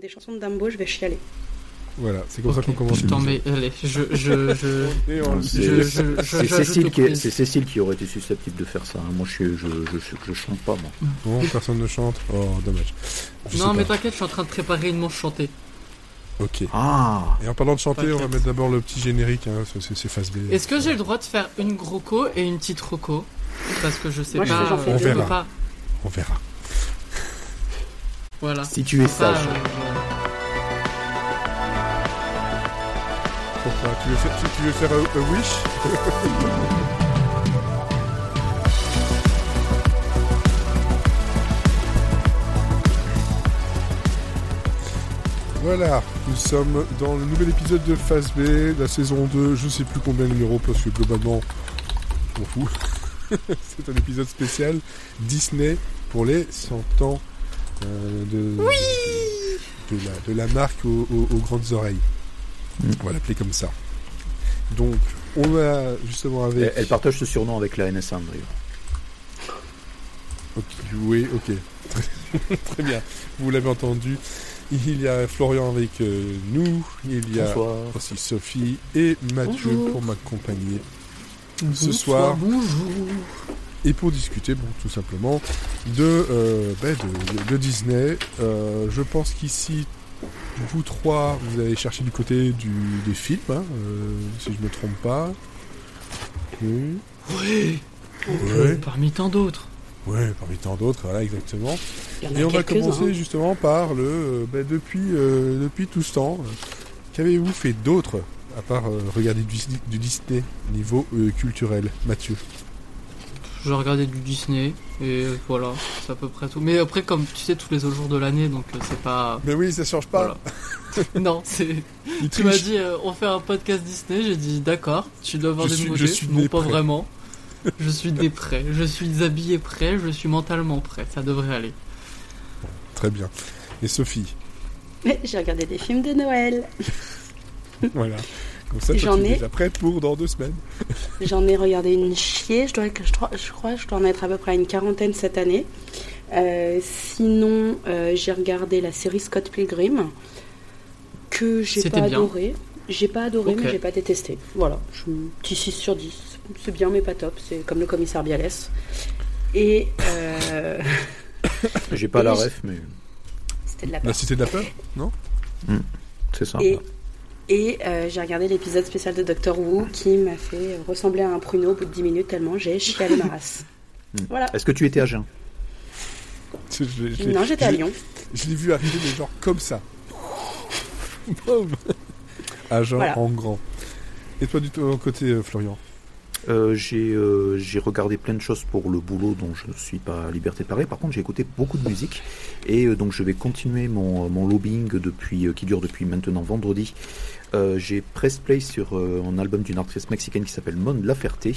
des chansons de Dambo, je vais chialer. Voilà, c'est comme ça qu'on commence. Putain, mais allez, je. je, je... C'est Cécile, qui Cécile qui aurait été susceptible de faire ça. Hein. Moi, je, je, je, je, chante pas, moi. Bon, personne ne chante. Oh, dommage. non, mais t'inquiète, je suis en train de préparer une manche chantée. Ok. Ah. Et en parlant de chanter, on va mettre d'abord le petit générique, hein, c'est face B. Est-ce que j'ai le droit de faire une groco et une petite roco? Parce que je sais Moi, pas. Je on verra. Pas... On verra. Voilà. Si tu es sage. Euh, Pourquoi tu veux faire, tu, tu veux faire a, a wish? Voilà, nous sommes dans le nouvel épisode de Phase B, la saison 2, je sais plus combien de numéros parce que globalement, je m'en fous. C'est un épisode spécial Disney pour les 100 ans euh, de, de, la, de la marque aux, aux- aux grandes oreilles. On va l'appeler comme ça. Donc, on a justement avec. Elle, elle partage ce surnom avec la NSA, d'ailleurs. Ok, oui, ok. Très, très bien. Vous l'avez entendu. Il y a Florian avec euh, nous. Il y a Bonsoir. aussi Sophie et Mathieu Bonjour. pour m'accompagner ce bonsoir, soir. Bonjour. Et pour discuter, bon, tout simplement, de, euh, ben, de, de Disney. Euh, je pense qu'ici, vous trois, vous allez chercher du côté du, des films, hein, euh, si je me trompe pas. Oui. Oui. Ouais. Parmi tant d'autres. Ouais, parmi tant d'autres, voilà, exactement. Il y en a Et on va commencer hein. justement par le euh, ben, depuis euh, depuis tout ce temps. Qu'avez-vous fait d'autre à part euh, regarder du, du Disney niveau euh, culturel, Mathieu? Je regardais du Disney et voilà, c'est à peu près tout. Mais après, comme tu sais, tous les autres jours de l'année, donc euh, c'est pas. Mais oui, ça change pas. Voilà. non, c'est. Tu m'as dit, euh, on fait un podcast Disney. J'ai dit, d'accord. Tu dois avoir Je des suis- nouveautés. je suis non, pas prêt. vraiment. Je suis des prêt. Je suis habillé prêt. Je suis mentalement prêt. Ça devrait aller. Très bien. Et Sophie, Mais j'ai regardé des films de Noël. voilà. Comme ça, J'en ai- déjà prête pour dans deux semaines. J'en ai regardé une chier. Je, dois, je, crois, je crois que je dois en être à peu près à une quarantaine cette année. Euh, sinon, euh, j'ai regardé la série Scott Pilgrim que j'ai pas bien. adoré. J'ai pas adoré, mais j'ai pas détesté. Voilà, je, petit 6 sur 10. C'est bien, mais pas top. C'est comme le commissaire Bialès. Et euh, J'ai pas Et la ref, mais c'était de la La peur. Cité de la Peur Non? C'est ça. Et, et euh, j'ai regardé l'épisode spécial de Doctor Who qui m'a fait ressembler à un pruneau au bout de 10 minutes tellement j'ai chialé ma race. Hmm. Voilà. Est-ce que tu étais à jeun? Je- je- Non, j'étais à Lyon. Je l'ai vu arriver, mais genre comme ça. Boum Agent Voilà. en grand. Et toi, du tout, côté euh, Florian? Euh, j'ai euh, regardé plein de choses pour le boulot dont je ne suis pas à liberté de parler. Par contre, j'ai écouté beaucoup de musique et euh, donc je vais continuer mon, mon lobbying depuis euh, qui dure depuis maintenant vendredi. Euh, j'ai press play sur euh, un album d'une artiste mexicaine qui s'appelle Mon Laferte,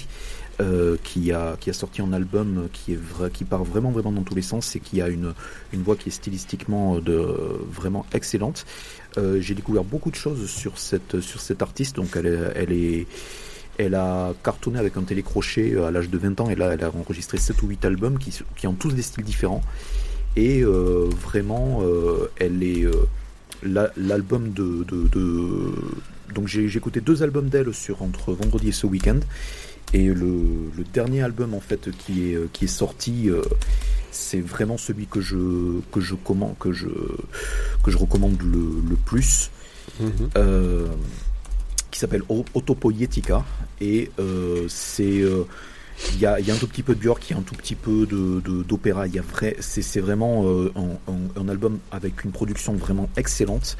euh, qui a qui a sorti un album qui est qui part vraiment vraiment dans tous les sens et qui a une une voix qui est stylistiquement de vraiment excellente. Euh, j'ai découvert beaucoup de choses sur cette sur cette artiste, donc elle elle est elle a cartonné avec un télécrochet euh, à l'âge de 20 ans et là elle a enregistré 7 ou 8 albums qui, qui ont tous des styles différents. Et euh, vraiment euh, elle est euh, la- l'album de, de, de- donc j'ai écouté deux albums d'elle sur entre vendredi et ce week-end. Et le, le dernier album en fait qui est qui est sorti c'est vraiment celui que je que je que je que je recommande le, le plus. Euh, qui s'appelle Autopoietica et euh, c'est euh, il y, a, un tout petit peu de Björk, il y a un tout petit peu de de- d'opéra. Y a vrai, c'est vraiment euh, un, album avec une production vraiment excellente.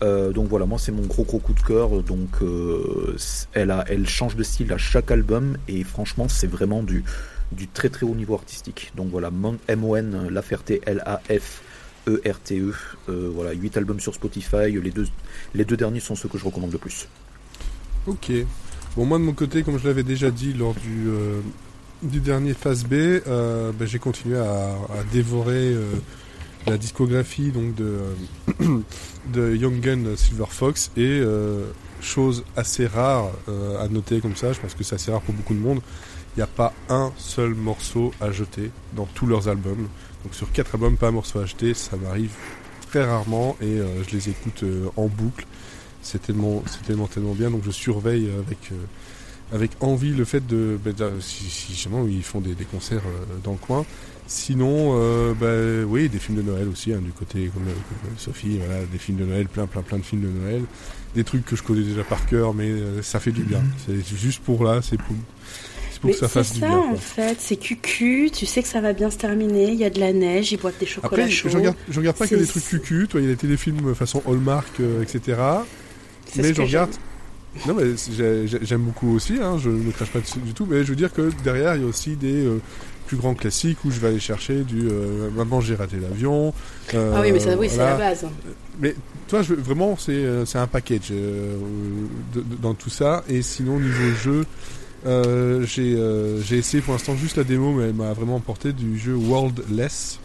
Donc voilà, moi c'est mon gros gros coup de cœur. Donc elle a, elle change de style à chaque album et franchement c'est vraiment du très très haut niveau artistique. Donc voilà, Mon- Laferte, L-A-F. E-R-T-E, voilà, 8 albums sur Spotify, les deux, les deux derniers sont ceux que je recommande le plus. Ok. Bon, moi de mon côté, comme je l'avais déjà dit lors du, euh, dernier phase B, euh, ben, j'ai continué à, dévorer euh, la discographie donc de, de Young Gun Silver Fox et chose assez rare à noter comme ça, je pense que c'est assez rare pour beaucoup de monde, il n'y a pas un seul morceau à jeter dans tous leurs albums. Donc sur quatre albums, pas un morceau à jeter, ça m'arrive très rarement et je les écoute en boucle. C'est tellement, c'est tellement, tellement bien. Donc je surveille avec avec envie le fait de, ben, si, si, jamais ils font des, des concerts dans le coin, Sinon, euh, bah, oui, des films de Noël aussi, hein, du côté comme, Sophie, voilà, des films de Noël, plein, plein, plein de films de Noël. Des trucs que je connais déjà par cœur, mais euh, ça fait du bien. C'est juste pour là, c'est pour, pour que ça fasse du bien. C'est ça en fait, c'est cucu, tu sais que ça va bien se terminer, il y a de la neige, ils boivent des chocolats Après, chauds. Je regarde, je regarde pas que des trucs cucu, toi, il y a des téléfilms façon Hallmark, euh, etc. Mais je regarde. Non, mais j'aime beaucoup aussi, hein, je ne crache pas du tout, mais je veux dire que derrière, il y a aussi des, plus grand classique où je vais aller chercher du euh, Maman j'ai raté l'avion. Euh, ah oui, mais ça, oui, c'est la base. Mais toi, je, vraiment, c'est euh, un package dans tout ça. Et sinon, niveau jeu, j'ai essayé pour l'instant juste la démo, mais elle m'a vraiment emporté du jeu Worldless.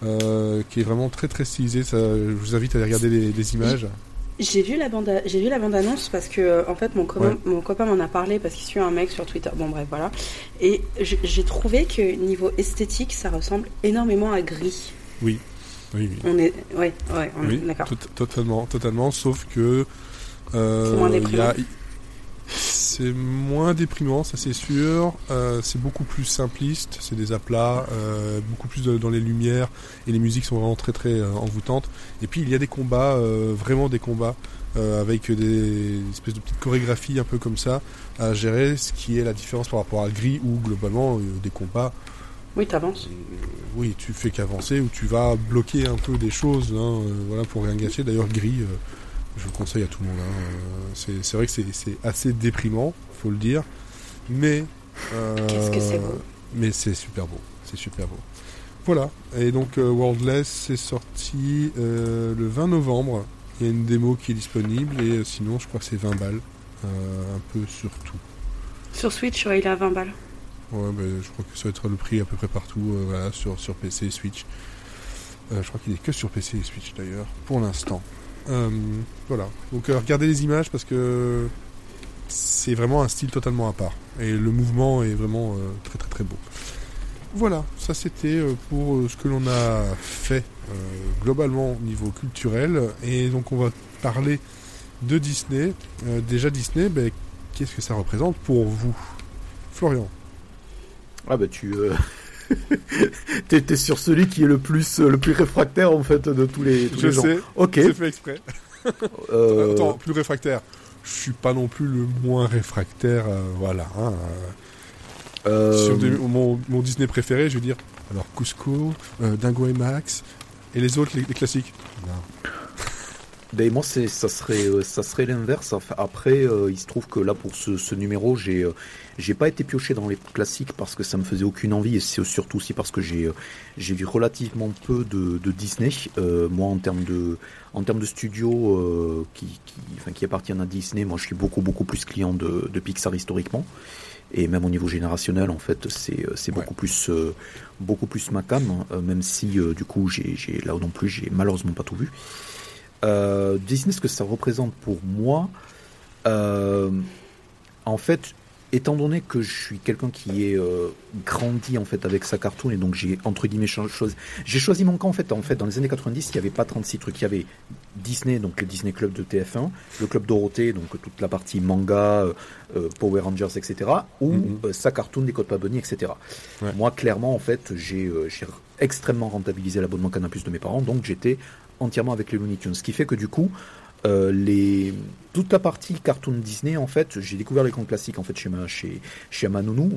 qui est vraiment très très stylisé. Ça, je vous invite à aller regarder les images. J'ai vu la bande, j'ai vu la bande annonce parce que euh, en fait mon copain, mon copain m'en a parlé parce qu'il suit un mec sur Twitter. Bon bref voilà. Et j'ai trouvé que niveau esthétique ça ressemble énormément à Gris. Oui. Oui, oui. On est, ouais, ouais, on oui, d'accord. totalement, totalement. Sauf que euh, y a, c'est moins déprimant, ça c'est sûr. Euh, c'est beaucoup plus simpliste, c'est des aplats, euh, beaucoup plus dans les lumières et les musiques sont vraiment très très euh, envoûtantes. Et puis il y a des combats, vraiment des combats avec des espèces de petites chorégraphies un peu comme ça à gérer, ce qui est la différence par rapport à Gris où globalement des combats. Oui, t'avances. oui, tu fais qu'avancer ou tu vas bloquer un peu des choses, hein, voilà pour rien gâcher. D'ailleurs Gris je le conseille à tout le monde. Hein. C'est vrai que c'est assez déprimant, faut le dire. Mais. Qu'est-ce que c'est beau Mais c'est super beau. C'est super beau. Voilà. Et donc, euh, Worldless, c'est sorti euh, le 20 novembre. Il y a une démo qui est disponible. Et euh, sinon, je crois que c'est 20 balles. un peu sur tout. Sur Switch, il est à 20 balles. Ouais, ben, je crois que ça va être le prix à peu près partout. voilà, sur, sur PC et Switch. je crois qu'il est que sur PC et Switch d'ailleurs, pour l'instant. Euh, voilà. Donc euh, regardez les images parce que c'est vraiment un style totalement à part. Et le mouvement est vraiment euh, très très très beau. Voilà, ça c'était pour ce que l'on a fait globalement au niveau culturel. Et donc on va parler de Disney. déjà Disney, ben, qu'est-ce que ça représente pour vous? Florian Ah bah tu... T'es sur celui qui est le plus le plus réfractaire en fait de tous les, tous je gens. sais. Ok. C'est fait exprès. Euh, Attends, plus réfractaire. Je suis pas non plus le moins réfractaire, euh, voilà. Hein, euh. Sur mon, mon, Disney préféré, je veux dire, alors Cusco, Dingo et Max, et les autres, les, classiques. Non. Ben moi c'est ça serait ça serait l'inverse. Après il se trouve que là pour ce, ce numéro j'ai j'ai pas été pioché dans les classiques parce que ça me faisait aucune envie et c'est surtout aussi parce que j'ai euh, j'ai vu relativement peu de, de Disney. Euh, moi, en termes de en termes de studio euh, qui qui, enfin, qui appartiennent à Disney, moi, je suis beaucoup beaucoup plus client de, de Pixar historiquement. Et même au niveau générationnel, en fait, c'est c'est beaucoup plus beaucoup plus ma cam, même si du coup j'ai j'ai là non plus j'ai malheureusement pas tout vu. Disney, ce que ça représente pour moi, en fait, étant donné que je suis quelqu'un qui est euh, grandi en fait avec sa cartoon et donc j'ai entre guillemets choisi j'ai choisi mon camp en fait. En fait dans les années 90 il n'y avait pas 36 trucs. Il y avait Disney donc le Disney Club de TF1 le club Dorothée donc toute la partie manga euh, euh, Power Rangers etc ou mm-hmm. sa cartoon des codes pas etc moi clairement en fait j'ai extrêmement rentabilisé l'abonnement Canal Plus de mes parents donc j'étais entièrement avec les Looney Tunes. Ce qui fait que du coup euh, les toute la partie cartoon Disney en fait j'ai découvert les contes classiques en fait chez ma chez chez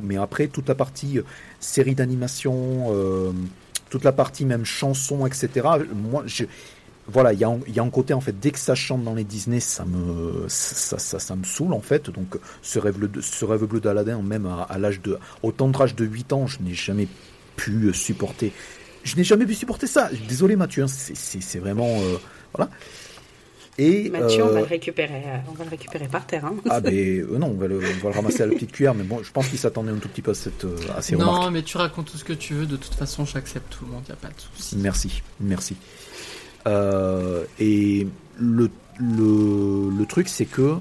mais après toute la partie euh, série d'animation euh, toute la partie même chanson etc moi je voilà il y a, a un côté en fait dès que ça chante dans les Disney ça me ça, me saoule en fait. Donc ce rêve bleu ce rêve bleu d'Aladin même à, l'âge de au tendre âge de 8 ans je n'ai jamais pu supporter. Je n'ai jamais pu supporter ça. Désolé Mathieu hein, c'est vraiment voilà et, Mathieu, on, va euh, le récupérer, euh, on va le récupérer par terre. Hein. Ah, ben euh, non, on va, le, on va, le, ramasser à la petite cuillère, mais bon, je pense qu'il s'attendait un tout petit peu à, cette, à ces Non, mais tu racontes tout ce que tu veux, de toute façon, j'accepte tout le monde, il n'y a pas de souci. Merci, merci. et le, le, le truc, c'est que,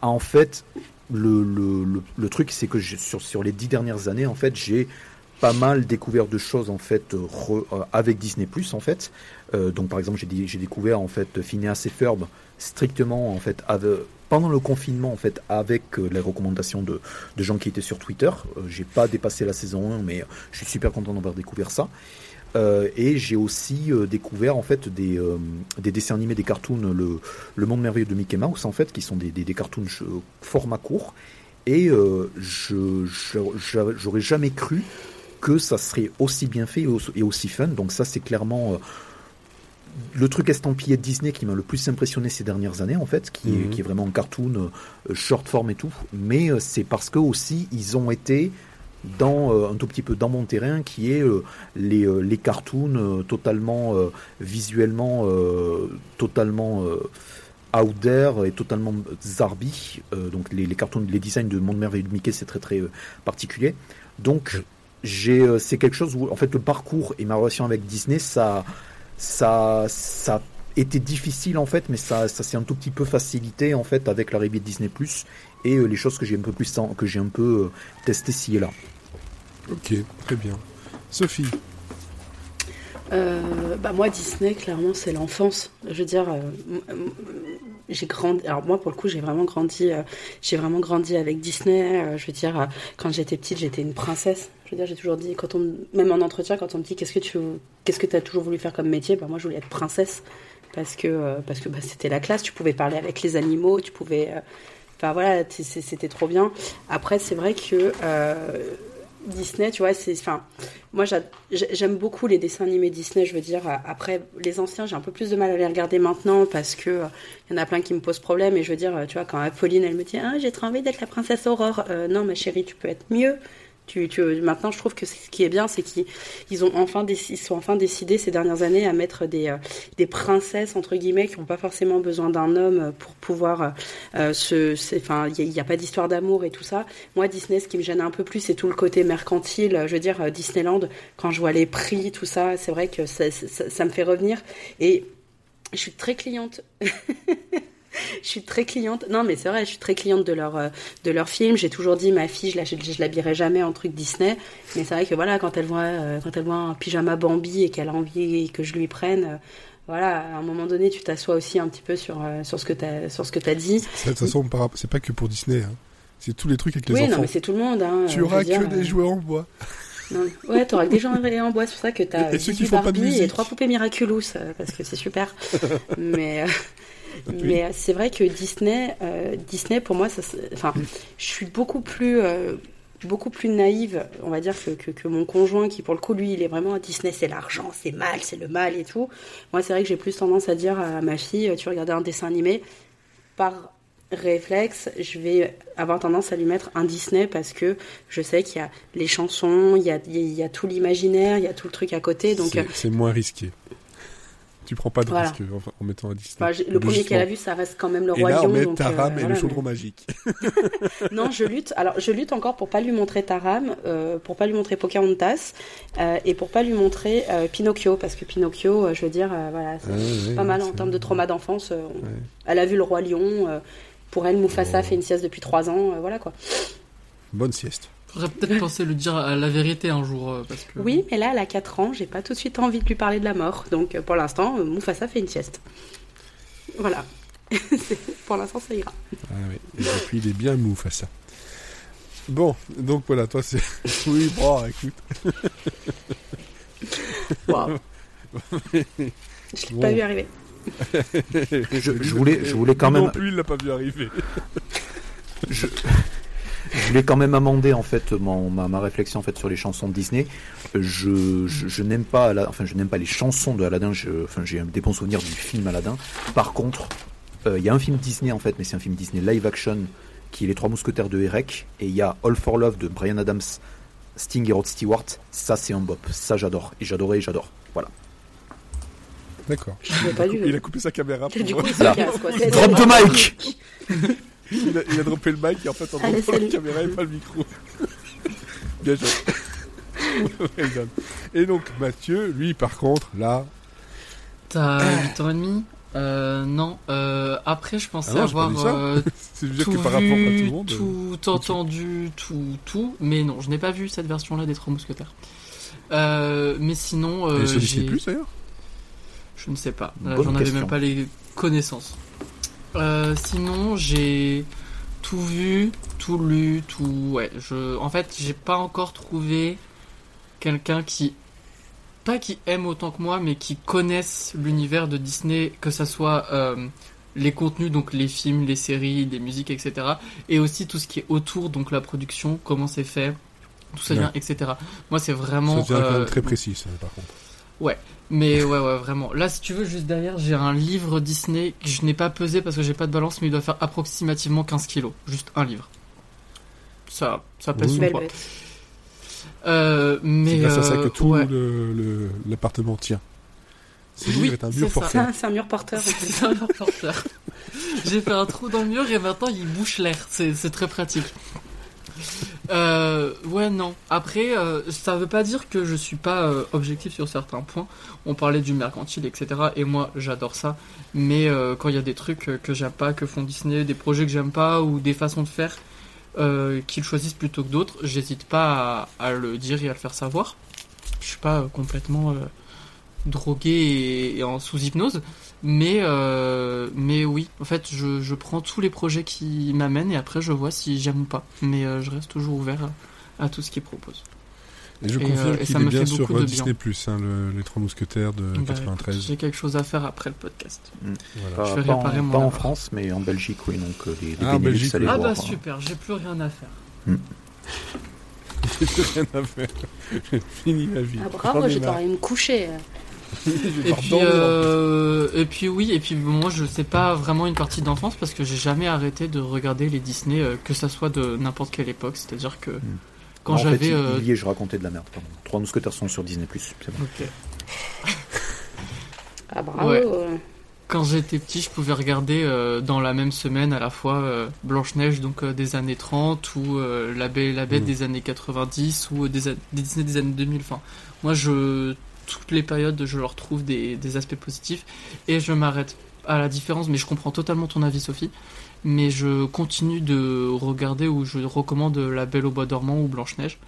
en fait, le, le, le, truc, c'est que sur, sur les dix dernières années, en fait, j'ai pas mal découvert de choses en fait re- euh, avec Disney Plus en fait. Euh, donc par exemple j'ai dé- j'ai découvert en fait Phineas et Ferb strictement en fait pendant le confinement en fait avec euh, les recommandations de, gens qui étaient sur Twitter. Euh, j'ai pas dépassé la saison 1 mais je suis super content d'avoir découvert ça. Et j'ai aussi découvert en fait des, des dessins animés, des cartoons, le, le monde merveilleux de Mickey Mouse en fait, qui sont des, des, des cartoons format court. Et je je- j'a- j'aurais jamais cru que ça serait aussi bien fait et aussi, fun. Donc ça c'est clairement le truc estampillé de Disney qui m'a le plus impressionné ces dernières années en fait, qui, est, Mhm. qui est vraiment en cartoon, euh, short form et tout. Mais euh, c'est parce que aussi ils ont été dans euh, un tout petit peu dans mon terrain qui est euh, les, euh, les cartoons euh, totalement euh, visuellement euh, totalement euh, out there et totalement zarbi Euh, donc les, les cartoons les designs de Monde Merveilleux de Mickey c'est très très euh, particulier donc j'ai euh, c'est quelque chose où en fait le parcours et ma relation avec Disney ça ça ça était difficile en fait mais ça ça s'est un tout petit peu facilité en fait avec l'arrivée de Disney Plus et euh, les choses que j'ai un peu plus que j'ai un peu euh, testé ci et là Ok, très bien. Sophie, Euh, bah moi Disney clairement c'est l'enfance. Je veux dire, euh, j'ai grandi. Alors moi pour le coup j'ai vraiment grandi. euh, j'ai vraiment grandi avec Disney. euh, je veux dire, euh, quand j'étais petite j'étais une princesse. Dire, j'ai toujours dit quand on, me- même en entretien quand on me dit qu'est-ce que tu, qu'est-ce que t'as toujours voulu faire comme métier, bah moi je voulais être princesse parce que euh, parce que bah, c'était la classe. Tu pouvais parler avec les animaux, tu pouvais. euh, Enfin voilà, c'était trop bien. Après c'est vrai que euh, Disney, tu vois, c'est, enfin, moi j'a- j'ai- j'aime beaucoup les dessins animés Disney. Je veux dire, euh, après les anciens, j'ai un peu plus de mal à les regarder maintenant parce que euh, il y en a plein qui me posent problème. Et je veux dire, euh, tu vois, quand Apolline, elle me dit, ah, j'ai trop envie d'être la princesse Aurore. Euh, non, ma chérie, tu peux être mieux. Maintenant, je trouve que ce qui est bien, c'est qu'ils ils ont enfin ils sont enfin décidé ces dernières années à mettre des, euh, des princesses entre guillemets qui n'ont pas forcément besoin d'un homme pour pouvoir euh, se, enfin, il n'y a, pas d'histoire d'amour et tout ça. Moi, Disney, ce qui me gêne un peu plus, c'est tout le côté mercantile. Je veux dire, euh, Disneyland, quand je vois les prix, tout ça, c'est vrai que ça me fait revenir. Et je suis très cliente. je suis très cliente. Non, mais c'est vrai, je suis très cliente de leur euh, de leurs films. J'ai toujours dit ma fille, je la je, je l'habillerai jamais en truc Disney. Mais c'est vrai que voilà, quand elle voit euh, quand elle voit un pyjama Bambi et qu'elle a envie que je lui prenne. euh, voilà, à un moment donné, tu t'assois aussi un petit peu sur, sur ce que tu as, sur ce que as dit. de toute façon, c'est pas que pour Disney. Hein. C'est tous les trucs avec les oui, enfants. non, mais c'est tout le monde. Hein, tu auras que des jouets en bois. non, ouais, t'auras que des gens en bois, c'est pour ça que t'as Et ceux qui 18 font pas de Barbie et trois poupées Miraculous, parce que c'est super. mais euh, Oui. Mais euh, c'est vrai que Disney, euh, Disney pour moi, ça, enfin, je suis beaucoup plus euh, beaucoup plus naïve, on va dire, que, que, que mon conjoint qui, pour le coup, lui, il est vraiment Disney, c'est l'argent, c'est mal, c'est le mal et tout. Moi, c'est vrai que j'ai plus tendance à dire à ma fille, tu regardais un dessin animé, par réflexe, je vais avoir tendance à lui mettre un Disney parce que je sais qu'il y a les chansons, il y a, il y a tout l'imaginaire, il y a tout le truc à côté. Donc, c'est moins risqué. Tu prends pas de Voilà. risque en, en mettant enfin, j'ai- le premier qu'elle a vu, ça reste quand même le Et roi là, on lion. met donc, Taram euh, et voilà, le chaudron mais- magique. Non, je lutte. Alors, je lutte encore pour pas lui montrer Taram, euh, pour pas lui montrer Pocahontas euh, et pour pas lui montrer euh, Pinocchio, parce que Pinocchio, je veux dire, voilà, c'est ouais, pas mal en termes de trauma d'enfance. on- Ouais. Elle a vu le roi lion. pour elle, Mufasa Oh. fait une sieste depuis trois ans. voilà quoi. Bonne sieste. Faudrait peut-être penser le dire à la vérité un jour, euh, parce que. Oui, mais là, elle a 4 ans, j'ai pas tout de suite envie de lui parler de la mort. Donc, euh, pour l'instant, euh, Mufasa fait une sieste. Voilà. Pour l'instant, ça ira. Ah oui. Et depuis, il est bien mou face à ça. Bon, donc voilà, toi c'est. oui, bon, écoute. Waouh. Je l'ai Bon. pas vu arriver. je, je voulais je voulais quand même Non plus, il l'a pas vu arriver. je, je voulais quand même amender en fait mon, ma, ma réflexion en fait sur les chansons de Disney. Je, je, je n'aime pas enfin je n'aime pas les chansons de Aladdin. Je, enfin j'ai des bons souvenirs du film Aladdin. Par contre, euh, il y a un film Disney en fait, mais c'est un film Disney live action qui est Les Trois Mousquetaires de Eric et il y a All for Love de Brian Adams, Sting et Rod Stewart. Ça c'est un bop. Ça j'adore et j'adorais et j'adore. Voilà. D'accord. Je l'ai pas vu. Il a coupé sa caméra. Pour... Du coup, il se casse, quoi. Drop de mic. il, a, il a droppé le mic et en fait, en Allez, droppant la caméra et pas le micro. Bien joué. Well done. et donc, Mathieu, lui, par contre, là, T'as 8 ans et demi? Euh, non. Euh, après, je pensais Ah non, avoir euh, tout que par rapport à tout vu, le monde. euh, tout entendu, tout, tout. Mais non, je n'ai pas vu cette version-là des Trois Mousquetaires. Euh, mais sinon, euh, j'ai- Plus d'ailleurs? Je ne sais pas. J'en avais même pas les connaissances. Euh, sinon, j'ai tout vu, tout lu, tout. Ouais, je. En fait, j'ai pas encore trouvé quelqu'un qui. Pas qui aime autant que moi, mais qui connaisse l'univers de Disney, que ça soit euh, les contenus, donc les films, les séries, les musiques, etc. Et aussi tout ce qui est autour, donc la production, comment c'est fait, tout ça Ouais. vient, etc. Moi, c'est vraiment. Ça devient euh, très précis, ça, par contre. Mais ouais, ouais, vraiment. Là, si tu veux, juste derrière, j'ai un livre Disney que je n'ai pas pesé parce que j'ai pas de balance, mais il doit faire approximativement 15 kilos. Juste un livre. Ça, ça pèse Oui. bête. Euh, mais C'est grâce à ça euh, que tout ouais. le- le- l'appartement tient. Ce Oui, livre est un c'est mur porteur. C'est un, c'est un mur porteur. en fait. C'est un porteur. J'ai fait un trou dans le mur et maintenant il bouche l'air. C'est c'est très pratique. Euh, ouais, non. Après, euh, ça veut pas dire que je suis pas euh, objectif sur certains points. On parlait du mercantile, etc. Et moi, j'adore ça. Mais quand il y a des trucs que j'aime pas, que font Disney, des projets que j'aime pas ou des façons de faire qu'ils choisissent plutôt que d'autres, j'hésite pas à, le dire et à le faire savoir. Je suis pas complètement drogué et, et en sous hypnose. Mais, euh, mais oui, en fait, je, je prends tous les projets qui m'amènent et après je vois si j'aime ou pas. Mais euh, je reste toujours ouvert à, à tout ce qu'ils proposent. Et je Et, confirme euh, et qu'il ça est me bien fait sur beaucoup de Disney Plus, hein, le- les Trois Mousquetaires de Bah, 93. J'ai quelque chose à faire après le podcast. Voilà. Pas, Je vais pas réparer en, mon pas en. France, mais en Belgique, oui. Donc les, les Ah, Belgique, allez Ah voir, bah hein. super, j'ai plus rien à faire. J'ai rien à faire. J'ai fini ma vie. Ah bravo, j'ai marre. pas envie Et puis, euh, et puis oui, et puis moi je sais pas vraiment une partie d'enfance parce que j'ai jamais arrêté de regarder les Disney, euh, que ça soit de n'importe quelle époque. C'est-à-dire que quand en fait, j'avais. euh, il y est, je racontais de la merde. Pardon. Trois mousquetaires sont sur Disney+. C'est bon. Ah bravo. Ouais. Quand j'étais petit, je pouvais regarder euh, dans la même semaine à la fois euh, Blanche-Neige donc euh, des années 30 ou euh, La Belle et la Bête Mm. des années 90 ou euh, des, a- des Disney des années 2000. Enfin, moi, je toutes les périodes, je leur trouve des, des aspects positifs et je m'arrête à la différence. Mais je comprends totalement ton avis, Sophie. Mais je continue de regarder ou je recommande La Belle au Bois dormant ou Blanche-Neige.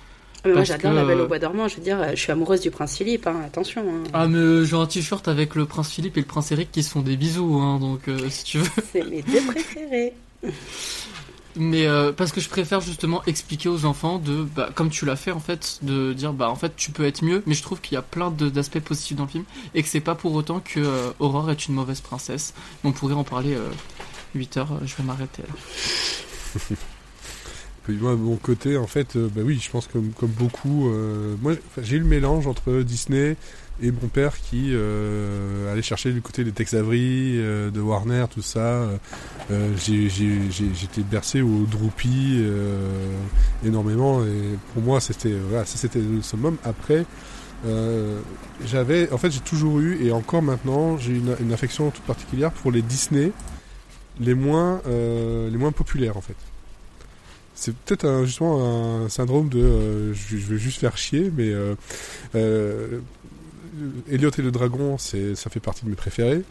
Ah, mais moi j'adore que, la Belle euh, au Bois dormant. Je veux dire, je suis amoureuse du prince Philippe. hein, Attention. hein. Ah, mais j'ai un t-shirt avec le prince Philippe et le prince Eric qui se font des bisous, hein, donc euh, si tu veux. C'est mes deux préférés. Mais euh, parce que je préfère justement expliquer aux enfants de, bah, comme tu l'as fait en fait, de dire bah en fait tu peux être mieux, mais je trouve qu'il y a plein d'aspects positifs dans le film et que c'est pas pour autant que euh, est une mauvaise princesse. On pourrait en parler euh, 8 heures, je vais m'arrêter moi, de mon côté, en fait, euh, bah oui, je pense que comme, beaucoup, euh, moi, j'ai eu le mélange entre Disney et mon père qui euh, allait chercher du côté des Tex Avery, euh, de Warner, tout ça. Euh, J'étais bercé au Droopy euh, énormément et pour moi, c'était voilà, ça c'était le summum. Après, j'avais, en fait, j'ai toujours eu et encore maintenant, j'ai une, affection toute particulière pour les Disney les moins, les moins populaires en fait. C'est peut-être justement un syndrome de je, vais juste faire chier, mais Elliot et le dragon, c'est ça fait partie de mes préférés.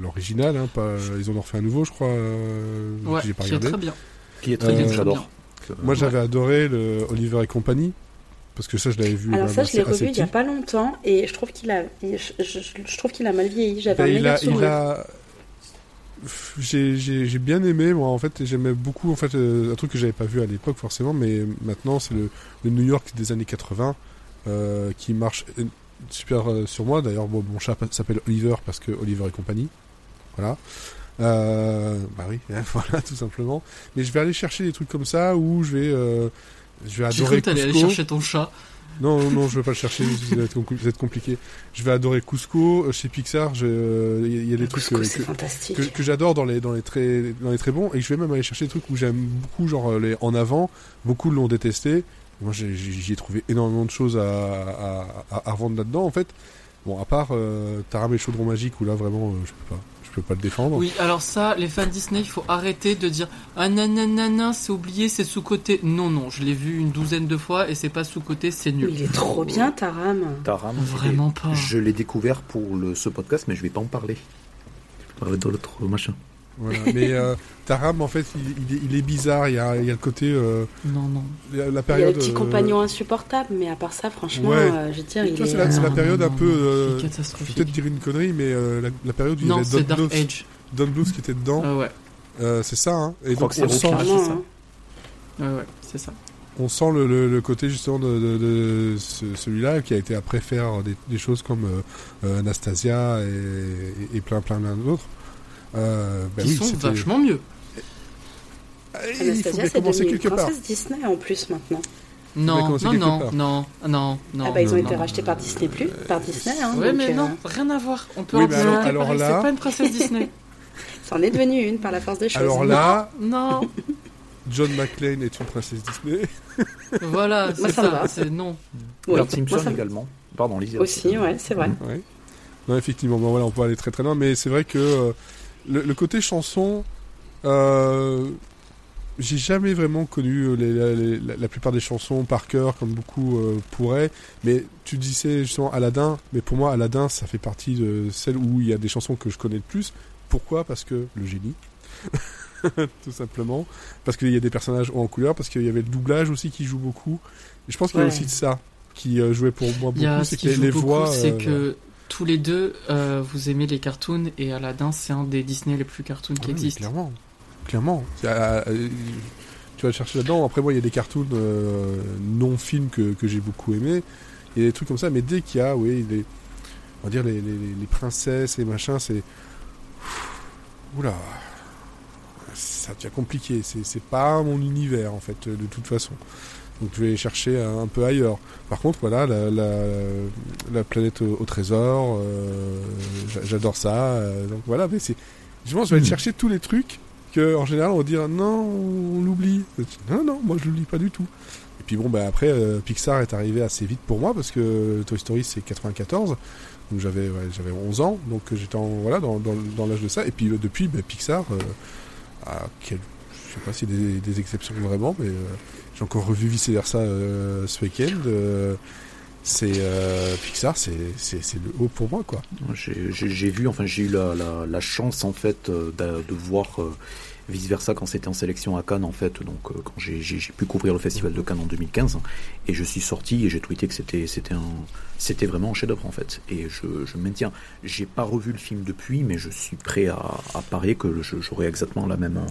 L'original, hein, pas, ils en ont refait un nouveau, je crois. euh, Ouais, que j'ai pas qui est regardé. très bien. Qui est Euh, très bien, Très j'adore. bien. Euh, Moi, Ouais. j'avais adoré le Oliver et compagnie parce que ça, je l'avais vu. Alors bah, ça, je l'ai revu il y a pas longtemps et je trouve qu'il a, je, je- je trouve qu'il a mal vieilli. J'avais Ben, un il, a, il souvenir. a- J'ai j'ai- j'ai bien aimé, moi en fait, j'aimais beaucoup en fait euh, un truc que j'avais pas vu à l'époque forcément, mais maintenant c'est le, le New York des années 80 euh, qui marche euh, super euh, sur moi. D'ailleurs, bon, mon chat s'appelle Oliver parce que Oliver et compagnie. Voilà. Euh, bah oui, voilà tout simplement. Mais je vais aller chercher des trucs comme ça où je vais, euh, je vais adorer que t'allais aller Cusco. chercher ton chat? Non, non, non, je vais pas le chercher, ça va être, compli- ça va être compliqué. Je vais adorer Cusco. Chez Pixar, euh, il y, a- des trucs Cusco, que, c'est que, fantastique. que- que j'adore dans les, dans, les très, dans les très bons, et je vais même aller chercher des trucs où j'aime beaucoup, genre les en avant. Beaucoup l'ont détesté. Moi, j'y ai trouvé énormément de choses à, à, à, à revendre là-dedans, en fait. Bon, à part euh, Taram et chaudron magique, où là, vraiment, euh, je peux pas. Je peux pas le défendre. Oui, alors ça, les fans Disney, il faut arrêter de dire ah nanana, c'est oublié, c'est sous côté. Non, non, je l'ai vu une douzaine de fois et c'est pas sous côté, c'est nul. il est trop bien, Taram. Taram, Vraiment pas. Je l'ai découvert pour le, ce podcast, mais je vais pas en parler. dans l'autre machin. Voilà. Mais euh, Taram, en fait, il, il est, il est bizarre. Il y a, il y a le côté. euh, Non, non. la, la Il y a période. le petit euh, compagnon insupportable, mais à part ça, franchement, Ouais. euh, je veux dire, c'est la- c'est la Non, période non, un peu, non, euh, vais catastrophique. peut-être dire une connerie, mais euh, la, la période où Non, il y avait Don Bluth, Age. Don Bluth qui était dedans, Ah ouais, euh, c'est ça. Hein. Et Je crois donc que c'est on sent, hein. ouais, ouais, c'est ça. on sent le, le- le côté justement de, de- de ce- celui-là qui a été après faire des, des choses comme Anastasia et, et plein plein plein d'autres. Euh, bah Qui oui, sont vachement mieux. Ah, il faut Anastasia, bien c'est commencer quelque part. princesse Disney en plus maintenant. Non, non, non, non, non, non. ah bah ils ont non, été non. rachetés par Disney plus, par Disney. Hein, Ouais, mais euh, non, rien à voir. On peut Oui, en discuter alors- là- C'est pas une princesse Disney. C'en est devenu une par la force des choses. Alors là, non, John McClane est une princesse Disney. voilà, c'est ça me ça. va. C'est non. Oui, Bart moi, Simpson également. Pardon, Lisa. Aussi, ouais, c'est vrai. Ouais. Non, effectivement, bon, voilà, on peut aller très très loin, mais c'est vrai que euh, le, le côté chanson, euh, j'ai jamais vraiment connu euh, les- la- les- la, la plupart des chansons par cœur, comme beaucoup euh, pourraient. Mais tu disais justement Aladdin, mais pour moi, Aladdin, ça fait partie de celles où il y a des chansons que je connais le plus. Pourquoi? Parce que le génie. Tout simplement. Parce qu'il y a des personnages en couleur, parce qu'il y avait le doublage aussi qui joue beaucoup. Et je pense qu'il y a Ouais. aussi de ça qui jouait pour moi beaucoup, ce c'est que les beaucoup, voix. c'est euh, que tous les deux, euh, vous aimez les cartoons et Aladdin, c'est un des Disney les plus cartoons qui Ah oui, existent. Clairement, clairement. Euh, tu vas le chercher là-dedans. Après, moi, il y a des cartoons euh, non films que, que j'ai beaucoup aimés. Il y a des trucs comme ça, mais dès qu'il y a, oui, les, on va dire les, les, les princesses et machin, c'est. Oula. Ça devient compliqué. C'est pas mon univers, en fait, de toute façon. Donc, je vais chercher un, un peu ailleurs. Par contre, voilà, la, la, la planète au, au trésor, euh, j'a- j'adore ça. euh, donc, voilà, mais c'est. Je pense je vais aller chercher tous les trucs que, en général, on va dire non, on l'oublie. Non, non, moi je l'oublie pas du tout. Et puis bon, bah après, euh, Pixar est arrivé assez vite pour moi parce que Toy Story c'est 94, donc j'avais ouais, j'avais 11 ans, donc j'étais en, voilà dans, dans, dans l'âge de ça. Et puis euh, depuis, bah, Pixar, euh, à quel- je sais pas a des, des exceptions vraiment, mais euh, j'ai encore revu vice versa euh, ce week-end. euh, c'est euh, Pixar, c'est le haut pour moi quoi. J'ai vu, enfin j'ai eu la, chance en fait de, voir vice versa quand c'était en sélection à Cannes en fait, donc quand j'ai pu couvrir le festival de Cannes en 2015 et je suis sorti et j'ai tweeté que c'était vraiment un chef-d'œuvre en fait et je, je maintiens. J'ai pas revu le film depuis, mais je suis prêt à, parier que j'aurai exactement la même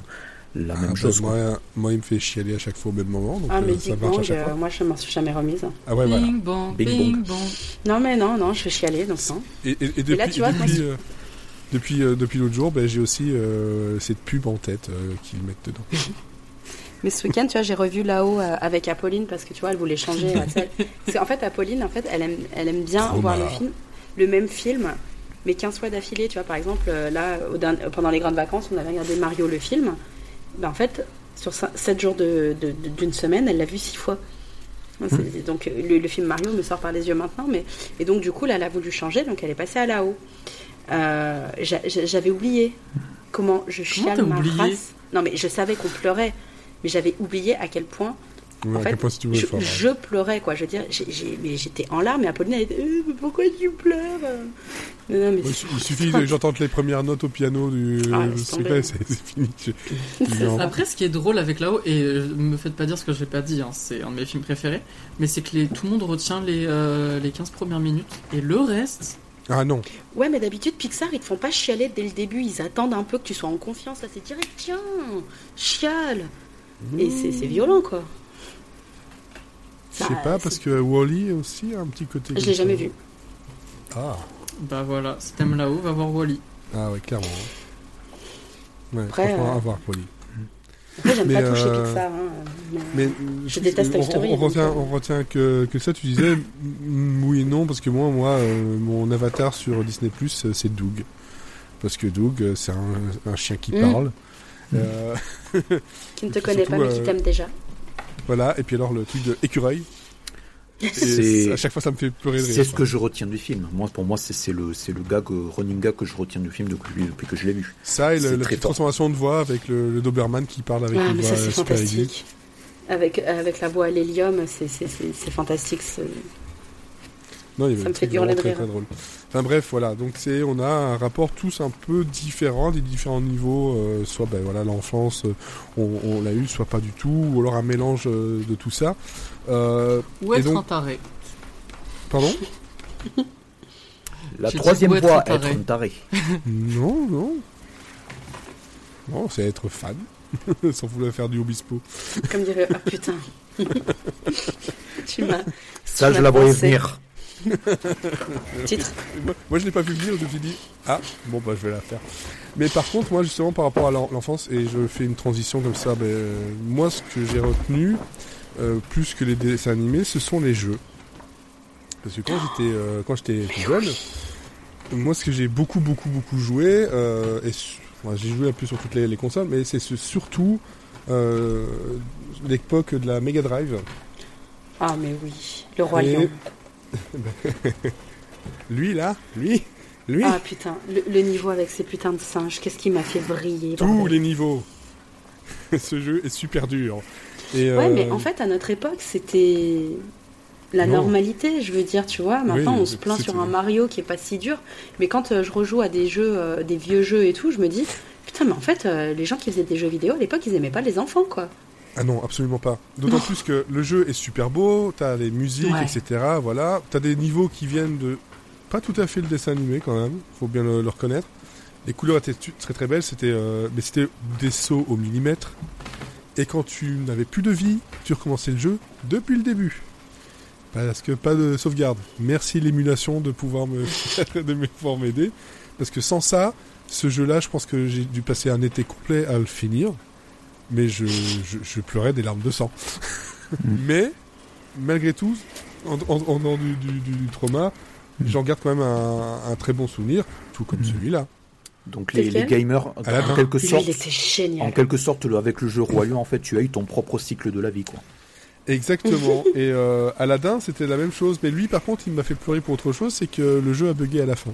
la Ah, même bah, chose. quoi. moi, moi, il me fait chialer à chaque fois au même moment, donc Ah, mais euh, ça Big marche à Bang, euh, moi je m'en suis jamais remise. Ah ouais, voilà. Bing bang, Bing bing bong. Non, mais non, non, je vais chialer, donc non. Et, et- et depuis, là, tu vois, depuis, euh, depuis, euh, depuis l'autre jour, ben, j'ai aussi euh, cette pub en tête euh, qu'ils mettent dedans. Mais ce week-end, tu vois, j'ai revu là-haut euh, avec Apolline parce que tu vois, elle voulait changer. euh, Parce qu'en fait, Apolline, en fait, elle aime, elle aime bien Trop voir le film, le même film, mais 15 fois d'affilée. Tu vois, par exemple, là, au pendant les grandes vacances, on avait regardé Mario le film. Ben, en fait, sur 7 jours de- de- de- d'une semaine, elle l'a vu 6 fois. Donc le, le film Mario me sort par les yeux maintenant, mais et donc du coup là elle a voulu changer, donc elle est passée à là-haut. Euh, j'a- j'a- J'avais oublié comment je chiale ma race. Non mais je savais qu'on pleurait, mais j'avais oublié à quel point Ouais, à fait, quel point si tu veux le je, faire, ouais. je pleurais quoi. Je veux dire, j'étais en larmes et Apolline elle était Euh, mais pourquoi tu pleures Non, non, mais Ouais, Il suffit que j'entende les premières notes au piano du Ah, là, c'est fini. Après, ce qui est drôle avec là-haut, et euh, me faites pas dire ce que j'ai pas dit, hein, c'est un de mes films préférés, mais c'est que les, tout le monde retient les, euh, les 15 premières minutes, et le reste, Ah non, Ouais, mais d'habitude, Pixar, ils te font pas chialer dès le début. Ils attendent un peu que tu sois en confiance. Là, c'est direct, tiens, chiale. Et c'est c'est violent, quoi. Je sais Bah, pas, parce que Wally aussi a un petit côté. Je l'ai jamais vu. Ah, bah voilà, si t'aimes là-haut, va voir Wally. ah ouais, clairement. Ouais, Après, franchement, euh, à voir Wally. Après, j'aime Mais, pas toucher euh, Pixar. hein, mais- Mais Je déteste Toy on, Story, On, retient, euh. on retient que, que ça, tu disais mm, oui et non, parce que moi, moi euh, mon avatar sur Disney Plus, c'est Doug. Parce que Doug, euh, c'est un, un chien qui Mm. parle. Euh, Qui ne te connaît pas, mais qui euh, t'aime déjà. Voilà, et puis alors le truc de écureuil. Et à chaque fois, ça me fait pleurer de rire. C'est ce que je retiens du film. Moi, pour moi, c'est c'est le, c'est le gag, euh, running gag que je retiens du film depuis, depuis que je l'ai vu. Ça et le- la petite transformation de voix avec le, le Doberman qui parle avec Ah, une mais voix ça, c'est super aiguë. fantastique. Avec, avec la voix à l'hélium, c'est- c'est c'est- c'est fantastique. c'est- Non, il y avait Ça me fait hurler de très, rire. très. Enfin bref, voilà. Donc c'est, on a un rapport tous un peu différent, des différents niveaux. euh, soit, ben voilà, l'enfance, euh, on, on l'a eu, soit pas du tout, ou alors un mélange euh, de tout ça. Euh, Ou être donc- un taré? pardon? La troisième être voie, être un taré. Non, non. Non, c'est être fan. Sans vouloir faire du obispo. Comme dirait. Ah putain. tu m'as. Ça, Tu je la voyais venir. Titre. Moi, moi, je l'ai pas vu venir, je me suis dit, ah, bon, bah, je vais la faire. Mais par contre, moi, justement, par rapport à l'en- l'enfance, et je fais une transition comme ça, euh, moi, ce que j'ai retenu, euh, plus que les dessins animés, ce sont les jeux. Parce que quand j'étais euh, quand j'étais plus jeune, moi, ce que j'ai beaucoup, beaucoup, beaucoup joué, euh, et su- enfin, j'ai joué un peu sur toutes les, les consoles, mais c'est ce- surtout l'époque de la Mega Drive. Ah, mais oui. Le roi Et- lion. Lui, là, lui, lui, Ah putain. Le, le niveau avec ces putains de singes, qu'est-ce qui m'a fait briller. tous bordel. les niveaux. Ce jeu est super dur. Et, Ouais, euh, mais en fait, à notre époque, c'était la Non. normalité, je veux dire, tu vois. Maintenant, Oui, on se plaint sur un Mario qui est pas si dur, mais quand euh, je rejoue à des jeux, euh, des vieux jeux et tout, je me dis, putain, mais en fait, euh, les gens qui faisaient des jeux vidéo à l'époque, ils aimaient pas les enfants, quoi. Ah non, absolument pas. D'autant plus que le jeu est super beau, t'as les musiques, Ouais. etc. Voilà, t'as des niveaux qui viennent de pas tout à fait le dessin animé quand même, faut bien le, le reconnaître. Les couleurs étaient très très belles, c'était euh, mais c'était des sauts au millimètre. Et quand tu n'avais plus de vie, tu recommençais le jeu depuis le début. Parce que pas de sauvegarde. Merci l'émulation de pouvoir me de me pouvoir m'aider. Parce que sans ça, ce jeu-là, je pense que j'ai dû passer un été complet à le finir. Mais je, je, je pleurais des larmes de sang. mais, malgré tout, en, en, du, du, du- du trauma, j'en garde quand même un, un très bon souvenir, tout comme celui-là. Donc les, gamers, en quelque sorte, en quelque avec le jeu Royaume, en fait, tu as eu ton propre cycle de la vie, quoi. Exactement. Et euh, Aladdin, c'était la même chose. Mais lui, par contre, il m'a fait pleurer pour autre chose, c'est que le jeu a bugué à la fin.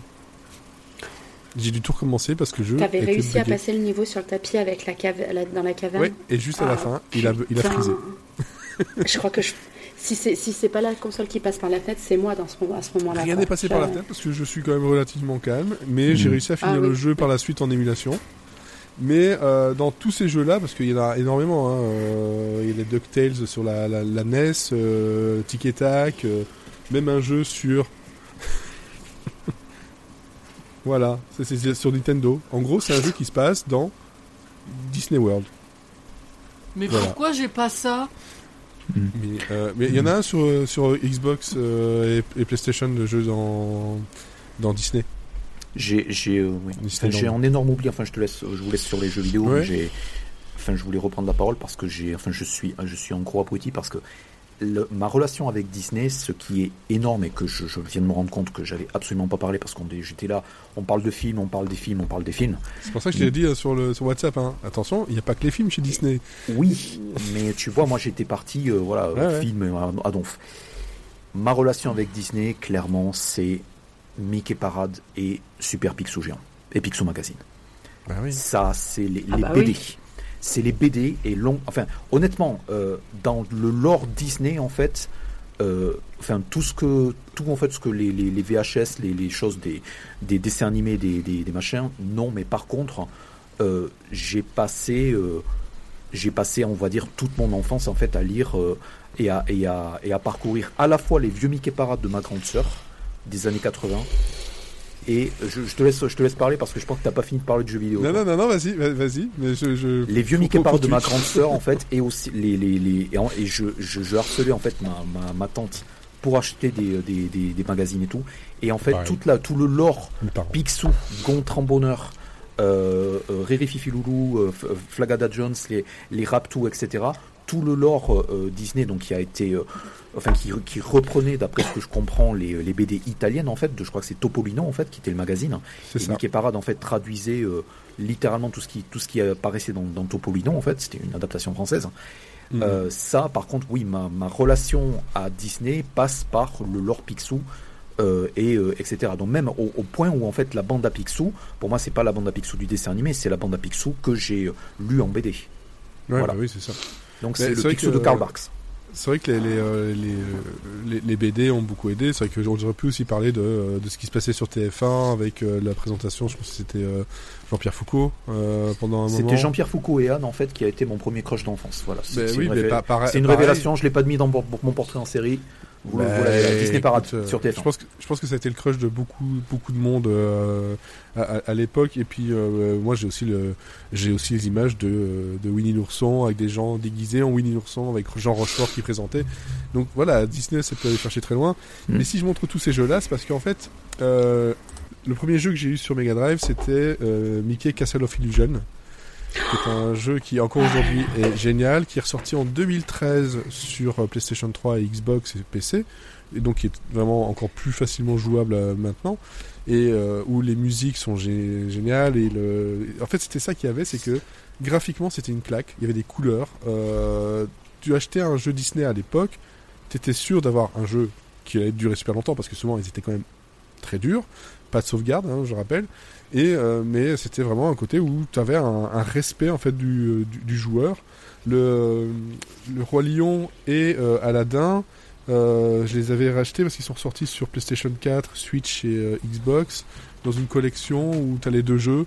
J'ai dû tout recommencer parce que le jeu T'avais réussi à passer le niveau sur le tapis avec la cave la- dans la caverne. Ouais, et juste à la Ah, fin, il a, il a frisé. je crois que je... si c'est si c'est pas la console qui passe par la tête, c'est moi dans ce moment, à ce moment-là. Rien n'est passé par la tête parce que je suis quand même relativement calme, mais j'ai Mhm. réussi à finir Ah le oui. jeu par la suite en émulation. Mais euh, dans tous ces jeux-là, parce qu'il y en a énormément, hein, euh, il y a les DuckTales sur la, la, la NES, euh, Tic et Tac, euh, même un jeu sur... voilà, c'est- sur Nintendo. En gros, c'est un jeu qui se passe dans Disney World. Mais Voilà. pourquoi j'ai pas ça Mais euh, mais il y en a un sur, euh, sur Xbox euh, et, et PlayStation, le jeu dans, dans Disney. J'ai, euh, oui. Un énorme oubli. Enfin, je te laisse, je vous laisse sur les jeux vidéo. Ouais. enfin, je voulais reprendre la parole parce que j'ai, enfin, je suis, je suis en gros abruti parce que le- ma relation avec Disney, ce qui est énorme et que je, je viens de me rendre compte que j'avais absolument pas parlé parce qu'on j'étais là, on parle de films, on parle des films, on parle des films. C'est pour ça que je t'ai dit euh, sur, le, sur WhatsApp, hein. attention, il n'y a pas que les films chez Disney. Oui, mais tu vois, moi j'étais parti, euh, voilà, Ouais, ouais. film euh, à, à donf. Ma relation avec Disney, clairement, c'est Mickey Parade et Super Picsou Géant et Picsou Magazine. Bah oui. Ça, c'est les, Ah les bah BD. oui. C'est les BD et long. Enfin, honnêtement, euh, dans le lore Disney, en fait, euh, enfin tout ce que, tout en fait, ce que les, les, les VHS, les, les choses des, des dessins animés, des, des, machins, non. Mais par contre, euh, j'ai passé, j'ai passé, on va dire, toute mon enfance en fait à lire et, à, et, à, et à parcourir à la fois les vieux Mickey Parade de ma grande sœur des années 80. Et je, je te laisse, je te laisse parler parce que je pense que t'as pas fini de parler de jeux vidéo. Non, non, non, non, vas-y, va- vas-y. Mais je, je... Les vieux Mickey Parade de ma grande sœur en fait et aussi les, les, les et, en- et je, je, harcelais en fait ma, ma, ma tante pour acheter des, des, des, des magazines et tout et en fait toute la, tout le lore. Picsou, Gontran Bonheur, euh, euh, Riri Fifi Loulou, euh, Flagada Jones, les, les Raptous, etc. Tout le lore euh, Disney, donc qui a été, euh, enfin qui, qui reprenait, d'après ce que je comprends, les, les BD italiennes en fait. De, je crois que c'est Topolino en fait qui était le magazine. C'est Et ça. Mickey Parade en fait traduisait euh, littéralement tout ce qui tout ce qui apparaissait dans, dans Topolino en fait. C'était une adaptation française. Mhm. Euh, ça, par contre, oui, ma, ma relation à Disney passe par le lore Picsou. euh, et euh, etc. Donc même au, au point où en fait la bande à Picsou, pour moi c'est pas la bande à Picsou du dessin animé, c'est la bande à Picsou que j'ai euh, lu en BD. Ouais, voilà. bah oui, c'est ça. Donc c'est le que- de Karl Barks. c'est vrai que les, les, euh, les, les, les BD ont beaucoup aidé. C'est vrai que j'aurais pu aussi parler de, de ce qui se passait sur TF1 avec euh, la présentation. Je pense que c'était euh, Jean-Pierre Foucault euh, pendant un moment. C'était Jean-Pierre Foucault et Anne en fait qui a été mon premier crush d'enfance. Voilà. C'est oui, une, révé- une révélation. Je l'ai pas mis dans mon portrait en série. Vous, Bah, vous l'avez, Disney Parade écoute, euh, sur TF1. Je pense que je pense que ça a été le crush de beaucoup beaucoup de monde euh, à, à- à l'époque et puis euh, moi j'ai aussi le j'ai aussi les images de euh, de Winnie l'ourson avec des gens déguisés en Winnie l'ourson avec Jean Rochefort qui présentait. Donc voilà, Disney ça peut aller chercher très loin. Mm. Mais si je montre tous ces jeux là, c'est parce qu'en fait euh, le premier jeu que j'ai eu sur Mega Drive, c'était euh, Mickey Castle of Illusion. C'est un jeu qui encore aujourd'hui est génial, qui est ressorti en 2013 sur euh, PlayStation 3 et Xbox et PC, et donc qui est vraiment encore plus facilement jouable euh, maintenant, et euh, où les musiques sont gé- géniales. Et. En fait, c'était ça qu'il y avait, c'est que graphiquement, c'était une claque, il y avait des couleurs. Tu achetais un jeu Disney à l'époque, tu étais sûr d'avoir un jeu qui allait durer super longtemps, parce que souvent ils étaient quand même très durs, pas de sauvegarde, hein, je rappelle. Et euh, mais c'était vraiment un côté où tu avais un, respect en fait du, du, du joueur. Le, le roi lion et euh, Aladdin, euh, je les avais rachetés parce qu'ils sont sortis sur PlayStation 4, Switch et euh, Xbox dans une collection où tu as les deux jeux.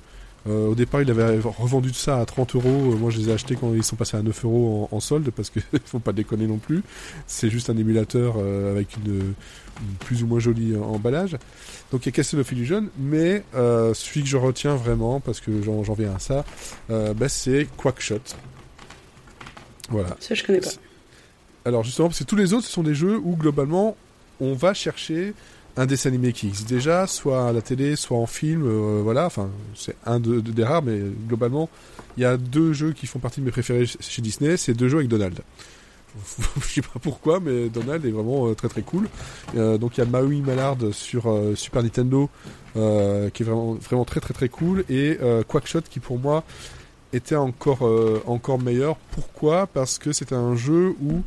Euh, au départ, il avait revendu ça à 30 euros. Euh, Moi, je les ai achetés quand ils sont passés à 9 euros en, solde parce qu'il faut pas déconner non plus. C'est juste un émulateur euh, avec une, plus ou moins joli euh, emballage. Donc il y a Castle of Illusion, mais euh, celui que je retiens vraiment, parce que j'en j'en viens à ça, euh, bah, c'est Quackshot. Voilà. Ça, je connais pas. Alors justement, parce que tous les autres, ce sont des jeux où globalement, on va chercher un dessin animé qui existe déjà, soit à la télé, soit en film, euh, voilà, enfin, c'est un de, de- des rares, mais globalement, il y a deux jeux qui font partie de mes préférés ch- chez Disney, c'est deux jeux avec Donald. Je sais pas pourquoi, mais Donald est vraiment euh, très très cool. Euh, donc il y a Maui Mallard sur euh, Super Nintendo, qui est vraiment vraiment très très très cool, et Quackshot qui pour moi était encore encore meilleur. Pourquoi? Parce que c'était un jeu où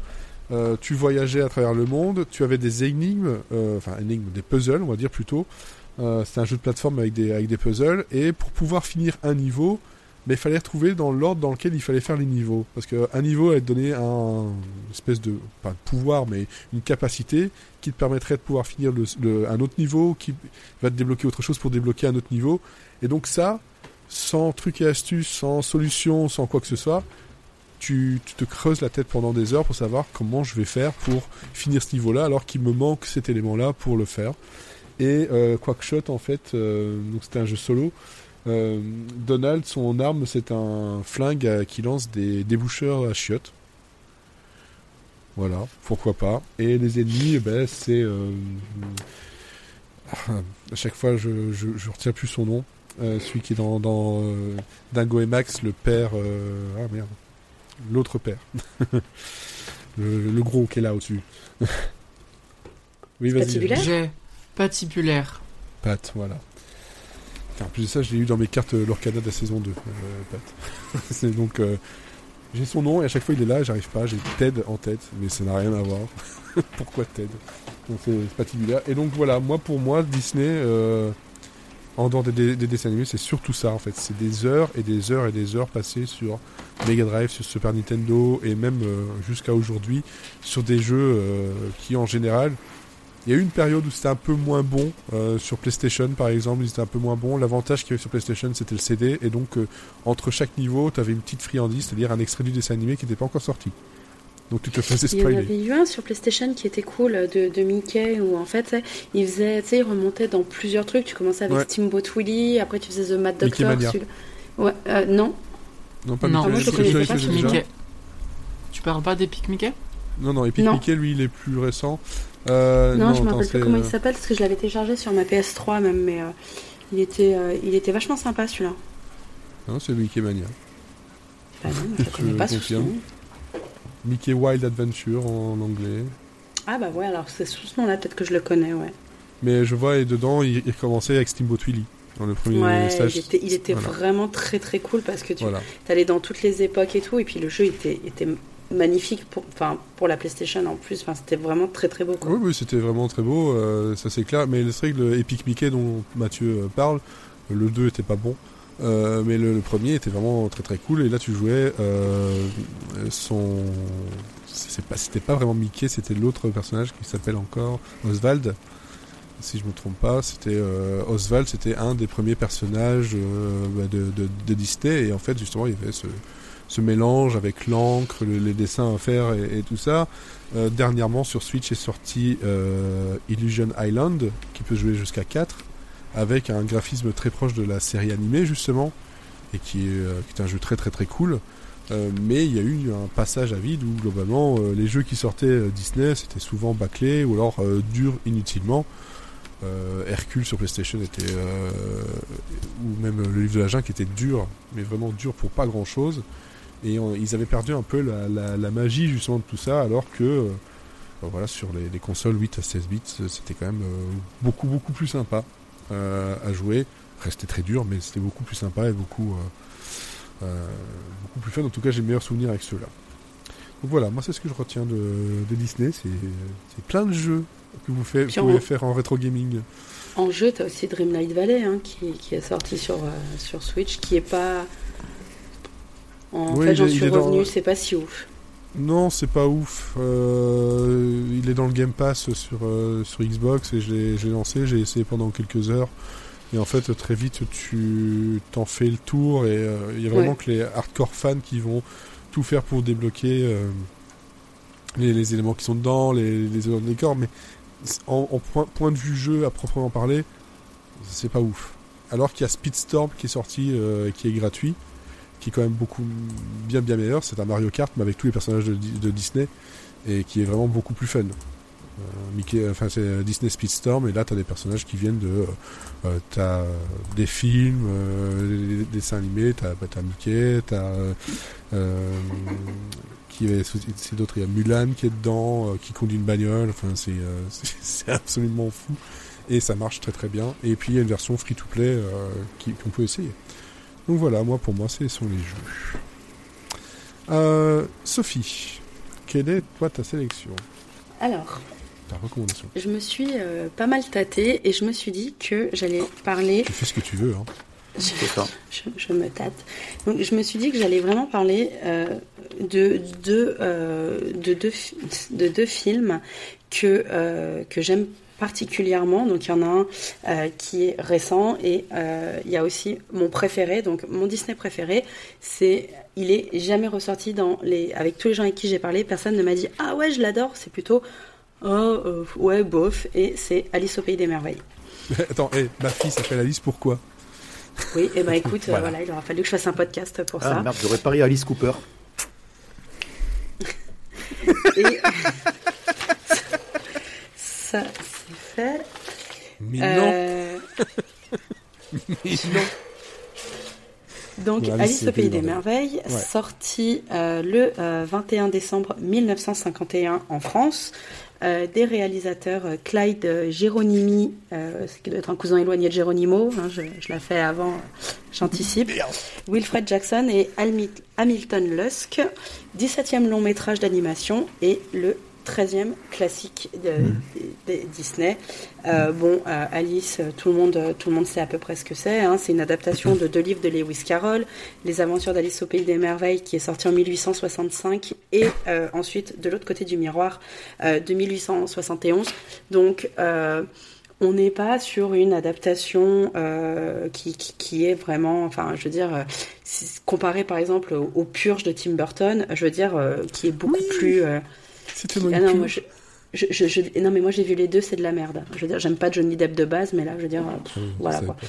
tu voyageais à travers le monde, tu avais des énigmes, enfin énigmes, des puzzles, on va dire plutôt. Euh, c'était un jeu de plateforme avec des, avec des puzzles, et pour pouvoir finir un niveau, mais il fallait retrouver dans l'ordre dans lequel il fallait faire les niveaux. Parce qu'un niveau allait te donner un une espèce de, pas de pouvoir, mais une capacité qui te permettrait de pouvoir finir un autre niveau, qui va te débloquer autre chose pour débloquer un autre niveau. Et donc ça, sans truc et astuce, sans solution, sans quoi que ce soit, tu, te creuses la tête pendant des heures pour savoir comment je vais faire pour finir ce niveau-là, alors qu'il me manque cet élément-là pour le faire. Et euh, Quackshot, en fait, euh, c'était un jeu solo. Euh, Donald, son arme, c'est un flingue à- qui lance des déboucheurs à chiottes. Voilà, pourquoi pas. Et les ennemis, eh ben, c'est. euh, à chaque fois, je, je, je retiens plus son nom. Euh, celui qui est dans, dans euh, Dingo et Max, le père. euh, ah merde. L'autre père. le, le gros qui est là au-dessus. oui, vas-y. Patibulaire J'ai patibulaire. Pat, voilà. Plus de ça, je l'ai eu dans mes cartes euh, Lorcana de la saison 2, euh, donc. euh, j'ai son nom et à chaque fois il est là, j'arrive pas, j'ai Ted en tête, mais ça n'a rien à voir. Pourquoi Ted? Donc c'est patibulaire. Et donc voilà, moi pour moi, Disney, en dehors des, des- des dessins animés, c'est surtout ça en fait. C'est des heures et des heures et des heures passées sur Mega Drive, sur Super Nintendo et même jusqu'à aujourd'hui sur des jeux qui en général il y a eu une période où c'était un peu moins bon euh, sur PlayStation par exemple, ils étaient un peu moins bons. L'avantage qu'il y avait sur PlayStation c'était le CD et donc euh, entre chaque niveau tu avais une petite friandise, c'est-à-dire un extrait du dessin animé qui n'était pas encore sorti. Donc tu te faisais Il y en spoiler. avait eu un sur PlayStation qui était cool de, de Mickey où en fait tu sais, il faisait, tu sais, il remontait dans plusieurs trucs. Tu commençais avec Ouais. Steamboat Willie, après tu faisais The Mad Mickey Doctor. Ouais, euh, non. Non, pas Non, Mickey, moi, je connaissais pas. Mickey. Tu parles pas d'Epic Mickey? Non, non, Epic Non. Mickey lui il est plus récent. Euh, non, je me attends, rappelle pas comment il euh, s'appelle parce que je l'avais téléchargé sur ma PS3 même, mais euh, il, était, euh, il était vachement sympa celui-là. Non, c'est Mickey Mania. Bah non, je le connais pas sous ce nom. Mickey Wild Adventure en anglais. Ah bah ouais, alors c'est sous ce nom-là, peut-être que je le connais, ouais. Mais je vois et dedans il, il commençait avec Steamboat Willie dans le premier Ouais, stage. il était, il était Voilà. vraiment très très cool parce que tu Voilà. allais dans toutes les époques et tout, et puis le jeu était, était magnifique pour, enfin, pour la PlayStation en plus, enfin, c'était vraiment très très beau. Quoi. Oui, oui, c'était vraiment très beau, euh, ça c'est clair. Mais c'est vrai le Epic Mickey dont Mathieu euh, parle, le 2 était pas bon. Euh, mais le, premier était vraiment très très cool. Et là, tu jouais euh, son, c'était pas vraiment Mickey, c'était l'autre personnage qui s'appelle encore Oswald. Si je me trompe pas, c'était euh, Oswald, c'était un des premiers personnages euh, bah, de, de, de, Disney et en fait justement il y avait ce, ce mélange avec l'encre, le, les dessins à faire et, tout ça. Euh, dernièrement sur Switch est sorti euh, Illusion Island qui peut jouer jusqu'à 4 avec un graphisme très proche de la série animée justement et qui est, euh, un jeu très très très cool. Mais il y a eu un passage à vide où globalement les jeux qui sortaient Disney c'était souvent bâclés ou alors durs inutilement. Hercule sur PlayStation était ou même le livre de la jungle était dur, mais vraiment dur pour pas grand chose. Et on, ils avaient perdu un peu la, la, la, magie justement de tout ça, alors que voilà sur les, les, consoles 8 à 16 bits c'était quand même beaucoup beaucoup plus sympa à jouer. Restait très dur, mais c'était beaucoup plus sympa et beaucoup euh, beaucoup plus fun. En tout cas, j'ai meilleurs souvenirs avec ceux-là. Donc voilà, moi c'est ce que je retiens de, de Disney, c'est plein de jeux que vous, fait, vous pouvez en, faire en rétro gaming. En jeu, tu as aussi Dreamlight Valley hein, qui, qui, est sorti sur, euh, sur Switch, qui est pas. En oui, fait, j'en suis revenu, dans... c'est pas si ouf. Non, c'est pas ouf. Euh, il est dans le Game Pass sur, euh, sur Xbox et je l'ai lancé, j'ai essayé pendant quelques heures. Et en fait, très vite, tu t'en fais le tour et il euh, y a vraiment ouais. que les hardcore fans qui vont tout faire pour débloquer euh, les, les, éléments qui sont dedans, les, les éléments de décor. Mais en, en point, point, de vue jeu à proprement parler, c'est pas ouf. Alors qu'il y a Speedstorm qui est sorti euh, et qui est gratuit, qui est quand même beaucoup bien bien meilleur. C'est un Mario Kart mais avec tous les personnages de, Disney et qui est vraiment beaucoup plus fun. Euh, Mickey, enfin c'est Disney Speedstorm et là tu as des personnages qui viennent de euh, t'as des films euh, des dessins animés t'as bah, Mickey t'as euh, qui c'est d'autres il y a Mulan qui est dedans qui conduit une bagnole enfin c'est c'est absolument fou et ça marche très très bien et puis il y a une version free to play qu'on peut essayer donc voilà moi pour moi ce sont les jeux Sophie quelle est toi ta sélection alors, ta recommandation Je me suis euh, pas mal tâtée et je me suis dit que j'allais parler. Tu fais ce que tu veux, hein. Je, je, je, me tâte. Donc, je me suis dit que j'allais vraiment parler euh, de, de, euh, de, deux, de deux films que, euh, que j'aime particulièrement. Donc, il y en a un euh, qui est récent et euh, il y a aussi mon préféré. Donc, mon Disney préféré, c'est. Il est jamais ressorti dans les. Avec tous les gens avec qui j'ai parlé, personne ne m'a dit Ah ouais, je l'adore. C'est plutôt Oh, euh, ouais, bof. Et c'est Alice au Pays des Merveilles. Attends, hey, ma fille s'appelle Alice, pourquoi Oui, et eh ben écoute, voilà. Euh, voilà. il aura fallu que je fasse un podcast pour ah, ça. Merde, j'aurais parié Alice Cooper. et ça, fait. Mais euh... non Mais non donc Alice, Alice au Pays des Merveilles, ouais. sorti euh, le euh, 21 décembre 1951 en France, euh, des réalisateurs euh, Clyde Geronimi, euh, ce qui doit être un cousin éloigné de Geronimo, hein, je, je l'ai fait avant, j'anticipe, Wilfred Jackson et Hamilton Lusk, 17e long métrage d'animation et le 13e classique de, mmh. de, de Disney. Euh, bon, euh, Alice, tout le monde, tout le monde sait à peu près ce que c'est. Hein. C'est une adaptation de deux livres de Lewis Carroll, Les Aventures d'Alice au Pays des Merveilles, qui est sorti en 1865, et euh, ensuite de l'autre côté du miroir euh, de 1871. Donc euh, on n'est pas sur une adaptation euh, qui, qui, qui, est vraiment, enfin, je veux dire, euh, comparé par exemple aux, aux, Purges de Tim Burton, je veux dire, euh, qui est beaucoup oui. plus. C'était ah non, moi, je, je, je, je, non, mais moi j'ai vu les deux, c'est de la merde. Je veux dire, j'aime pas Johnny Depp de base, mais là, je veux dire, pff, mmh, voilà quoi. Pas.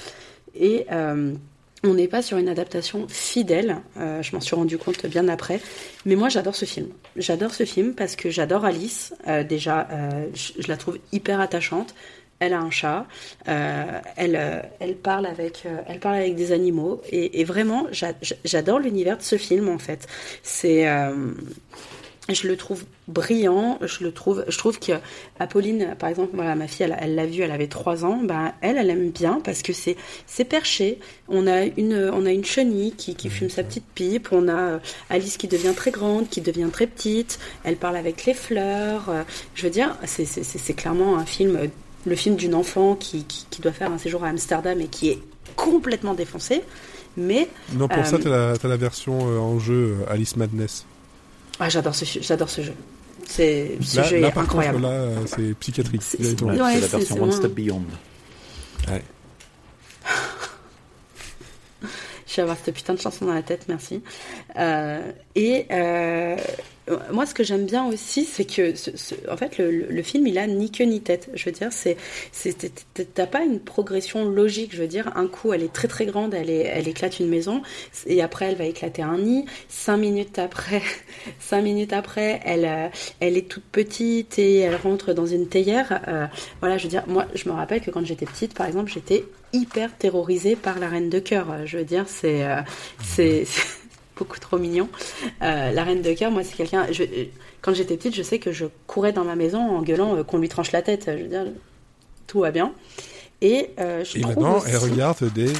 Et euh, on n'est pas sur une adaptation fidèle, euh, je m'en suis rendu compte bien après, mais moi j'adore ce film. J'adore ce film parce que j'adore Alice, euh, déjà, je, la trouve hyper attachante. Elle a un chat, elle, elle, parle avec, elle parle avec des animaux, et, et vraiment, j'adore l'univers de ce film en fait. C'est je le trouve brillant, je le trouve, je trouve que Apolline, par exemple, voilà, ma fille, elle l'a vu, elle avait 3 ans, ben, elle, elle aime bien parce que c'est, c'est perché. On a une, on a une chenille qui, qui fume sa petite pipe, on a Alice qui devient très grande, qui devient très petite, elle parle avec les fleurs, je veux dire, c'est, c'est, c'est clairement un film, le film d'une enfant qui, qui, qui doit faire un séjour à Amsterdam et qui est complètement défoncé. Mais, non, pour euh, ça, tu as, la version euh, en jeu Alice Madness. Ah, j'adore ce, j'adore ce jeu. C'est, ce Là, jeu là, est par incroyable. contre, là, c'est psychiatrique. C'est-. Ouais, la c'est- version c'est One Step Beyond. Je vais avoir cette putain de chanson dans la tête, merci. Euh, et euh, moi, ce que j'aime bien aussi, c'est que, ce- ce- en fait, le, le- le film, il a ni queue ni tête. Je veux dire, c'est, t'as- pas une progression logique. Je veux dire, un coup, elle est très très grande, elle, est, elle éclate une maison, et après, elle va éclater un nid. Cinq minutes après, cinq minutes après, elle, euh, elle est toute petite et elle rentre dans une théière. Euh, voilà, je veux dire, moi, je me rappelle que quand j'étais petite, par exemple, j'étais hyper terrorisée par la reine de cœur. Je veux dire, c'est euh, c'est c'est beaucoup trop mignon. Euh, la reine de cœur, moi, c'est quelqu'un. je- Quand j'étais petite, je sais que je courais dans ma maison en gueulant euh, qu'on lui tranche la tête. Je veux dire, tout va bien. Et euh, je Et maintenant, aussi- elle regarde des,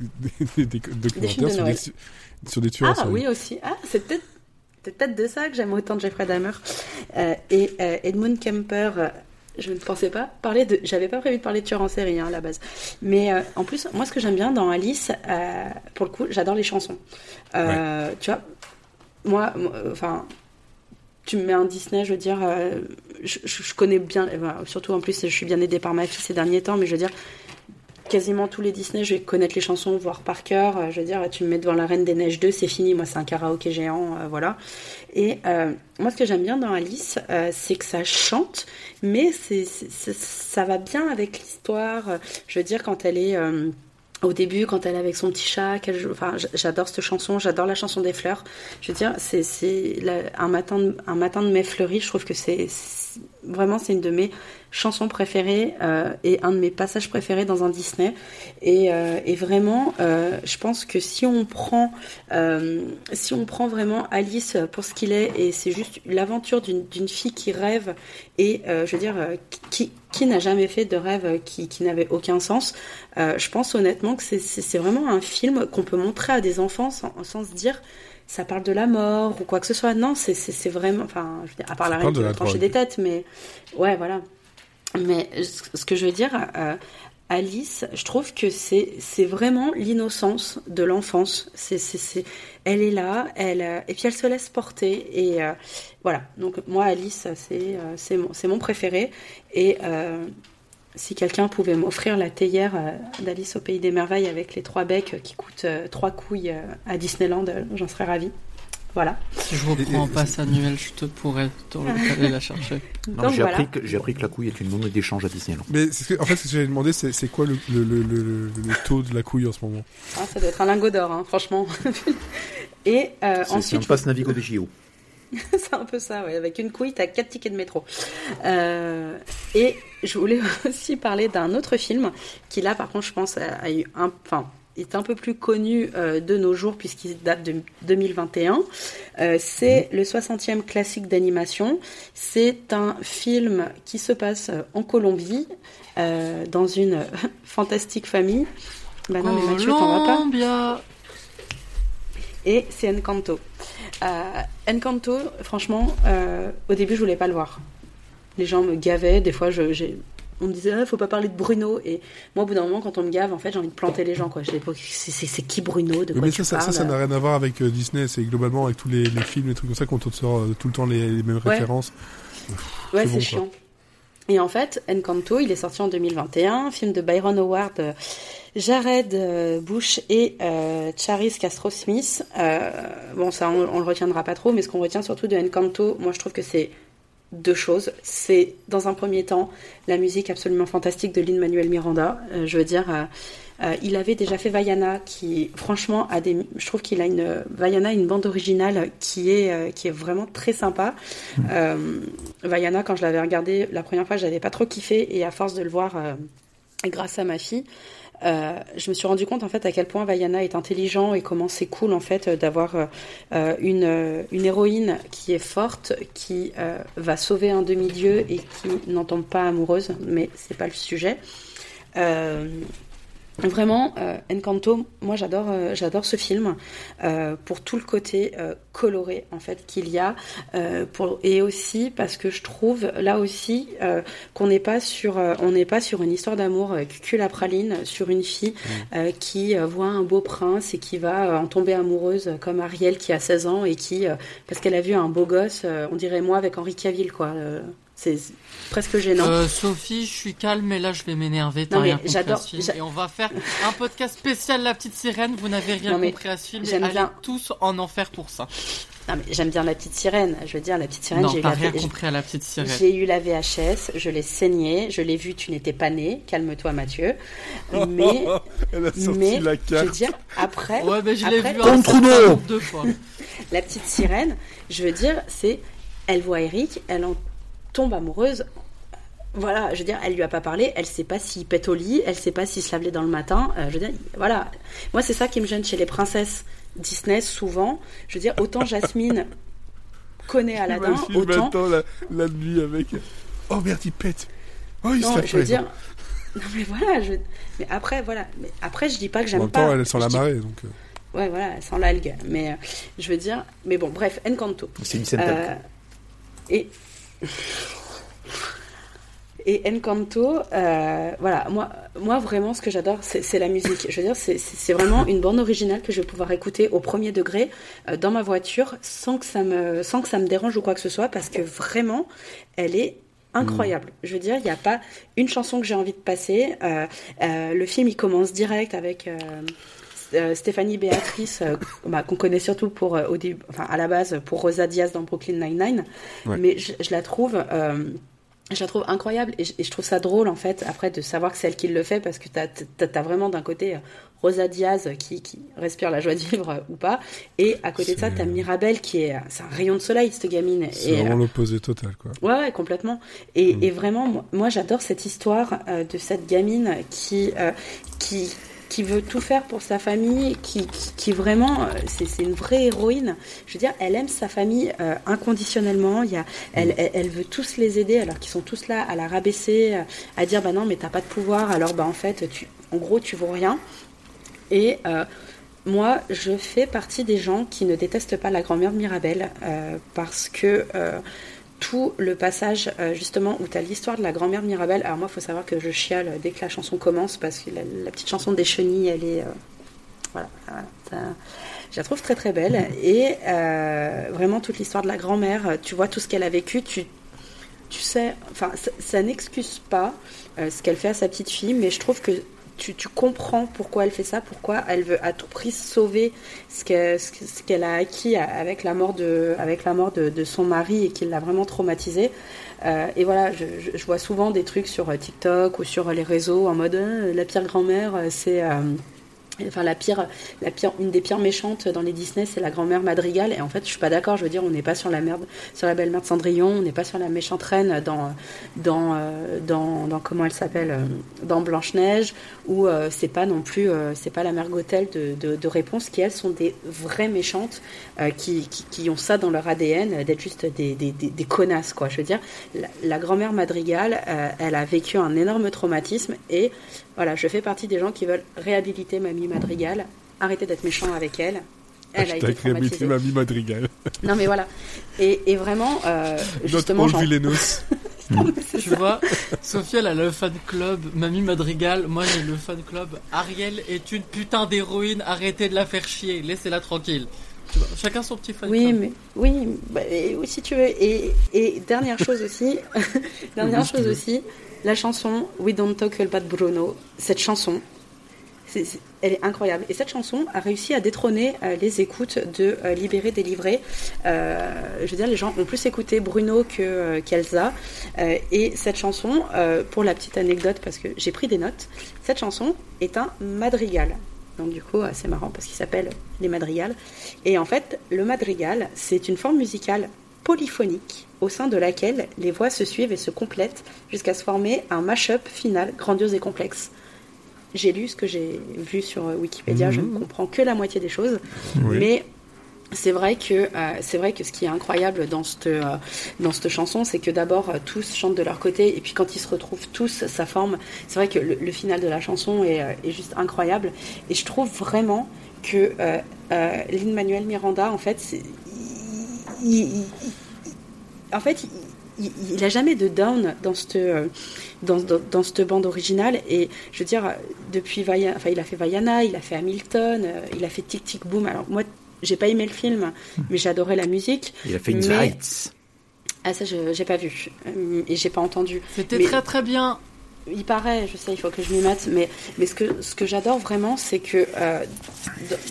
des, des documentaires de sur, des, sur des tueurs Ah série. oui aussi. Ah, c'est peut-être peut-être de ça que j'aime autant Jeffrey Dahmer. Euh, et Edmund Kemper, je ne pensais pas parler de. J'avais pas prévu de parler de tueur en série hein, à la base. Mais euh, en plus, moi, ce que j'aime bien dans Alice, euh, pour le coup, j'adore les chansons. Euh, Tu vois, moi, moi, enfin. Tu me mets un Disney, je veux dire, je, je- connais bien, surtout en plus, je suis bien aidée par ma fille ces derniers temps, mais je veux dire, quasiment tous les Disney, je vais connaître les chansons, voir par cœur. Euh, Je veux dire, tu me mets devant la Reine des Neiges 2, c'est fini. Moi, c'est un karaoké géant, euh, voilà. Et euh, moi, ce que j'aime bien dans Alice, c'est que ça chante, mais ça va bien avec l'histoire. Je veux dire, quand elle est au début, quand elle est avec son petit chat, enfin, j'adore cette chanson, j'adore la chanson des fleurs. Je veux dire, c'est, un matin, un matin de mai fleuri. Je trouve que c'est- vraiment, c'est une de mes chansons préférées euh, et un de mes passages préférés dans un Disney. Et, euh, vraiment, euh, je pense que si on prend, si on prend vraiment Alice pour ce qu'il est, et c'est juste l'aventure d'une fille qui rêve et, je veux dire, qui, qui n'a jamais fait de rêve qui, qui n'avait aucun sens, je pense honnêtement que c'est vraiment un film qu'on peut montrer à des enfants sans, sans se dire ça parle de la mort ou quoi que ce soit. Non, c'est- c'est c'est vraiment, enfin, je veux dire, à part Ça la reine de qui la va trancher des têtes, mais ouais, voilà. Mais ce que je veux dire, euh, Alice, je trouve que c'est c'est vraiment l'innocence de l'enfance. C'est c'est c'est elle est là, elle euh, et puis elle se laisse porter et euh, voilà. Donc moi Alice, c'est c'est mon mon préféré et euh, si quelqu'un pouvait m'offrir la théière euh, d'Alice au pays des merveilles avec les trois becs qui coûtent euh, trois couilles euh, à Disneyland, j'en serais ravie. Voilà. Si je reprends et- pass annuel, je te pourrais te- aller la chercher. J'ai voilà. appris, que- j'ai appris que la couille est une monnaie d'échange à Disneyland. Mais c'est ce que- en fait, ce que j'avais demandé, c'est c'est quoi le, le, le, le, le taux de la couille en ce moment? Ah, ça doit être un lingot d'or, hein, franchement. et euh, C'est c'est un ensuite, passe Navigo de JO. c'est un peu ça, ouais. Avec une couille, t'as quatre tickets de métro. Euh, et je voulais aussi parler d'un autre film qui, là, par contre, je pense, a, a eu un, enfin, est un peu plus connu euh, de nos jours puisqu'il date de 2021. Euh, c'est le 60e classique d'animation. C'est un film qui se passe en Colombie, euh, dans une fantastique famille. Bah non, mais Mathieu, t'en vas pas et c'est Encanto. Euh, Encanto, franchement, euh, au début, je voulais pas le voir. Les gens me gavaient, des fois, je, on me disait, ah, faut pas parler de Bruno. Et moi, au bout d'un moment, quand on me gave, en fait, j'ai envie de planter les gens. Quoi. C'est, qui Bruno? De quoi mais tu ça, ça, ça, parles? ça n'a rien à voir avec euh, Disney. C'est globalement avec tous les, les films, les trucs comme ça, quand on te sort euh, tout le temps les, les mêmes Ouais. références. Ouais, c'est bon, chiant. Et en fait, Encanto, il est sorti en 2021, film de Byron Howard, Jared euh, Bush et euh, Charis Castro-Smith. Euh, bon, ça, on, on le retiendra pas trop, mais ce qu'on retient surtout de Encanto, moi, je trouve que c'est deux choses. C'est, dans un premier temps, la musique absolument fantastique de Lin-Manuel Miranda. Je veux dire, il avait déjà fait Vaiana, qui, franchement, a des, je trouve qu'il a une, Vaiana, une bande originale qui est, qui est vraiment très sympa. Vaiana, quand je l'avais regardé la première fois, j'avais pas trop kiffé, et à force de le voir grâce à ma fille, euh, je me suis rendu compte en fait à quel point Vaiana est intelligent et comment c'est cool en fait d'avoir euh, une, euh, une héroïne qui est forte, qui va sauver un demi-dieu et qui n'en tombe pas amoureuse, mais c'est pas le sujet. Vraiment, euh, Encanto, moi j'adore, euh, j'adore ce film euh, pour tout le côté euh, coloré en fait qu'il y a, euh, pour, et aussi parce que je trouve là aussi euh, qu'on n'est pas sur, euh, on n'est pas sur une histoire d'amour euh, cul à praline sur une fille euh, qui euh, voit un beau prince et qui va euh, en tomber amoureuse comme Ariel qui a 16 ans et qui, euh, parce qu'elle a vu un beau gosse, euh, on dirait moi avec Henri Cavill quoi. C'est presque gênant. Euh, Sophie, je suis calme, mais là je vais m'énerver. T'as Non, mais rien compris j'adore- à ce film. j'a- Et on va faire un podcast spécial La Petite Sirène. Vous n'avez rien Non, mais compris à ce film. j'aime bien. tous en enfer pour ça. Non, mais j'aime bien la petite sirène. Je veux dire, la petite sirène, non, j'ai eu, la rien compris à La Petite Sirène. j'ai eu la VHS, je l'ai saignée, je l'ai vue, tu n'étais pas né, calme-toi Mathieu. Mais, Elle a sorti mais la je veux carte. dire, après, Ouais, mais je l'ai Après- vu Tom un certain Trudeau nombre de fois. la petite sirène, je veux dire, c'est, elle voit Eric, elle en tombe amoureuse. Voilà, je veux dire, elle lui a pas parlé, elle sait pas s'il pète au lit, elle sait pas s'il se lave les dents le matin. euh, je veux dire, voilà. Moi, c'est ça qui me gêne chez les princesses Disney, souvent. Je veux dire, autant Jasmine connaît Aladdin, autant. la, la nuit avec. Oh merde, il pète. Oh, il se Non, lave je veux les dire. Non, mais voilà, je... mais après, voilà. Mais après, je dis pas que En j'aime même pas. temps, elle sent la dis- marée, donc. euh, Ouais, voilà, elle sent l'algue. Mais euh, je veux dire. Mais bon, bref, Encanto. C'est une scène Euh, et. Et Encanto, euh, voilà, moi, moi vraiment ce que j'adore, c'est la musique. Je veux dire, c'est- vraiment une bande originale que je vais pouvoir écouter au premier degré euh, dans ma voiture sans que ça me, sans que ça me dérange ou quoi que ce soit, parce que vraiment, elle est incroyable. Je veux dire, il n'y a pas une chanson que j'ai envie de passer. Euh, le film, il commence direct avec. Euh, Stéphanie Béatrice, euh, bah, qu'on connaît surtout pour, euh, au début, enfin, à la base, pour Rosa Diaz dans Brooklyn Nine-Nine. Ouais. Mais je, je la trouve. je la trouve incroyable et je, et je trouve ça drôle en fait après de savoir que c'est elle qui le fait parce que t'as as, vraiment d'un côté Rosa Diaz qui, qui respire la joie de vivre euh, ou pas et à côté de ça t'as Mirabelle qui est c'est un rayon de soleil cette gamine C'est vraiment euh, l'opposé total, quoi. Ouais, ouais, complètement. Et, Mm. et vraiment, moi, moi, j'adore cette histoire euh, de cette gamine qui, qui, qui veut tout faire pour sa famille, qui, qui, qui vraiment, euh, c'est c'est une vraie héroïne. Je veux dire, elle aime sa famille euh, inconditionnellement. Il y a, elle, elle, elle veut tous les aider, alors qu'ils sont tous là à la rabaisser, euh, à dire, bah non, mais t'as pas de pouvoir, alors bah en fait, tu, en gros, tu vaux rien. Et euh, moi, je fais partie des gens qui ne détestent pas la grand-mère de Mirabelle euh, parce que tout le passage, euh, justement, où tu as l'histoire de la grand-mère de Mirabelle. Alors, moi, il faut savoir que je chiale dès que la chanson commence parce que la, petite chanson des chenilles, elle est. euh, voilà, je la trouve très très belle. Et euh, vraiment, toute l'histoire de la grand-mère, tu vois tout ce qu'elle a vécu, tu, tu sais, enfin, ça, n'excuse pas ce qu'elle fait à sa petite fille, mais je trouve que tu, tu comprends pourquoi elle fait ça, pourquoi elle veut à tout prix sauver ce qu'elle ce qu'elle a acquis avec la mort de, avec la mort de, son mari et qui l'a vraiment traumatisée. Euh, et voilà, je, vois souvent des trucs sur euh, TikTok ou sur les réseaux en mode euh, la pire grand-mère, euh, c'est. Enfin, la pire, la pire, une des pires méchantes dans les Disney, c'est la grand-mère Madrigal. Et en fait, je suis pas d'accord. Je veux dire, on n'est pas sur la merde, sur la belle mère de Cendrillon, on n'est pas sur la méchante reine dans, dans, euh, dans, dans comment elle s'appelle, euh, dans Blanche Neige, ou euh, c'est pas non plus, euh, c'est pas la mère Gothel de, de, de Réponse, qui elles sont des vraies méchantes, euh, qui, qui, qui ont ça dans leur ADN, euh, d'être juste des, des, des, connasses, quoi. Je veux dire, la, la grand-mère Madrigal, elle a vécu un énorme traumatisme et voilà, je fais partie des gens qui veulent réhabiliter Mamie Madrigal, arrêter d'être méchant avec elle. Elle a été traumatisée. Mamie Madrigal. Non mais voilà. Et, et vraiment, euh, Notre justement, j'en- Villanos. c'est Tu ça. vois, Sophie, elle a le fan club Mamie Madrigal. Moi, j'ai le fan club Ariel est une putain d'héroïne. Arrêtez de la faire chier. Laissez-la tranquille. Tu vois, chacun son petit fan Oui, club. mais oui, bah, et oui, si tu veux. Et, et dernière chose aussi, dernière Oui, chose veux. aussi, la chanson We Don't Talk About Bruno. Cette chanson, elle est incroyable. Et cette chanson a réussi à détrôner euh, les écoutes de euh, Libéré délivré. Euh, je veux dire, les gens ont plus écouté Bruno que qu'Elsa. Et cette chanson, pour la petite anecdote, parce que j'ai pris des notes, cette chanson est un madrigal. Donc du coup, c'est marrant parce qu'il s'appelle les madrigals. Et en fait, le madrigal, c'est une forme musicale polyphonique au sein de laquelle les voix se suivent et se complètent jusqu'à se former un mash-up final grandiose et complexe. J'ai lu ce que j'ai vu sur euh, Wikipédia, je ne comprends que la moitié des choses, Oui. mais c'est vrai que c'est vrai que ce qui est incroyable dans cette dans cette chanson, c'est que d'abord tous chantent de leur côté et puis quand ils se retrouvent tous, ça forme. C'est vrai que le, final de la chanson est, est, juste incroyable et je trouve vraiment que Lin Manuel Miranda, en fait, il, en fait, il, n'a a jamais de down dans cette, dans, dans, cette bande originale. Et je veux dire, depuis Vaiana, enfin, il a fait Vaiana, il a fait Hamilton, euh, il a fait Tic Tic Boom. Alors, moi, j'ai pas aimé le film, mais j'adorais la musique. Il a fait In Heights. Ah, ça, je j'ai pas vu. Euh, et j'ai pas entendu. C'était très très bien. Il paraît, je sais, il faut que je m'y mette, mais, mais ce que, ce que j'adore vraiment, c'est que euh,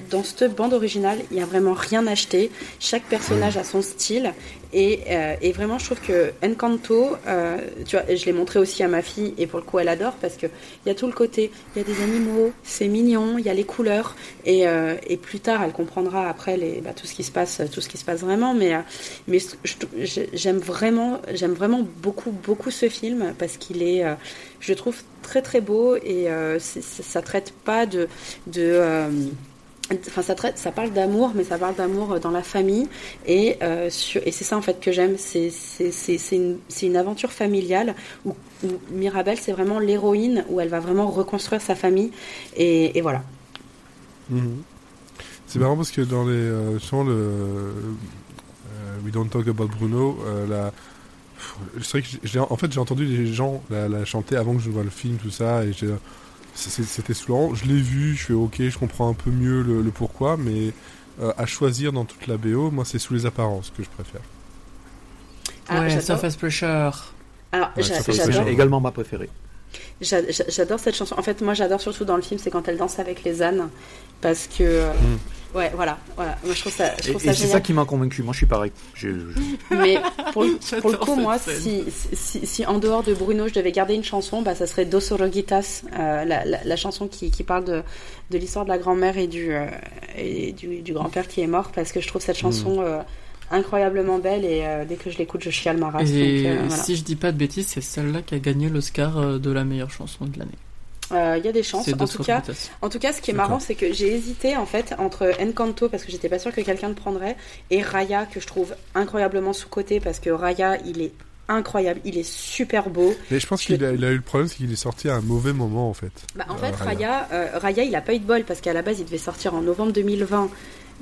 dans cette bande originale, il n'y a vraiment rien acheté. Chaque personnage a son style euh, et, vraiment, je trouve que Encanto, euh, tu vois, je l'ai montré aussi à ma fille et pour le coup, elle adore parce qu'il y a tout le côté, il y a des animaux, c'est mignon, il y a les couleurs et, euh, plus tard, elle comprendra après bah, tout ce qui se passe, tout ce qui se passe vraiment. Mais, j'aime vraiment, j'aime vraiment beaucoup, beaucoup ce film parce qu'il est, je le trouve très très beau et ça traite pas de Enfin, ça, parle d'amour, mais ça parle d'amour euh, dans la famille. Et, euh, et c'est ça, en fait, que j'aime. C'est, une, aventure familiale où, Mirabelle, c'est vraiment l'héroïne, où elle va vraiment reconstruire sa famille. Et, voilà. Mhm. C'est marrant parce que dans les euh, le euh, We Don't Talk About Bruno, la, c'est vrai que en fait, j'ai entendu les gens la, la, chanter avant que je vois le film, tout ça, et j'ai c'était souvent. Je l'ai vu, je fais ok, je comprends un peu mieux le, pourquoi, mais euh, à choisir dans toute la BO, moi c'est sous les apparences que je préfère. Ah, ouais, Surface Pressure. Alors, j'adore. également ma préférée. J'adore cette chanson. En fait, moi, j'adore surtout dans le film, c'est quand elle danse avec les ânes, parce que. Euh, hmm. Ouais, voilà, voilà. Moi, je trouve ça, je trouve et, c'est ça qui m'a convaincu. Moi, je suis pareil. Mais pour, le coup, moi, si, si, si, en dehors de Bruno, je devais garder une chanson, bah, ça serait Dos Oroguitas, euh, la, la, chanson qui, qui parle de, de l'histoire de la grand-mère et du, euh, et du, du grand-père qui est mort, parce que je trouve cette chanson. Hmm. Euh, incroyablement belle et euh, dès que je l'écoute je chiale ma race. Et euh, si je dis pas de bêtises, c'est celle-là qui a gagné l'Oscar de la meilleure chanson de l'année. Il y a des chances. En tout, cas, en tout cas, ce qui est marrant, c'est que j'ai hésité en fait entre Encanto parce que j'étais pas sûre que quelqu'un le prendrait et Raya que je trouve incroyablement sous côté parce que Raya il est incroyable, il est super beau. Mais je pense qu'il a, eu le problème, c'est qu'il est sorti à un mauvais moment en fait. Bah, en fait, Raya, Raya, il a pas eu de bol parce qu'à la base il devait sortir en novembre 2020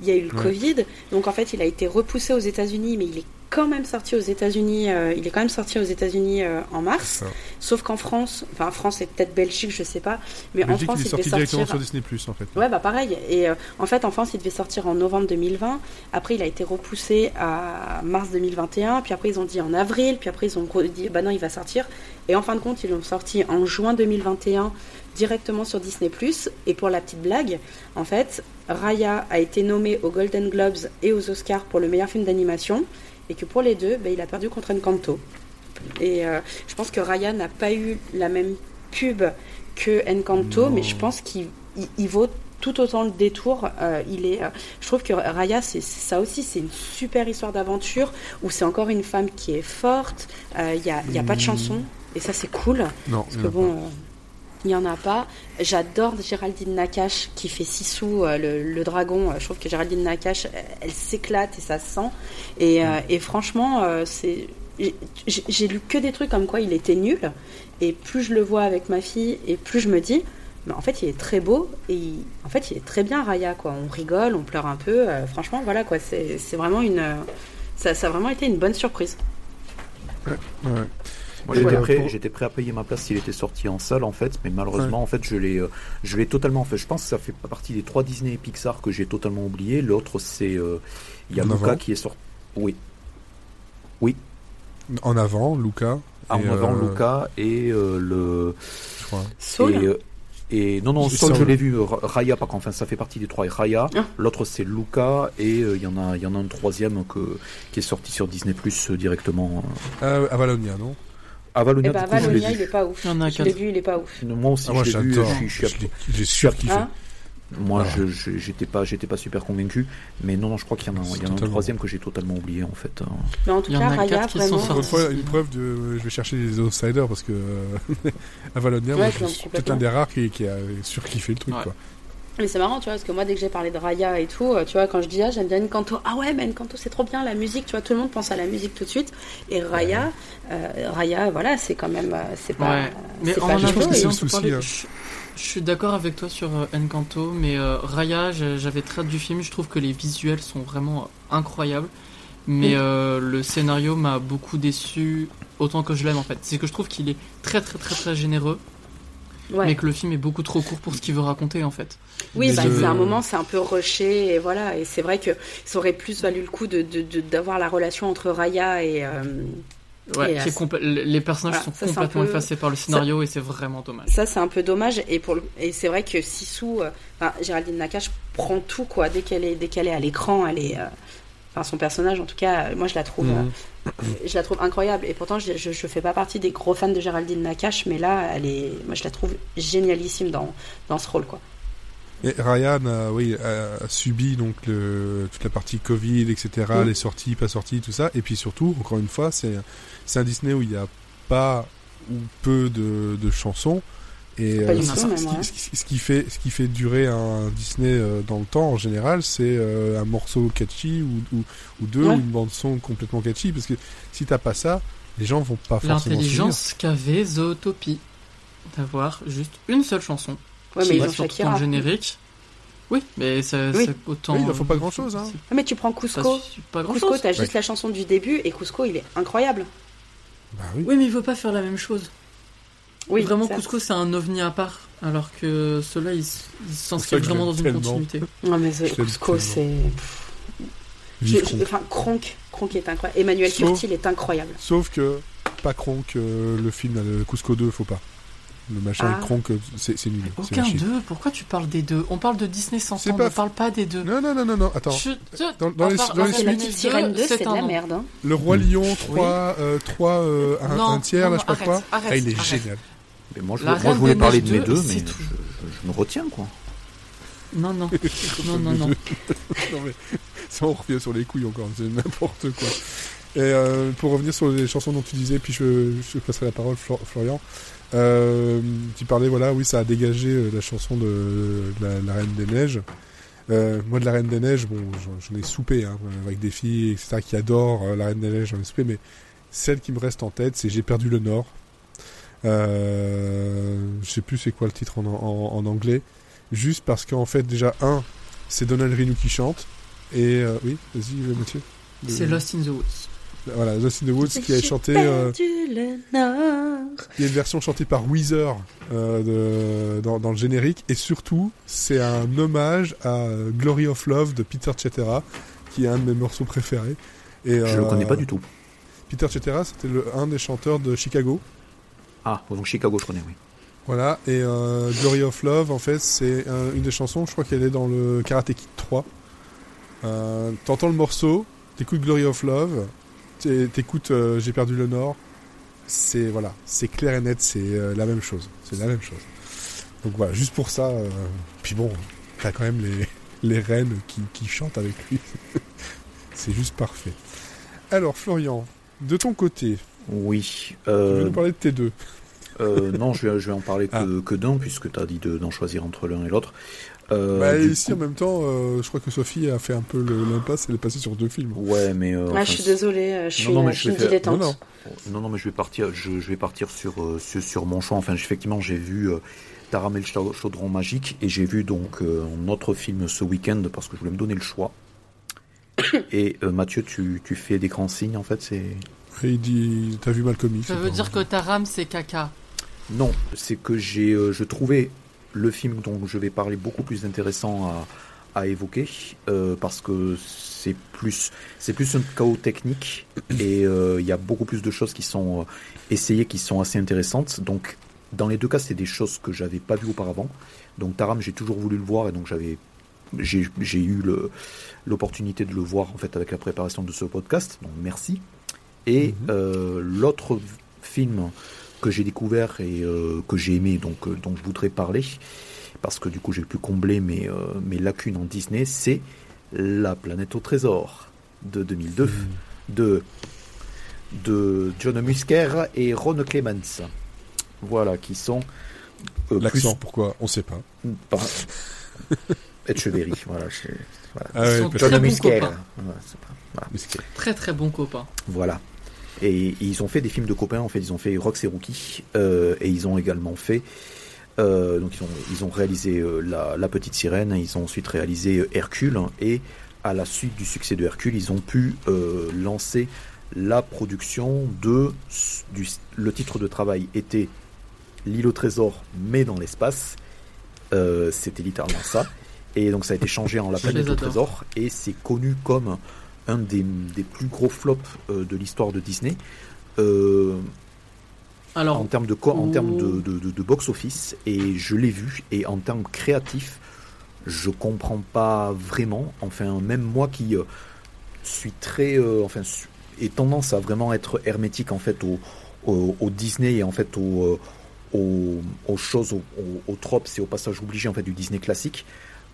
il y a eu le Covid, donc en fait il a été repoussé aux États-Unis, mais il est quand même sorti aux États-Unis. Euh, il est quand même sorti aux États-Unis euh, en mars. Sauf qu'en France, enfin France et peut-être Belgique, je sais pas, mais en France il, est sorti directement sur Disney en fait. Ouais bah pareil. Et euh, en fait en France il devait sortir en novembre 2020. Après il a été repoussé à mars 2021. Puis après ils ont dit en avril. Puis après ils ont dit bah non il va sortir. Et en fin de compte ils l'ont sorti en juin 2021 directement sur Disney ⁇ Et pour la petite blague, en fait, Raya a été nommé aux Golden Globes et aux Oscars pour le meilleur film d'animation, et que pour les deux, ben, il a perdu contre Encanto. Et euh, je pense que Raya n'a pas eu la même pub que Encanto, mais je pense qu'il vaut tout autant le détour. Euh, il est, euh, je trouve que Raya, c'est ça aussi, c'est une super histoire d'aventure où c'est encore une femme qui est forte. Il n'y a, y a pas de hmm. chanson et ça c'est cool. Non, parce que bon, il n'y en a pas. J'adore Géraldine Nakache qui fait Sissou, euh, le, dragon. Je trouve que Géraldine Nakache, elle, s'éclate et ça se sent. Et, euh, et franchement, euh, c'est j'ai lu que des trucs comme quoi il était nul. Et plus je le vois avec ma fille, et plus je me dis, mais en fait, il est très beau et en fait, il est très bien, Raya. Quoi. On rigole, on pleure un peu. franchement, voilà, quoi. C'est vraiment une. Ça, ça, a vraiment été une bonne surprise. Ouais, ouais. Moi, j'étais prêt, j'étais prêt à payer ma place s'il était sorti en salle, en fait, mais malheureusement, en fait, je l'ai, euh, je l'ai totalement fait. Je pense que ça fait partie des trois Disney et Pixar que j'ai totalement oublié. L'autre, c'est, euh, il y a Luca qui est sorti. Oui. Oui. En avant, Luca. En avant, euh, Luca et le. Je crois. Et, non, non, Sol, je l'ai vu. Raya, par contre, enfin, ça fait partie des trois. Raya. Ah. L'autre, c'est Luca. Et il y en a, il y en a un troisième que, qui est sorti sur Disney Plus directement. Avalonia, non? Avalonia, eh ben, Avalonia il est pas ouf. Je l'ai vu, il est pas ouf. Moi aussi, ah, moi, je l'ai vu. J'ai sûr kiffé. Hein moi, je j'étais pas, j'étais pas super convaincu, mais non, non, je crois qu'il y en a, il y en a un troisième que j'ai totalement oublié en fait. Hein. Mais en tout cas, Raya, vraiment. Une, fois, une preuve de, je vais chercher des outsiders parce que Avalonia, moi, c'est un des rares qui, qui a surkiffé le truc, quoi. Mais c'est marrant, tu vois, parce que moi, dès que j'ai parlé de Raya et tout, euh, tu vois, quand je dis ah, j'aime bien Encanto, ah ouais, mais Encanto, c'est trop bien la musique, tu vois, tout le monde pense à la musique tout de suite. Et Raya, euh, Raya, voilà, c'est quand même, euh, c'est pas, Ouais. Mais c'est on pas en je pense que c'est le souci, hein. Je, je suis d'accord avec toi sur euh, Encanto, mais euh, Raya, j'avais très du film. Je trouve que les visuels sont vraiment incroyables. Mais euh, le scénario m'a beaucoup déçu, autant que je l'aime en fait. C'est que je trouve qu'il est très très très très généreux, Ouais. mais que le film est beaucoup trop court pour ce qu'il veut raconter en fait. Oui, bah, je- c'est un moment, c'est un peu rushé, et voilà. Et c'est vrai que ça aurait plus valu le coup de de- de- d'avoir la relation entre Raya et. euh, Ouais, Et, qui est euh, les personnages voilà, sont ça, complètement peu- effacés par le scénario et c'est vraiment dommage. Ça, c'est un peu dommage. Et, pour le- et c'est vrai que Sissou, euh, enfin, Géraldine Nakache prend tout, quoi. Dès qu'elle est, dès qu'elle est à l'écran, elle est. euh, Enfin, son personnage, en tout cas, euh, moi, je la trouve. Mhm. euh, je la trouve incroyable. Et pourtant, je, je, je fais pas partie des gros fans de Géraldine Nakache, mais là, elle est. Moi, je la trouve génialissime dans, dans ce rôle, quoi. Et Ryan a, oui, a, subi donc le, toute la partie Covid, etc., Mm. les sorties, pas sorties, tout ça. Et puis surtout, encore une fois, c'est c'est un Disney où il n'y a pas ou peu de, de chansons. Et euh, ce, même, qui, ouais. ce qui- ce qui fait, ce qui fait durer un Disney euh, dans le temps, en général, c'est euh, un morceau catchy ou, ou, ou deux, Ouais. ou une bande son complètement catchy. Parce que si t'as pas ça, les gens vont pas forcément. L'intelligence qu'avait Zootopie d'avoir juste une seule chanson Ouais, qui mais ils ont Shakira. le générique. Oui, mais ça, Oui. c'est autant. Oui, il en faut pas grand-chose, hein. c'est Ah, mais tu prends Cusco. pas grand Cusco, chose. t'as juste Ouais. la chanson du début, et Cusco, il est incroyable. Bah oui. Oui, mais il veut pas faire la même chose. Oui, vraiment, certes. Cusco, c'est un ovni à part. Alors que ceux-là, ils, s'inscrivent vraiment dans une continuité. Non, mais tellement. c'est. Enfin, Kronk. Kronk est incroyable. Emmanuel Sauf- Curtil est incroyable. Sauf que, pas Kronk, euh, le film, le Cusco 2, faut pas. Le machin Ah. avec Kronk, euh, c'est nul. c'est Aucun d'eux. Pourquoi tu parles des deux? On parle de Disney sans on pas ne f- parle pas des deux. Non, non, non, non, non, attends. Je- Dans- dans les- part- dans les à part Et la suites- petite deux, sirène 2, c'est de la merde. hein. Le Roi. Lion 3, euh, 3 euh, un, Non, un tiers, non, là, je sais pas quoi. arrête, ah, il est arrête. génial. Mais moi, je, moi, voulais parler de mes 2, deux, mais je, je me retiens, quoi. Non, non. non, non, non. non, mais ça, on revient sur les couilles encore, c'est n'importe quoi. Et euh, pour revenir sur les chansons dont tu disais, puis je, je passerai la parole, Flor- Florian. Euh, tu parlais, voilà, oui, ça a dégagé euh, la chanson de, de la, la Reine des Neiges. Euh, moi, de la Reine des Neiges, bon, j'en- j'en ai soupé, hein, avec des filles, etc., qui adorent euh, la Reine des Neiges, j'en ai soupé, mais celle qui me reste en tête, c'est J'ai perdu le Nord. Euh, je sais plus c'est quoi le titre en, en, en anglais. Juste parce qu'en fait, déjà, un, c'est Donald Renou qui chante. Et euh, oui, vas-y, Mathieu. C'est Le- Lost in the Woods. Voilà, Lost in the Woods qui a chanté. euh, perdu le nord. il y a une version chantée par Weezer euh, de, dans, dans le générique. Et surtout, c'est un hommage à Glory of Love de Peter Cetera, qui est un de mes morceaux préférés. Et, Je le connais pas du tout. Peter Cetera, c'était un des chanteurs de Chicago. Ah, donc Chicago, je connais, oui. Voilà, et euh, Glory of Love, en fait, c'est une des chansons, je crois qu'elle est dans le Karate Kid 3. Euh, T'entends le morceau, t'écoutes Glory of Love, t'é- t'écoutes euh, J'ai perdu le Nord, c'est voilà, c'est clair et net, c'est la même chose, c'est la même chose. Donc voilà, juste pour ça, puis bon, t'as quand même les, les reines qui, qui chantent avec lui, c'est juste parfait. Alors Florian, de ton côté, Oui. tu veux Euh, nous parler de tes deux euh, non, je vais, je vais en parler que, Ah. que d'un, puisque tu as dit de- d'en choisir entre l'un et l'autre. Euh, Bah, ici, coup- en même temps, euh, je crois que Sophie a fait un peu l'impasse, elle est passée sur deux films. Ouais, mais. euh, Ah, enfin, je suis désolée, euh, je suis, Non, non, mais je je suis une vais faire- dilettante. Non, non. Mais je vais partir, je, je vais partir sur, euh, sur, sur mon choix. Enfin, effectivement, j'ai vu euh, Taram et le cha- chaudron magique et j'ai vu donc euh, un autre film ce week-end parce que je voulais me donner le choix. Et euh, Mathieu, tu, tu fais des grands signes en fait, c'est. Et il dit, t'as vu Malcolm X Ça veut dire que ta rame, c'est caca. Non, c'est que j'ai, euh, je trouvais le film dont je vais parler beaucoup plus intéressant à, à évoquer euh, parce que c'est plus, c'est plus un chaos technique et euh, il y a beaucoup plus de choses qui sont euh, essayées, qui sont assez intéressantes. Donc, dans les deux cas, c'est des choses que j'avais pas vues auparavant. Donc, Taram, j'ai toujours voulu le voir et donc j'avais, j'ai, eu l'opportunité de le voir en fait avec la préparation de ce podcast. Donc, merci. Et Mhm. euh, l'autre film que j'ai découvert et euh, que j'ai aimé, donc euh, dont je voudrais parler, parce que du coup j'ai pu combler mes, euh, mes lacunes en Disney, c'est La planète au trésor de 2002 de, de John Musker et Ron Clements. Voilà, qui sont euh, L'accent, pourquoi? On sait pas. plus- par- Etcheverry, voilà. voilà. Ah ouais, John. Voilà, voilà. Musker. Très très bon copain. Voilà. Et, et ils ont fait des films de copains, en fait, ils ont fait Rox et Rookie, euh, et ils ont également fait, euh, donc ils ont, ils ont réalisé euh, la, la Petite Sirène, ils ont ensuite réalisé Hercule, et à la suite du succès de Hercule, ils ont pu lancer la production de, du, le titre de travail était L'île au trésor, mais dans l'espace, c'était littéralement ça, et donc ça a été changé en La planète au trésor, et c'est connu comme un des, des plus gros flops euh, de l'histoire de Disney. Euh, Alors, en termes de en termes de, de, de- de box office et je l'ai vu et en termes créatifs je comprends pas vraiment enfin même moi qui euh, suis très euh, enfin ai tendance à vraiment être hermétique en fait au, au, au Disney et en fait au, aux, aux choses aux, aux- aux tropes et aux passages obligés en fait du Disney classique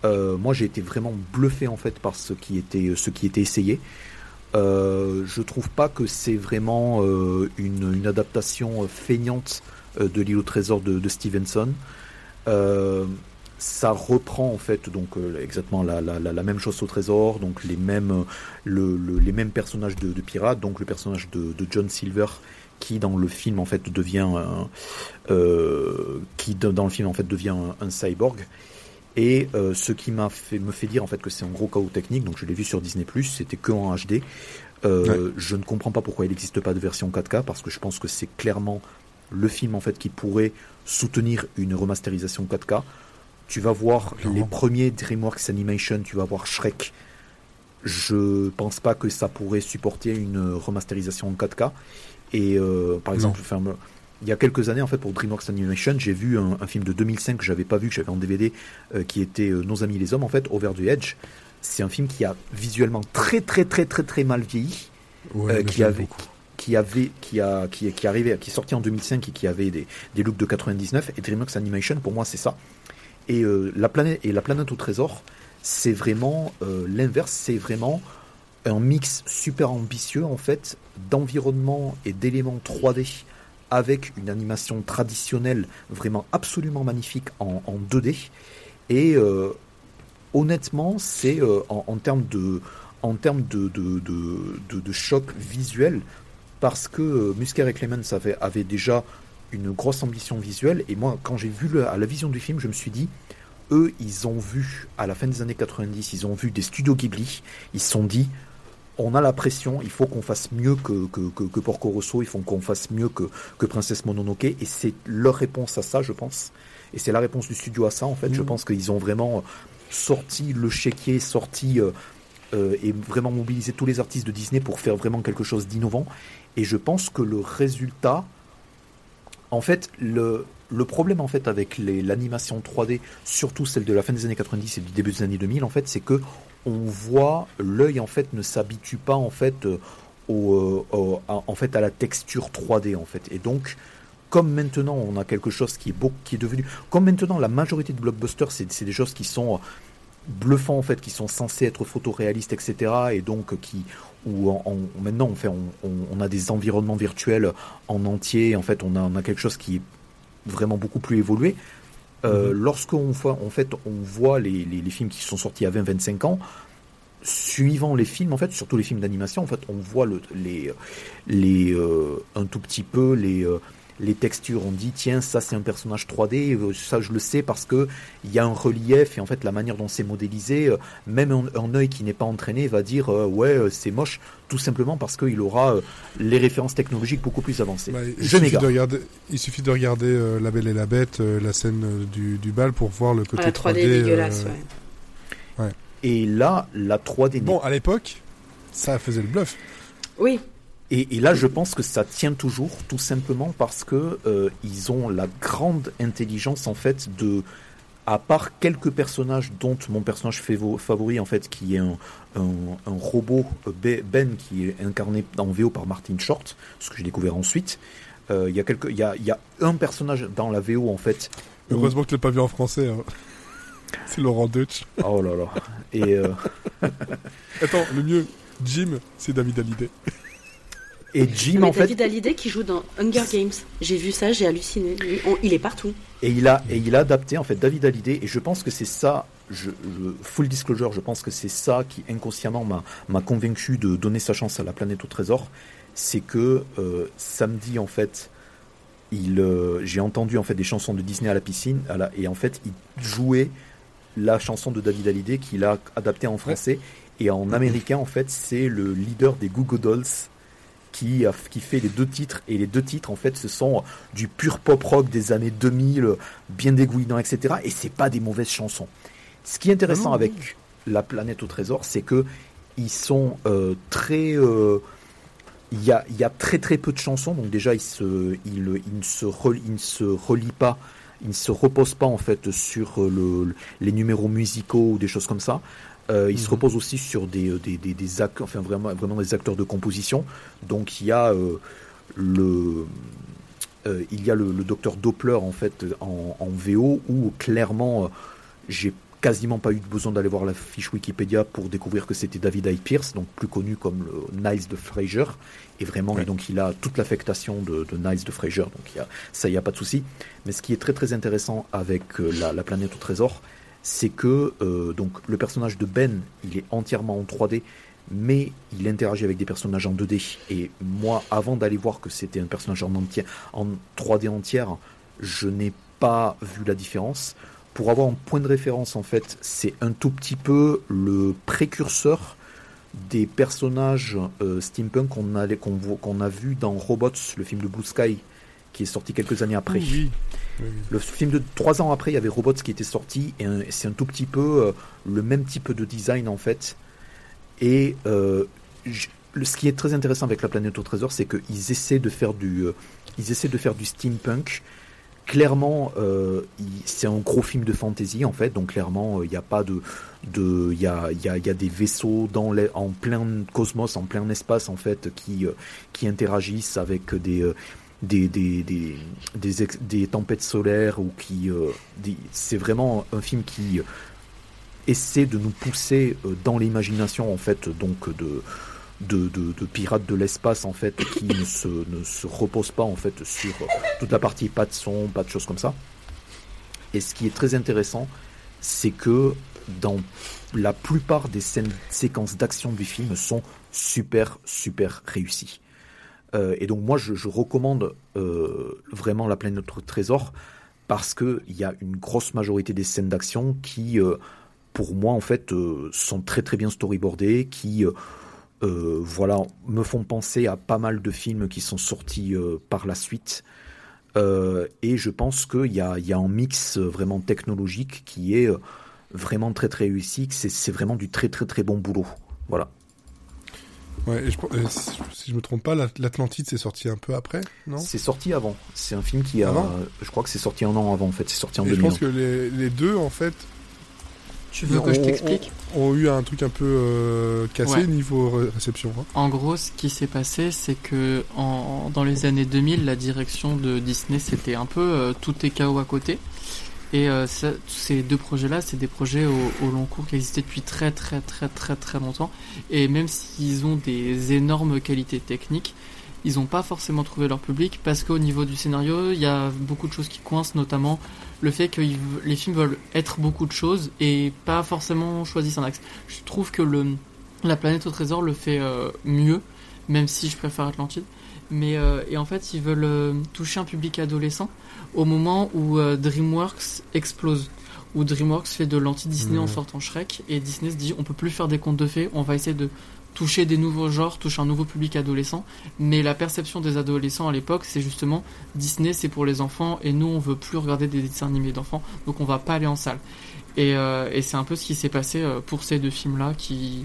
Euh, moi j'ai été vraiment bluffé en fait par ce qui était ce qui était essayé euh, je trouve pas que c'est vraiment euh, une, une adaptation euh, feignante euh, de l'île au trésor de, de Stevenson. Euh, ça reprend en fait donc euh, exactement la, la, la, même chose au trésor, donc les mêmes euh, le, le- les mêmes personnages de, de pirates, donc le personnage de, de John Silver qui dans le film en fait devient euh, qui dans le film en fait devient un cyborg. Et euh, ce qui m'a fait me fait dire en fait que c'est un gros chaos technique, donc je l'ai vu sur Disney+, c'était que en HD. Euh, Je ne comprends pas pourquoi il n'existe pas de version 4K parce que je pense que c'est clairement le film en fait qui pourrait soutenir une remasterisation 4K. Tu vas voir Clairement. les premiers DreamWorks Animation, tu vas voir Shrek. Je pense pas que ça pourrait supporter une remasterisation en 4K. Et euh, par exemple, enfin, il y a quelques années en fait pour DreamWorks Animation, j'ai vu un, un film de 2005 que j'avais pas vu, que j'avais en DVD, euh, qui était euh, Nos amis les hommes en fait, Over the Edge. C'est un film qui a visuellement très très très très très mal vieilli Ouais, Euh, qui avait- beaucoup. qui avait qui a qui, qui arrivait qui est sorti en 2005 et qui avait des, des looks de 99 et DreamWorks Animation pour moi c'est ça et euh, la planète et la planète au trésor c'est vraiment l'inverse c'est vraiment un mix super ambitieux en fait d'environnement et d'éléments 3D avec une animation traditionnelle vraiment absolument magnifique en, en 2D et euh, honnêtement c'est euh, en, termes de choc visuel parce que euh, Musker et Clemens avaient, déjà une grosse ambition visuelle. Et moi quand j'ai vu à la vision du film je me suis dit eux ils ont vu à la fin des années 90 ils ont vu des studios Ghibli. Ils se sont dit on a la pression, il faut qu'on fasse mieux que, que, que, que Porco Rosso, il faut qu'on fasse mieux que, que Princesse Mononoke, et c'est leur réponse à ça, je pense. Et c'est la réponse du studio à ça, en fait. Je Mhm. pense qu'ils ont vraiment sorti le chéquier, sorti euh, euh, et vraiment mobilisé tous les artistes de Disney pour faire vraiment quelque chose d'innovant. Et je pense que le résultat, en fait, le, le problème en fait avec l'animation 3D, surtout celle de la fin des années 90 et du début des années 2000, en fait, c'est que on voit l'œil en fait ne s'habitue pas en fait euh, au, euh, au- à, en fait à la texture 3D en fait. Et donc comme maintenant on a quelque chose qui est beau, qui est devenu comme maintenant la majorité de blockbusters c'est des choses qui sont bluffants en fait, qui sont censés être photoréalistes, etc. Et donc euh, qui où en- maintenant on fait on, on- on a des environnements virtuels en entier. En fait, on a, on a quelque chose qui est vraiment beaucoup plus évolué. Euh, Lorsqu'on voit, en fait, on voit les, les, films qui sont sortis à 20-25 ans, suivant les films, en fait, surtout les films d'animation, en fait, on voit le, les, les, euh, un tout petit peu les, euh, les textures. On dit, tiens, ça c'est un personnage 3D, euh, ça je le sais parce que il y a un relief et en fait la manière dont c'est modélisé, euh, même un, un œil qui n'est pas entraîné va dire, euh, ouais, c'est moche, tout simplement parce qu'il aura euh, les références technologiques beaucoup plus avancées. Bah, il, je suffit m'égare. de regarder, il suffit de regarder euh, La Belle et la Bête, euh, la scène du, du bal pour voir le côté Ah, la 3D, 3D. euh, dégueulasse, ouais. Et là, la 3D n'est Bon, à l'époque, ça faisait le bluff. Oui, Et, et là, je pense que ça tient toujours, tout simplement parce que euh, ils ont la grande intelligence en fait de, à part quelques personnages, dont mon personnage favori en fait, qui est un, un, un robot euh, Be- Ben qui est incarné en VO par Martin Short, ce que j'ai découvert ensuite. Euh, Il y a quelques, il y a, il y a un personnage dans la VO en fait. où- Heureusement que tu l'as pas vu en français. hein. C'est Laurent Deutsch. Oh là là. Et euh, Attends, le mieux, Jim, c'est David Hallyday. Et Jim mais en fait David Hallyday qui joue dans Hunger Games. J'ai vu ça, j'ai halluciné. Il est partout. Et il a et il a adapté en fait David Hallyday et je pense que c'est ça je, full disclosure, je pense que c'est ça qui inconsciemment m'a convaincu de donner sa chance à la planète au trésor. C'est que euh, samedi en fait, il, euh, j'ai entendu en fait des chansons de Disney à la piscine, et en fait il jouait la chanson de David Hallyday qu'il a adaptée en français. Et en américain, en fait, c'est le leader des Google Dolls qui, a, qui fait les deux titres. Et les deux titres, en fait, ce sont du pur pop rock des années 2000, bien dégouinant, etc. Et c'est pas des mauvaises chansons. Ce qui est intéressant ah avec La planète au trésor, c'est que ils sont euh, très. Euh, il y, a, y, a, très très peu de chansons, donc déjà il, se, il, ne, se relie, il ne se relie pas, il ne se repose pas en fait sur le, les numéros musicaux ou des choses comme ça. Euh, il se mhm. repose aussi sur des, des, des, des acteurs, enfin vraiment, vraiment des acteurs de composition. Donc il y a euh, le euh, il y a le, docteur Doppler en fait en, en VO où clairement j'ai quasiment pas eu besoin d'aller voir la fiche Wikipédia pour découvrir que c'était David I. Pierce, donc plus connu comme le Nice de Fraser. Et vraiment, et donc il a toute l'affectation de, de Nice de Fraser, donc il y a, ça, il n'y a pas de souci. Mais ce qui est très très intéressant avec la, la planète au trésor, c'est que euh, donc le personnage de Ben, il est entièrement en 3D, mais il interagit avec des personnages en 2D. Et moi, avant d'aller voir que c'était un personnage en, entier, en 3D entière, je n'ai pas vu la différence. Pour avoir un point de référence, en fait, c'est un tout petit peu le précurseur des personnages euh, steampunk qu'on a, a vu dans Robots, le film de Blue Sky, qui est sorti quelques années après. Oui. Le film de trois ans après, il y avait Robots qui était sorti et c'est un tout petit peu euh, le même type de design en fait. Et euh, ce qui est très intéressant avec la planète au trésor, c'est qu'ils essaient de faire du, euh, ils essaient de faire du steampunk. Clairement, c'est un gros film de fantasy en fait, donc clairement, il n'y a pas de, de, il y a, y, a, y a, des vaisseaux dans les, en plein cosmos, en plein espace en fait, qui, qui interagissent avec des des, des, des, des, des tempêtes solaires ou qui. Euh, c'est vraiment un film qui essaie de nous pousser euh, dans l'imagination, en fait, donc de. De, de, de, pirates de l'espace en fait qui ne se, ne se repose pas en fait sur toute la partie pas de son, pas de choses comme ça. Et ce qui est très intéressant, c'est que dans la plupart des scènes, séquences d'action du film sont super super réussies. Euh, et donc moi, je, recommande euh, vraiment La planète notre trésor parce qu'il y a une grosse majorité des scènes d'action qui, euh, pour moi, en fait, sont très très bien storyboardées, qui voilà, me font penser à pas mal de films qui sont sortis par la suite. et je pense qu'il y a, y a un mix vraiment technologique qui est vraiment très très réussi, c'est vraiment du très très très bon boulot. Voilà. Ouais, je, si je me trompe pas, l'Atlantide c'est sorti un peu après, non? C'est sorti avant. C'est un film qui a. je crois que c'est sorti un an avant en fait. C'est sorti en Et Je pense que les, les, deux en fait. Tu veux que je t'explique? ont, eu un truc un peu euh, cassé niveau réception. Hein. En gros, ce qui s'est passé, c'est que en, dans les années 2000, la direction de Disney c'était un peu euh, tout est chaos à côté. Et euh, ces deux projets-là, c'est des projets au, long cours qui existaient depuis très très très très très longtemps. Et même s'ils ont des énormes qualités techniques, ils n'ont pas forcément trouvé leur public parce qu'au niveau du scénario, il y a beaucoup de choses qui coincent, notamment le fait que les films veulent être beaucoup de choses et pas forcément choisir un axe. Je trouve que La planète au trésor le fait euh, mieux, même si je préfère Atlantide. Mais euh, et en fait, ils veulent toucher un public adolescent au moment où euh, DreamWorks explose, où DreamWorks fait de l'anti-Disney en sortant Shrek, et Disney se dit on peut plus faire des contes de fées, on va essayer de toucher des nouveaux genres, toucher un nouveau public adolescent. Mais la perception des adolescents à l'époque, c'est justement Disney, c'est pour les enfants, et nous, on veut plus regarder des dessins animés d'enfants, donc on va pas aller en salle. Et, euh, et c'est un peu ce qui s'est passé euh, pour ces deux films-là, qui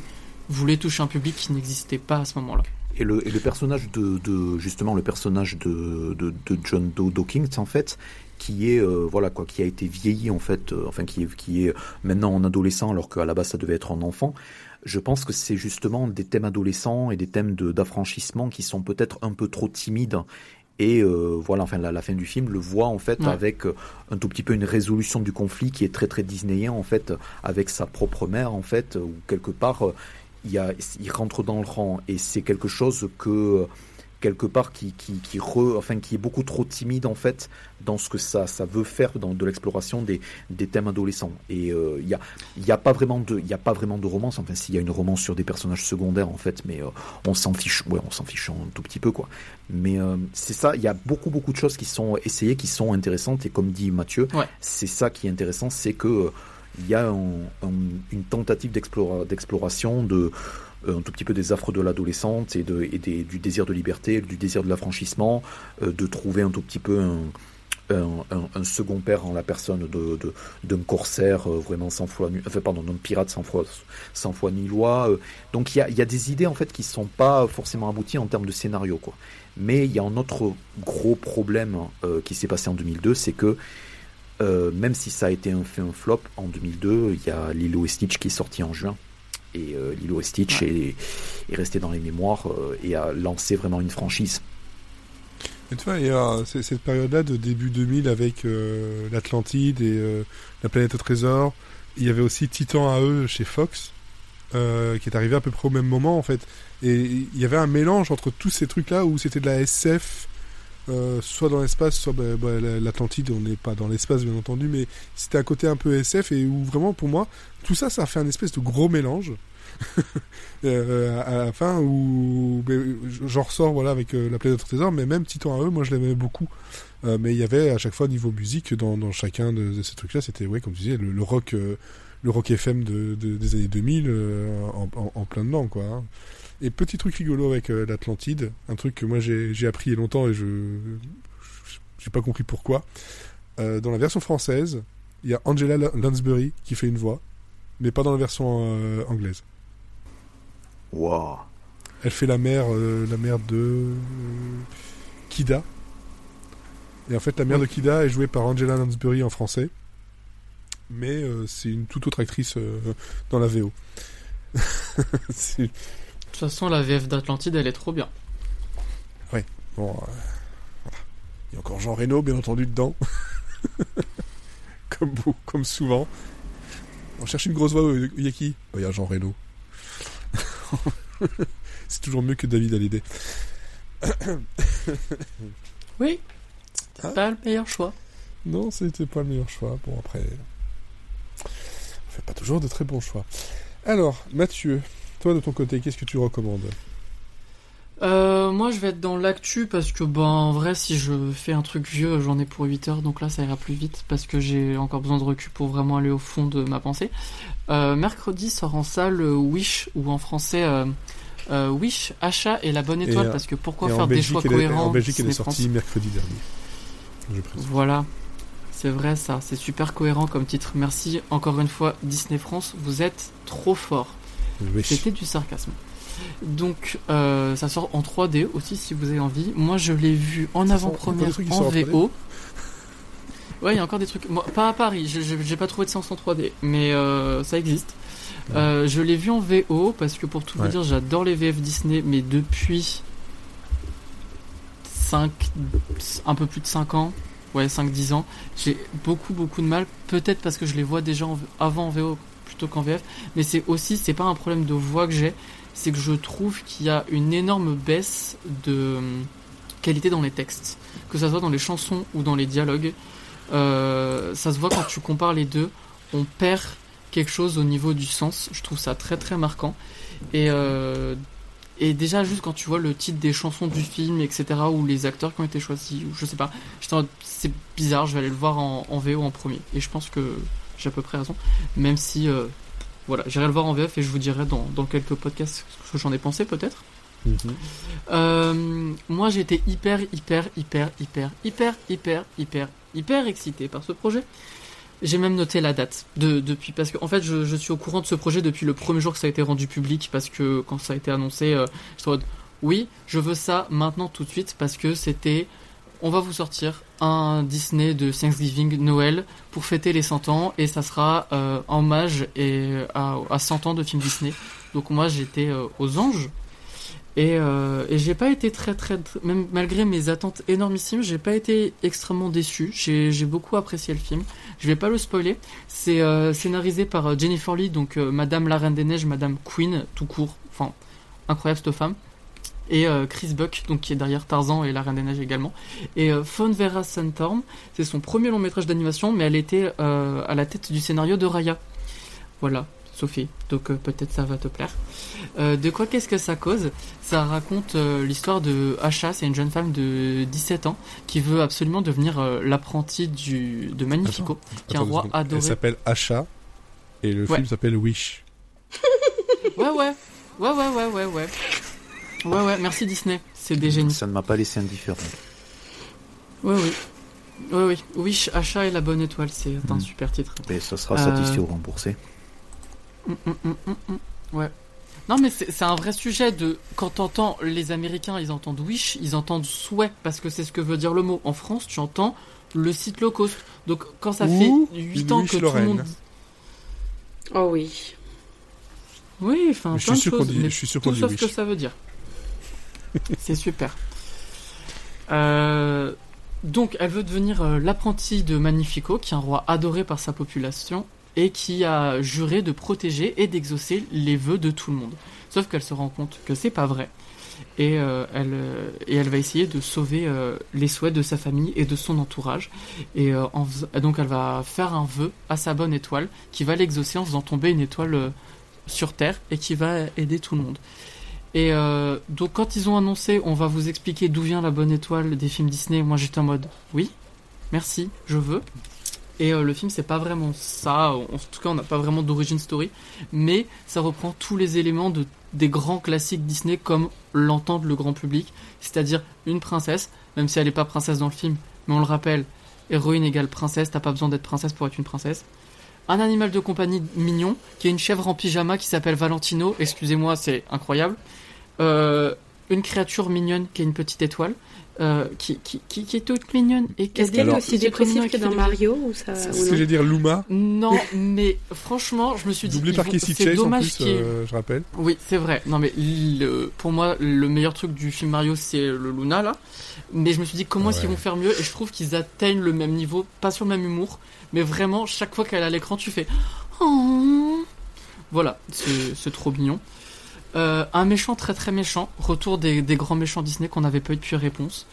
voulaient toucher un public qui n'existait pas à ce moment-là. Et le, et le personnage de, de, justement le personnage de, de, de John Doe Dawkins en fait qui est euh, voilà quoi qui a été vieilli en fait euh, enfin qui est qui est maintenant en adolescent alors qu'à la base ça devait être en enfant. Je pense que c'est justement des thèmes adolescents et des thèmes d'affranchissement qui sont peut-être un peu trop timides. Et euh, voilà enfin la, la, fin du film le voit en fait avec un tout petit peu une résolution du conflit qui est très très disneyen en fait avec sa propre mère en fait ou quelque part y a, il rentre dans le rang. Et c'est quelque chose que quelque part qui qui qui re, enfin qui est beaucoup trop timide en fait dans ce que ça ça veut faire dans de l'exploration des des thèmes adolescents. Et euh, il y a il y a pas vraiment de il y a pas vraiment de romance. Enfin s'il y a une romance sur des personnages secondaires en fait mais euh, on s'en fiche. Ouais on s'en fiche un tout petit peu quoi. Mais euh, c'est ça. Il y a beaucoup beaucoup de choses qui sont essayées qui sont intéressantes. Et comme dit Mathieu Ouais. c'est ça qui est intéressant. C'est que il y a un- un- une tentative d'explora- d'exploration de euh, un tout petit peu des affres de l'adolescente et, de, du désir de liberté, du désir de l'affranchissement, euh, de trouver un tout petit peu un, second père en la personne de, de, d'un corsaire euh, vraiment sans foi, enfin pardon, d'un pirate sans foi, sans foi ni loi. donc il y a, des idées en fait qui sont pas forcément abouties en termes de scénario quoi. Mais il y a un autre gros problème qui s'est passé en 2002, c'est que euh, même si ça a été un fait un flop en 2002, il y a Lilo et Stitch qui est sorti en juin. Et euh, Lilo et Stitch est, est resté dans les mémoires euh, et a lancé vraiment une franchise. Et tu vois, il y a cette période-là de début 2000 avec euh, l'Atlantide et euh, la planète au trésor. Il y avait aussi Titan à eux chez Fox, euh, qui est arrivé à peu près au même moment en fait. Et il y avait un mélange entre tous ces trucs-là où c'était de la SF, euh, soit dans l'espace, soit bah, bah, la- l'Atlantide, on n'est pas dans l'espace bien entendu, mais c'était un côté un peu SF et où vraiment pour moi, tout ça, ça a fait un espèce de gros mélange. Euh, à à la fin où j'en ressors voilà avec euh, la planète trésor mais même Titan à eux moi je l'aimais beaucoup Euh, mais il y avait à chaque fois niveau musique dans, dans chacun de, de ces trucs là c'était ouais comme tu disais le, le rock euh, le rock FM de, de- des années 2000 euh, en, en- en plein dedans quoi hein. Et petit truc rigolo avec euh, l'Atlantide un truc que moi j'ai appris il y a longtemps et je j'ai pas compris pourquoi Euh, dans la version française il y a Angela Lansbury qui fait une voix mais pas dans la version euh, anglaise Waouh Elle fait la mère, la mère de Kida. Et en fait, la mère de Kida est jouée par Angela Lansbury en français. Mais c'est une toute autre actrice dans la VO. C'est- toute façon, la VF d'Atlantide, elle est trop bien. bon, euh, voilà. Il y a encore Jean Reno, bien entendu, dedans. comme, comme souvent. On cherche une grosse voix, il y a qui Il y a Jean Reno. c'est toujours mieux que David Hallyday. Oui. Hein Pas le meilleur choix. Non, c'était pas le meilleur choix. Bon, après, on fait pas toujours de très bons choix. Alors, Mathieu, toi de ton côté, qu'est-ce que tu recommandes Euh, moi, je vais être dans l'actu parce que, ben, en vrai, si je fais un truc vieux, j'en ai pour 8 heures, donc là, ça ira plus vite parce que j'ai encore besoin de recul pour vraiment aller au fond de ma pensée. Euh, mercredi sort en salle euh, Wish, ou en français euh, Wish, Achat et la bonne étoile, parce que pourquoi faire des choix est, cohérents en Belgique, elle est France mercredi dernier. Je. Voilà, c'est vrai ça, c'est super cohérent comme titre. Merci encore une fois Disney France, vous êtes trop fort. Oui. C'était du sarcasme. Donc euh, ça sort en 3D aussi si vous avez envie. Moi je l'ai vu en avant-première en sortent en 3D? VO. Ouais, il y a encore des trucs. Moi, pas à Paris, j'ai pas trouvé de séance en 3D, mais euh, ça existe. Euh, je l'ai vu en VO parce que pour tout Ouais. vous dire, j'adore les VF Disney, mais depuis 5, un peu plus de 5 ans, ouais, 5-10 ans, j'ai beaucoup beaucoup de mal. Peut-être parce que je les vois déjà en- avant en VO plutôt qu'en VF, mais c'est aussi, c'est pas un problème de voix que j'ai, c'est que je trouve qu'il y a une énorme baisse de hum, qualité dans les textes, que ça soit dans les chansons ou dans les dialogues. Euh, ça se voit quand tu compares les deux, on perd quelque chose au niveau du sens. Je trouve ça très très marquant. Et, euh, et déjà juste quand tu vois le titre des chansons du film, etc., ou les acteurs qui ont été choisis, ou je sais pas, c'est bizarre, je vais aller le voir en VO en premier. Et je pense que j'ai à peu près raison. Même si, euh, voilà, j'irai le voir en VF et je vous dirai dans, quelques podcasts ce que j'en ai pensé, peut-être. Mm -hmm. euh, moi, j'étais hyper, hyper, hyper, hyper, hyper, hyper, hyper, hyper excité par ce projet. J'ai même noté la date de, depuis parce que en fait je, suis au courant de ce projet depuis le premier jour que ça a été rendu public parce que quand ça a été annoncé, euh, je me oui, je veux ça maintenant tout de suite parce que c'était on va vous sortir un Disney de Thanksgiving Noël pour fêter les 100 ans et ça sera euh, hommage et à, à 100 ans de film Disney. Donc moi j'étais euh, aux anges et, euh, et j'ai pas été très très même malgré mes attentes énormissimes, j'ai pas été extrêmement déçu. J'ai beaucoup apprécié le film. Je vais pas le spoiler. C'est euh, scénarisé par Jennifer Lee, donc Madame la Reine des Neiges, Madame Queen, tout court. Enfin, incroyable cette femme. Et euh, Chris Buck, donc qui est derrière Tarzan et La Reine des Neiges également. Et euh, Fawn Vera Santorm, c'est son premier long métrage d'animation, mais elle était euh, à la tête du scénario de Raya. Voilà, Sophie, donc euh, peut-être ça va te plaire. De quoi qu'est-ce que ça cause? Ça raconte l'histoire de Asha, c'est une jeune femme de 17 ans qui veut absolument devenir l'apprentie du de Magnifico, qui est un roi secondes. adoré. Elle s'appelle Asha et le Ouais. film s'appelle Wish. Ouais, ouais, ouais, ouais, ouais, ouais, ouais. Ouais, ouais, merci Disney, c'est des génies. Ça ne m'a pas laissé indifférent. Ouais, oui. Ouais, oui. Wish, Achat et la bonne étoile, c'est un Mm. super titre. Mais ça sera Euh, satisfait ou remboursé. Mm, mm, mm, mm, mm. Ouais. Non, mais c'est un vrai sujet de. Quand t'entends les Américains, ils entendent wish, ils entendent souhait, parce que c'est ce que veut dire le mot. En France, tu entends le site low cost. Donc, quand ça fait 8 ans que tout le monde. Oh oui. Oui, enfin, je plein suis de sûr qu'on choses, dit- mais je suis sûr qu'on tout dit sauf wish. ce que ça veut dire. C'est super. Euh, donc, elle veut devenir euh, l'apprentie de Magnifico, qui est un roi adoré par sa population et qui a juré de protéger et d'exaucer les vœux de tout le monde. Sauf qu'elle se rend compte que c'est pas vrai. Et, euh, elle, et elle va essayer de sauver les souhaits de sa famille et de son entourage. Et donc elle va faire un vœu à sa bonne étoile qui va l'exaucer en faisant tomber une étoile sur Terre et qui va aider tout le monde. Et euh, donc quand ils ont annoncé on va vous expliquer d'où vient la bonne étoile des films Disney, moi j'étais en mode oui, merci, je veux. Et euh, le film c'est pas vraiment ça, en tout cas on n'a pas vraiment d'origine story, mais ça reprend tous les éléments de, des grands classiques Disney comme l'entend le grand public, c'est-à-dire une princesse, même si elle n'est pas princesse dans le film, mais on le rappelle, héroïne égale princesse, t'as pas besoin d'être princesse pour être une princesse. Un animal de compagnie mignon, qui est une chèvre en pyjama qui s'appelle Valentino, excusez-moi, c'est incroyable. Euh, une créature mignonne qui est une petite étoile, euh, qui, qui, qui, qui est toute mignonne. Et Est-ce qu'est-ce qu'elle est Alors- aussi c'est dépressive que dans Mario ou ça C'est ce que j'allais dire, Luma, Non, mais franchement, je me suis dit. doublé par Casey c'est Chase en dommage plus, euh, je rappelle. Oui, c'est vrai. Non, mais le- pour moi, le meilleur truc du film Mario, c'est le Luna, là. Mais je me suis dit, comment est-ce qu'ils vont faire mieux? Et je trouve qu'ils atteignent le même niveau, pas sur le même humour, mais vraiment, chaque fois qu'elle est à l'écran, tu fais. Oh. Voilà, c'est c'est trop mignon. Euh, un méchant très très méchant, retour des, des grands méchants Disney qu'on n'avait pas eu depuis Réponse.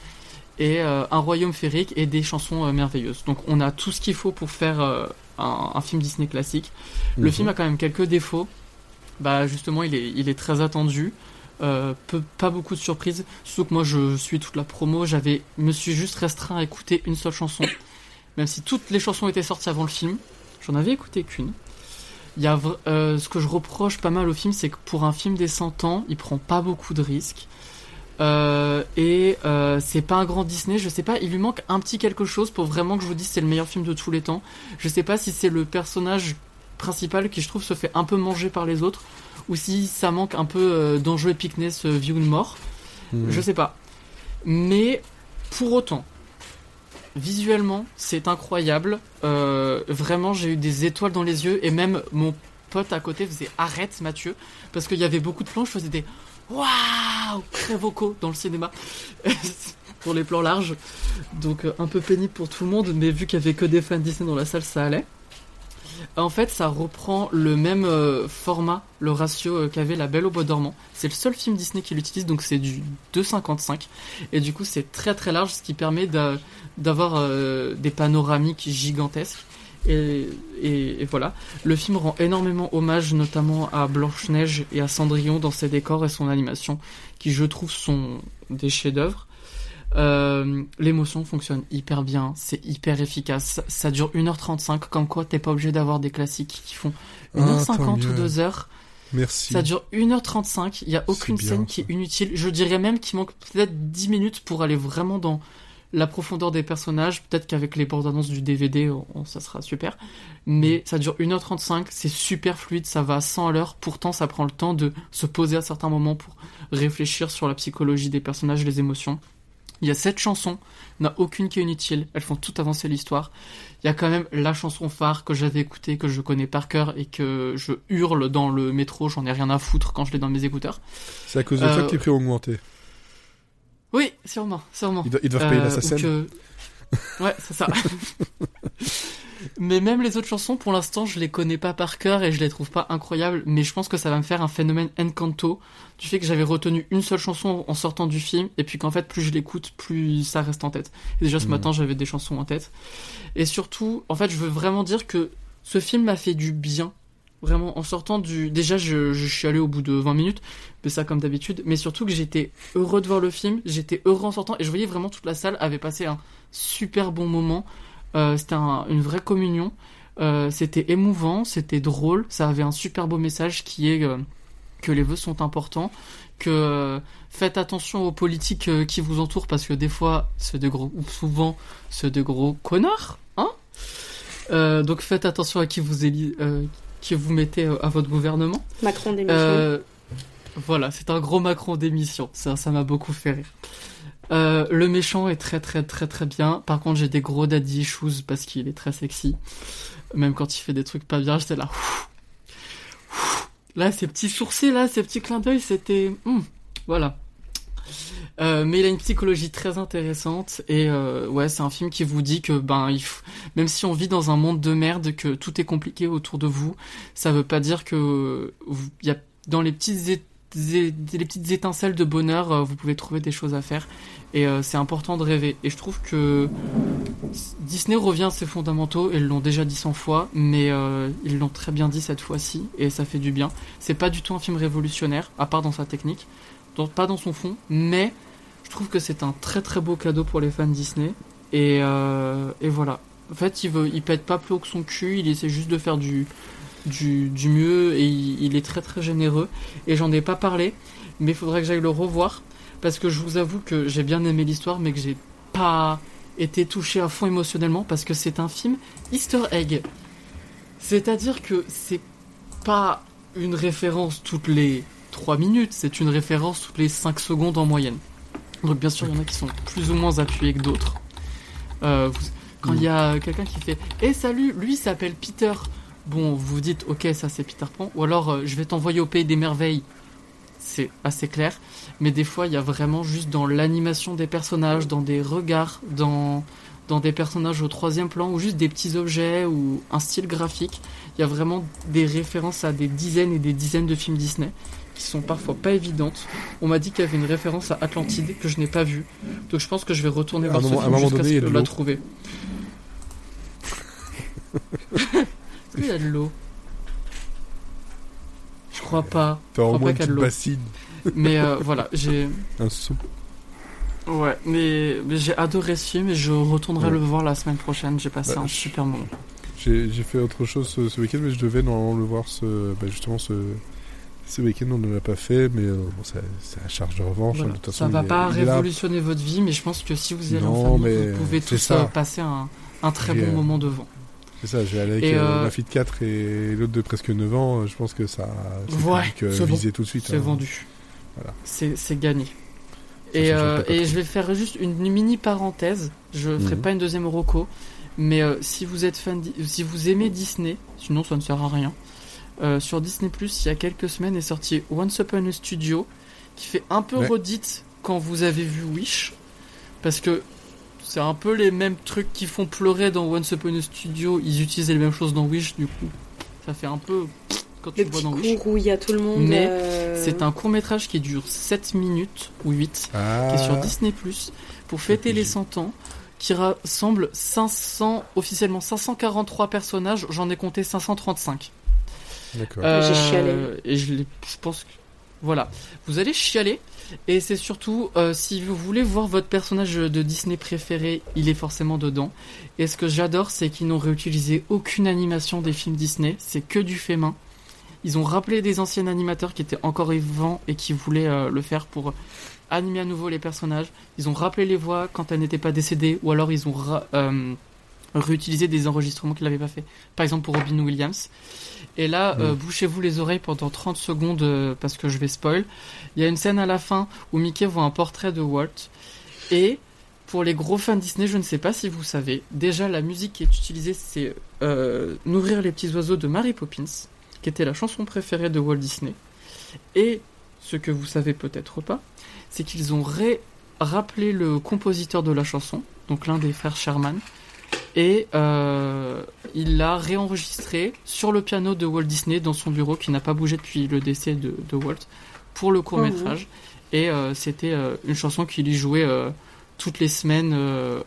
Et euh, un royaume féerique et des chansons euh, merveilleuses. Donc on a tout ce qu'il faut pour faire un, un film Disney classique. Le Mhm. film a quand même quelques défauts. Bah justement, il est, il est très attendu. Peu- pas beaucoup de surprises. Surtout que moi, je suis toute la promo. J'avais, me suis juste restreint à écouter une seule chanson, même si toutes les chansons étaient sorties avant le film. J'en avais écouté qu'une. Il y a euh, ce que je reproche pas mal au film, c'est que pour un film des 100 ans, il prend pas beaucoup de risques. Euh, et euh, c'est pas un grand Disney, je sais pas, il lui manque un petit quelque chose pour vraiment que je vous dise c'est le meilleur film de tous les temps. Je sais pas si c'est le personnage principal qui je trouve se fait un peu manger par les autres ou si ça manque un peu d'enjeu epicness euh, vie ou de mort. Mhm. Je sais pas. Mais pour autant, visuellement, c'est incroyable. Euh, vraiment, j'ai eu des étoiles dans les yeux et même mon pote à côté faisait arrête Mathieu parce qu'il y avait beaucoup de plans, je faisais des waouh très vocaux dans le cinéma pour les plans larges. Donc euh, un peu pénible pour tout le monde, mais vu qu'il y avait que des fans Disney dans la salle, ça allait. En fait, ça reprend le même euh, format, le ratio euh, qu'avait La Belle au Bois dormant. C'est le seul film Disney qui l'utilise, donc c'est du 2,55. Et du coup, c'est très très large, ce qui permet d'a- d'avoir euh, des panoramiques gigantesques. Et, et- et voilà. Le film rend énormément hommage, notamment à Blanche-Neige et à Cendrillon dans ses décors et son animation, qui je trouve sont des chefs-d'œuvre. Euh, L'émotion fonctionne hyper bien, c'est hyper efficace. Ça, dure 1h35, comme quoi t'es pas obligé d'avoir des classiques qui font Ah, tant 1h50 ou mieux. 2h. Merci. Ça dure 1h35, il y a aucune bien, scène ça. qui est inutile. Je dirais même qu'il manque peut-être 10 minutes pour aller vraiment dans la profondeur des personnages. Peut-être qu'avec les bandes annonces du DVD, on- on- ça sera super. Mais ça dure 1h35, c'est super fluide, ça va à 100 à l'heure. Pourtant, ça prend le temps de se poser à certains moments pour réfléchir sur la psychologie des personnages, les émotions. Il y a sept chansons, il n'y en a aucune qui est inutile, elles font tout avancer l'histoire. Il y a quand même la chanson phare que j'avais écoutée, que je connais par cœur et que je hurle dans le métro, j'en ai rien à foutre quand je l'ai dans mes écouteurs. C'est à cause de Euh, ça que les prix ont augmenté. Oui, sûrement, sûrement. Ils, do- ils doivent payer Euh, l'assassin. que- Ouais, c'est ça. Mais même les autres chansons, pour l'instant, je les connais pas par cœur et je les trouve pas incroyables. Mais je pense que ça va me faire un phénomène Encanto du fait que j'avais retenu une seule chanson en sortant du film et puis qu'en fait, plus je l'écoute, plus ça reste en tête. Et déjà ce Mhm. matin, j'avais des chansons en tête. Et surtout, en fait, je veux vraiment dire que ce film m'a fait du bien. Vraiment, en sortant du. Déjà, je, je suis allé au bout de 20 minutes, mais ça comme d'habitude. Mais surtout que j'étais heureux de voir le film, j'étais heureux en sortant, et je voyais vraiment toute la salle avait passé un super bon moment. Euh, c'était un- une vraie communion. Euh, c'était émouvant, c'était drôle, ça avait un super beau message qui est euh, que les vœux sont importants, que faites attention aux politiques qui vous entourent parce que des fois, c'est de gros, ou souvent, c'est de gros connards, hein Donc faites attention à qui vous éli- qui vous mettez euh, à votre gouvernement. Macron démission. Euh, voilà, c'est un gros Macron d'émission. Ça, ça m'a beaucoup fait rire. Euh, le méchant est très très très très bien. Par contre, j'ai des gros daddy issues parce qu'il est très sexy. Même quand il fait des trucs pas bien, j'étais là. Là, ces petits sourcils, là, ces petits clins d'œil, c'était. hum, voilà. Euh, mais il a une psychologie très intéressante et euh, ouais, c'est un film qui vous dit que ben, même si on vit dans un monde de merde, que tout est compliqué autour de vous, ça veut pas dire que il y a dans les petites les petites étincelles de bonheur, euh, vous pouvez trouver des choses à faire et c'est important de rêver. Et je trouve que Disney revient à ses fondamentaux, ils l'ont déjà dit 100 fois, mais ils l'ont très bien dit cette fois-ci et ça fait du bien. C'est pas du tout un film révolutionnaire, à part dans sa technique, pas dans son fond, mais je trouve que c'est un très très beau cadeau pour les fans Disney et, euh, voilà. En fait, il pète pas plus haut que son cul, il essaie juste de faire du, du, mieux et il, il est très très généreux. Et j'en ai pas parlé, mais il faudrait que j'aille le revoir parce que je vous avoue que j'ai bien aimé l'histoire, mais que j'ai pas été touché à fond émotionnellement parce que c'est un film Easter egg. C'est-à-dire que c'est pas une référence toutes les 3 minutes, c'est une référence toutes les 5 secondes en moyenne. Donc bien sûr, il y en a qui sont plus ou moins appuyés que d'autres. Euh, quand il y a quelqu'un qui fait « Eh salut, lui s'appelle Peter », bon, vous vous dites « Ok, ça c'est Peter Pan », ou alors euh, Je vais t'envoyer au Pays des Merveilles », c'est assez clair. Mais des fois, il y a vraiment juste dans l'animation des personnages, dans des regards, dans, dans des personnages au troisième plan, ou juste des petits objets, ou un style graphique. Il y a vraiment des références à des dizaines et des dizaines de films Disney qui sont parfois pas évidentes. On m'a dit qu'il y avait une référence à Atlantide que je n'ai pas vue. Donc je pense que je vais retourner voir ce moment- film jusqu'à ce que je la trouver. Est-ce qu'il y a de l'eau? Je crois pas. T'as au moins une bassine, Mais euh, voilà, j'ai un seau. ouais, mais, mais j'ai adoré ce film et je retournerai Ouais. le voir la semaine prochaine. J'ai passé Bah, un super moment. J'ai j'ai fait autre chose ce, ce week-end, mais je devais normalement le voir ce, bah, justement ce, ce week-end. On ne l'a pas fait, mais euh, bon, c'est la charge de revanche. Voilà. hein, de toute Ça façon, va pas est révolutionner votre vie, mais je pense que si vous y allez en Non, famille, mais vous pouvez tous ça. euh, passer un, un très bon euh, moment devant. C'est ça, je vais aller avec euh, euh, ma fille de 4 et l'autre de presque 9 ans. Je pense que ça c'est Ouais, euh, bon. visé tout de suite. C'est hein. vendu. Voilà. C'est gagné. Ça Et, euh, je vais faire juste une mini parenthèse. Je ferai Mhm. pas une deuxième Rocco, mais euh, si vous êtes fan, si vous aimez Disney, sinon ça ne sert à rien. Euh, sur Disney Plus, il y a quelques semaines est sorti Once Upon a Studio, qui fait un peu Ouais. redite quand vous avez vu Wish, parce que c'est un peu les mêmes trucs qui font pleurer dans Once Upon a Studio. Ils utilisaient les mêmes choses dans Wish, du coup, ça fait un peu quand tu Le le vois dans Wish. où il y a tout le monde. Mais euh, C'est un court métrage qui dure 7 minutes ou 8, Ah, qui est sur Disney pour fêter les 100 ans, qui rassemble 500, officiellement 543 personnages, j'en ai compté 535. D'accord. J'ai chialé. Euh, Et je, pense que. Voilà. Vous allez chialer. Et c'est surtout, euh, si vous voulez voir votre personnage de Disney préféré, il est forcément dedans. Et ce que j'adore, c'est qu'ils n'ont réutilisé aucune animation des films Disney. C'est que du fait main. Ils ont rappelé des anciens animateurs qui étaient encore vivants et qui voulaient euh, le faire pour animer à nouveau les personnages. Ils ont rappelé les voix quand elles n'étaient pas décédées, ou alors ils ont ra- euh, réutilisé des enregistrements qu'ils n'avaient pas fait. Par exemple pour Robin Williams. Et là, euh, Mm. bouchez-vous les oreilles pendant 30 secondes euh, parce que je vais spoil. Il y a une scène à la fin où Mickey voit un portrait de Walt. Et pour les gros fans Disney, je ne sais pas si vous savez, déjà la musique qui est utilisée, c'est euh, Nourrir les petits oiseaux de Mary Poppins, qui était la chanson préférée de Walt Disney. Et ce que vous savez peut-être pas, c'est qu'ils ont ré- rappelé le compositeur de la chanson, donc l'un des frères Sherman, Et euh, il l'a réenregistré sur le piano de Walt Disney dans son bureau qui n'a pas bougé depuis le décès de, de Walt pour le court métrage. Et euh, c'était euh, une chanson qu'il y jouait toutes les semaines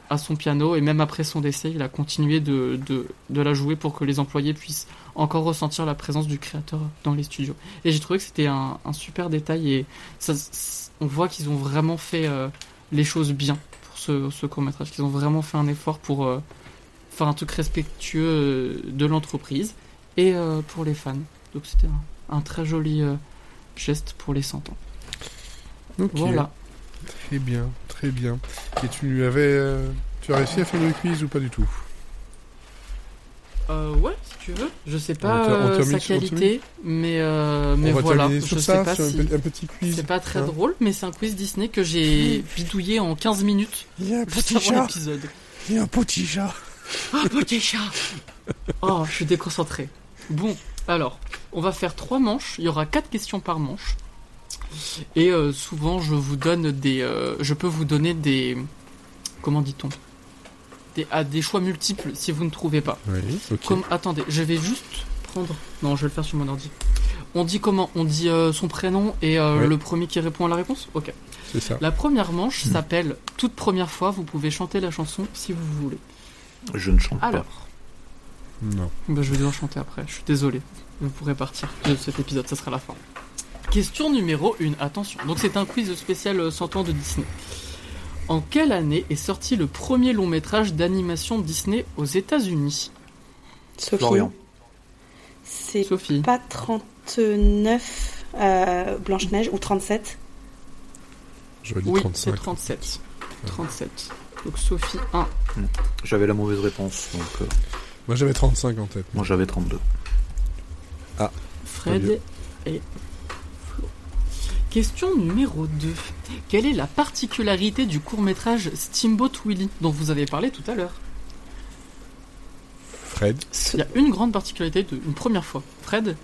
à son piano et même après son décès, il a continué de, de, de la jouer pour que les employés puissent encore ressentir la présence du créateur dans les studios. Et j'ai trouvé que c'était un, un super détail et ça, on voit qu'ils ont vraiment fait les choses bien ce, ce court métrage, qu'ils ont vraiment fait un effort pour euh, faire un truc respectueux euh, de l'entreprise et euh, pour les fans. Donc c'était un, un très joli euh, geste pour les 100 ans. Voilà. Très bien, très bien. Et tu avais, tu as réussi à faire le quiz ou pas du tout? Euh, ouais, si tu veux. Je sais pas euh, sa qualité, mais, euh, mais On va voilà. Je sais pas sur si. un petit quiz. C'est pas très hein. drôle, mais c'est un quiz Disney que j'ai bidouillé en 15 minutes Il y a un petit chat. Il y a un petit chat. Ah, petit chat Oh, je suis déconcentré. Bon, alors, on va faire trois manches. Il y aura quatre questions par manche. Et euh, souvent, je vous donne des. je peux vous donner des. Comment dit-on? Des, ah, des choix multiples si vous ne trouvez pas. Oui, ok. Comme, attendez, je vais juste prendre. Non, je vais le faire sur mon ordi. On dit comment? On dit euh, son prénom et euh, Ouais. le premier qui répond à la réponse? Ok. C'est ça. La première manche s'appelle Toute première fois. Vous pouvez chanter la chanson si vous voulez. Je ne chante Alors. Non. Bah, je vais devoir chanter après, je suis désolé. Vous pourrez partir de cet épisode, ça sera la fin. Question numéro 1, attention. Donc c'est un quiz spécial euh, 100 ans de Disney. En quelle année est sorti le premier long métrage d'animation Disney aux États-Unis? Sophie. Florian. C'est Sophie. pas 39 euh, Blanche-Neige ou 37 J'aurais dit Oui, 35. c'est 37. 37. Donc Sophie 1. J'avais la mauvaise réponse, donc euh, Moi j'avais 35 en tête. moi j'avais 32. Fred mieux. et. Question numéro 2. Quelle est la particularité du court-métrage Steamboat Willie dont vous avez parlé tout à l'heure Fred, Il y a une grande particularité, de, une première fois. Fred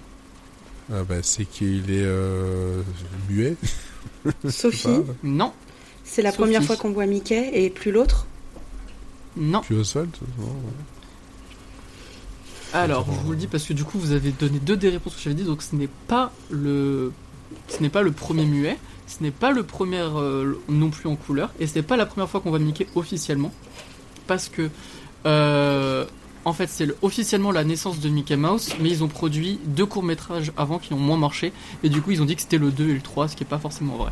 ah bah, c'est qu'il est euh, muet. Sophie. Non, c'est la Sophie. première fois qu'on voit Mickey et plus l'autre. non. Puis Oswald. Alors, je vous le dis parce que du coup, vous avez donné deux des réponses que j'avais dit, donc ce n'est pas le, ce n'est pas le premier muet, ce n'est pas le premier euh, non plus en couleur, et ce n'est pas la première fois qu'on voit Mickey officiellement, parce que, euh, en fait, c'est le- officiellement la naissance de Mickey Mouse, mais ils ont produit deux courts métrages avant qui ont moins marché, et du coup, ils ont dit que c'était le 2 et le 3, ce qui est pas forcément vrai.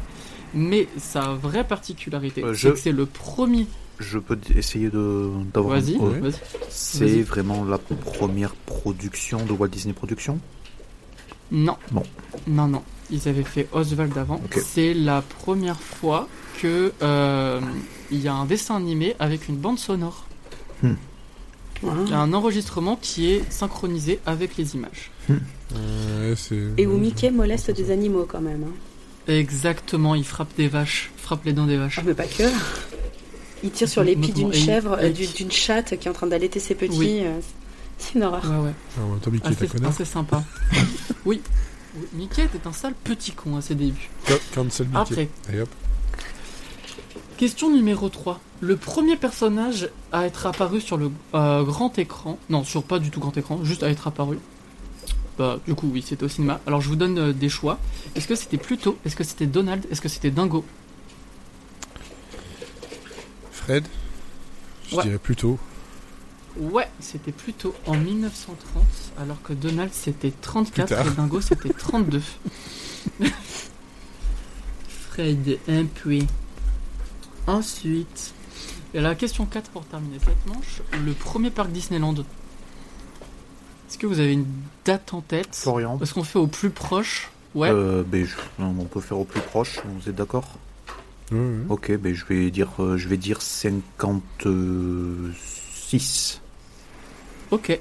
Mais sa vraie particularité, Euh, c'est que c'est le premier. Je peux essayer de d'avoir. Vas-y, un- Ouais. vas-y. C'est vraiment la première production de Walt Disney Productions? Non. Bon. Non, non. Ils avaient fait Oswald avant. C'est la première fois que euh, il y a un dessin animé avec une bande sonore. Il y a un enregistrement qui est synchronisé avec les images. Ouais, c'est... Et où Mickey moleste des animaux quand même. hein. Exactement, il frappe des vaches, frappe les dents des vaches. Ah, mais pas que. Il tire sur les pieds d'une chèvre, euh, d'une chatte qui est en train d'allaiter ses petits. Oui. euh, C'est une horreur. Ouais, ouais. Ah, temps, Mickey Assez, assez sympa. oui. Oui, Mickey était un sale petit con à ses débuts. Can- Cancel Mickey. Après, Et hop. Question numéro 3. Le premier personnage à être apparu sur le euh, grand écran, non, sur pas du tout grand écran, juste à être apparu. Bah, du coup, oui, c'était au cinéma. Alors, je vous donne euh, des choix. Est-ce que c'était Pluto? Est-ce que c'était Donald? Est-ce que c'était Dingo? Fred? Je Ouais. dirais plutôt. Ouais, c'était Pluto en 1930, alors que Donald c'était 34 Plus tard. et Dingo c'était 32. Fred, un puits. Ensuite, et la question 4 pour terminer cette manche. Le premier parc Disneyland. Est-ce que vous avez une date en tête? Florian. Est-ce qu'on fait au plus proche? Ouais. Euh, ben, je- on peut faire au plus proche. Vous êtes d'accord? Ok, ben je vais dire, euh, je vais dire 56. Ok.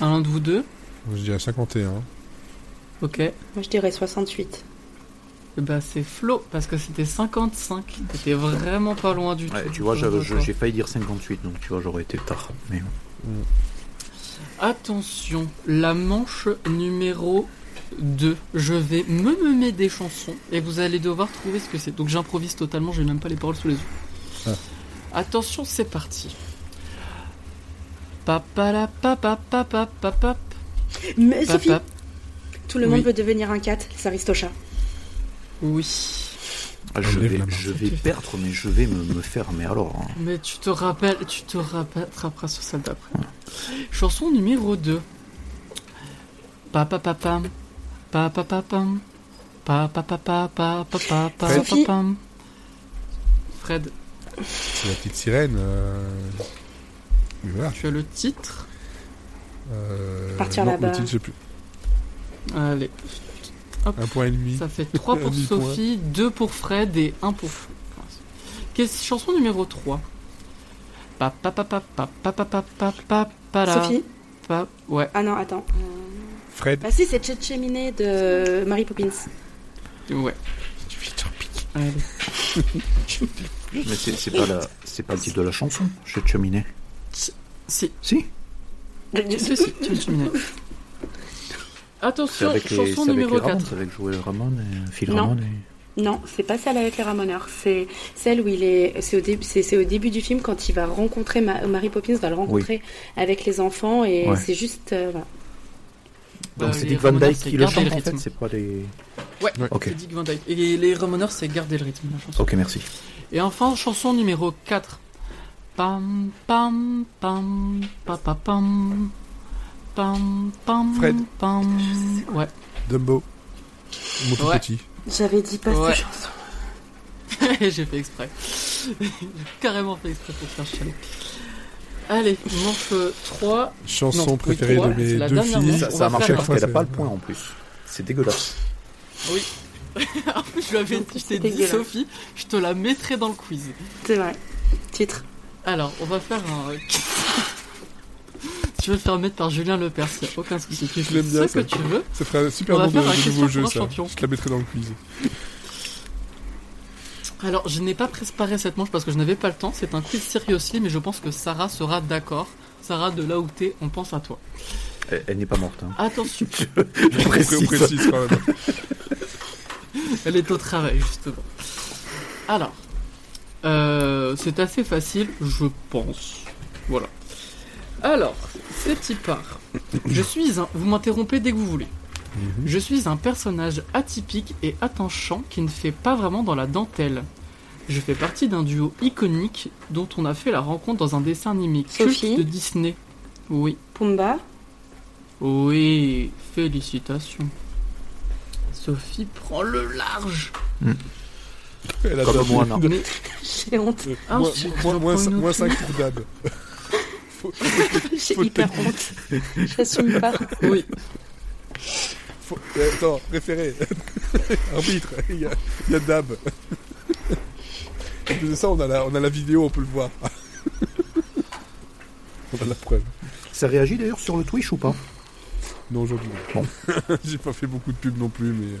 Un de vous deux Je dirais 51. Ok. Moi je dirais 68. Eh ben, c'est Flo, parce que c'était 55. T'étais vraiment pas loin du Ouais, tout. tu vois, Je je- j'ai failli dire 58, donc tu vois, j'aurais été tard. Mais Attention, la manche numéro 2. Je vais me nommer des chansons et vous allez devoir trouver ce que c'est. Donc j'improvise totalement, j'ai même pas les paroles sous les yeux. Ah. Attention, c'est parti. Papalapapapapapap. Mais Sophie, tout le monde Oui. veut devenir un cat, les Aristochats. Oui. Ah, je vais, je vais perdre, mais je vais me, me faire. Mais alors. hein. Mais tu te rappelles, tu te rattraperas sur celle d'après. Chanson numéro 2. Papapapam. Papapapam. Sophie. Papapapapapapapam. Fred, C'est la petite sirène. euh, mais voilà. tu as le titre. Euh, Partir là-bas. Le titre, je sais plus. Allez. Un point et demi. Ça fait 3 pour. Sophie, 2 pour Fred et 1 pour Fred. Qu'est-ce- Chanson numéro 3. Papapapapapapapapapapala. Sophie Pa- Ouais, Ah non, attends. Euh, Fred. Ah si, c'est Cheminée de Mary Poppins. ouais. Allez. Mais c'est pas, la- c'est pas le titre de la chanson, chez Cheminée. Si, Si Attention, avec les, chanson c'est avec numéro les Ramones, 4. c'est avec Joël Ramon et Phil Non. Ramon. Et... Non, c'est pas celle avec les Ramoneurs. C'est celle où il est. C'est au, début, c'est, au début du film quand il va rencontrer. Ma- Mary Poppins va le rencontrer avec les enfants et Ouais. c'est juste. euh, voilà. Donc Euh, c'est les Dick Van Dyke qui le chante le en fait, c'est pas les. Ouais, Ok. c'est Dick Van Dyke. Et les Ramoneurs, c'est garder le rythme, la chanson. Ok, merci. Et enfin, chanson numéro 4. Pam, pam, pam, pa, pa, pam. Pam, pam, Fred. pam. Ouais. Dumbo. Mon tout Ouais. petit. J'avais dit pas Ouais. cette chanson. J'ai fait exprès. J'ai carrément fait exprès pour faire chialer. Allez, manche 3. Chanson Non, oui, préférée de mes deux filles. manche. Ça, a marché parce qu'elle a pas le point en plus. C'est dégueulasse. Oui. En plus, je lui avais je t'ai dit. Sophie, je te la mettrai dans le quiz. C'est vrai. Titre. Alors, on va faire un. tu veux le faire mettre par Julien Lepers, il n'y a aucun souci. Je l'aime bien, ce que tu veux. Ça ferait un super On va nom de, nouveau jeu, ça. champion. Je te la mettrai dans le quiz. Alors, je n'ai pas préparé cette manche parce que je n'avais pas le temps. C'est un quiz seriously, mais je pense que Sarah sera d'accord. Sarah, de là où t'es, on pense à toi. Elle, elle n'est pas morte. Hein. Attention, Je précise. précise quand même. elle est au travail, justement. Alors, euh, c'est assez facile, je pense. Voilà. Alors, c'est y part. Je suis un. Vous m'interrompez dès que vous voulez. Mhm. Je suis un personnage atypique et attachant qui ne fait pas vraiment dans la dentelle. Je fais partie d'un duo iconique dont on a fait la rencontre dans un dessin animé culte de Disney. Oui. Pumba. Oui, félicitations. Sophie prend le large. Elle a Comme moi, non. de- Mais J'ai honte. Euh, Ah, moins- je- moins- je moins- reprends une Moins autre 5 pour Dab. J'ai hyper honte. J'assume pas. oui. faut- euh, Attends, référé. Arbitre, il y a, il y a Dab. En plus de ça, on a la, on a la vidéo, on peut le voir. on a la preuve. Ça réagit d'ailleurs sur le Twitch ou pas? Non, aujourd'hui. Bon. J'ai pas fait beaucoup de pubs non plus, mais. euh,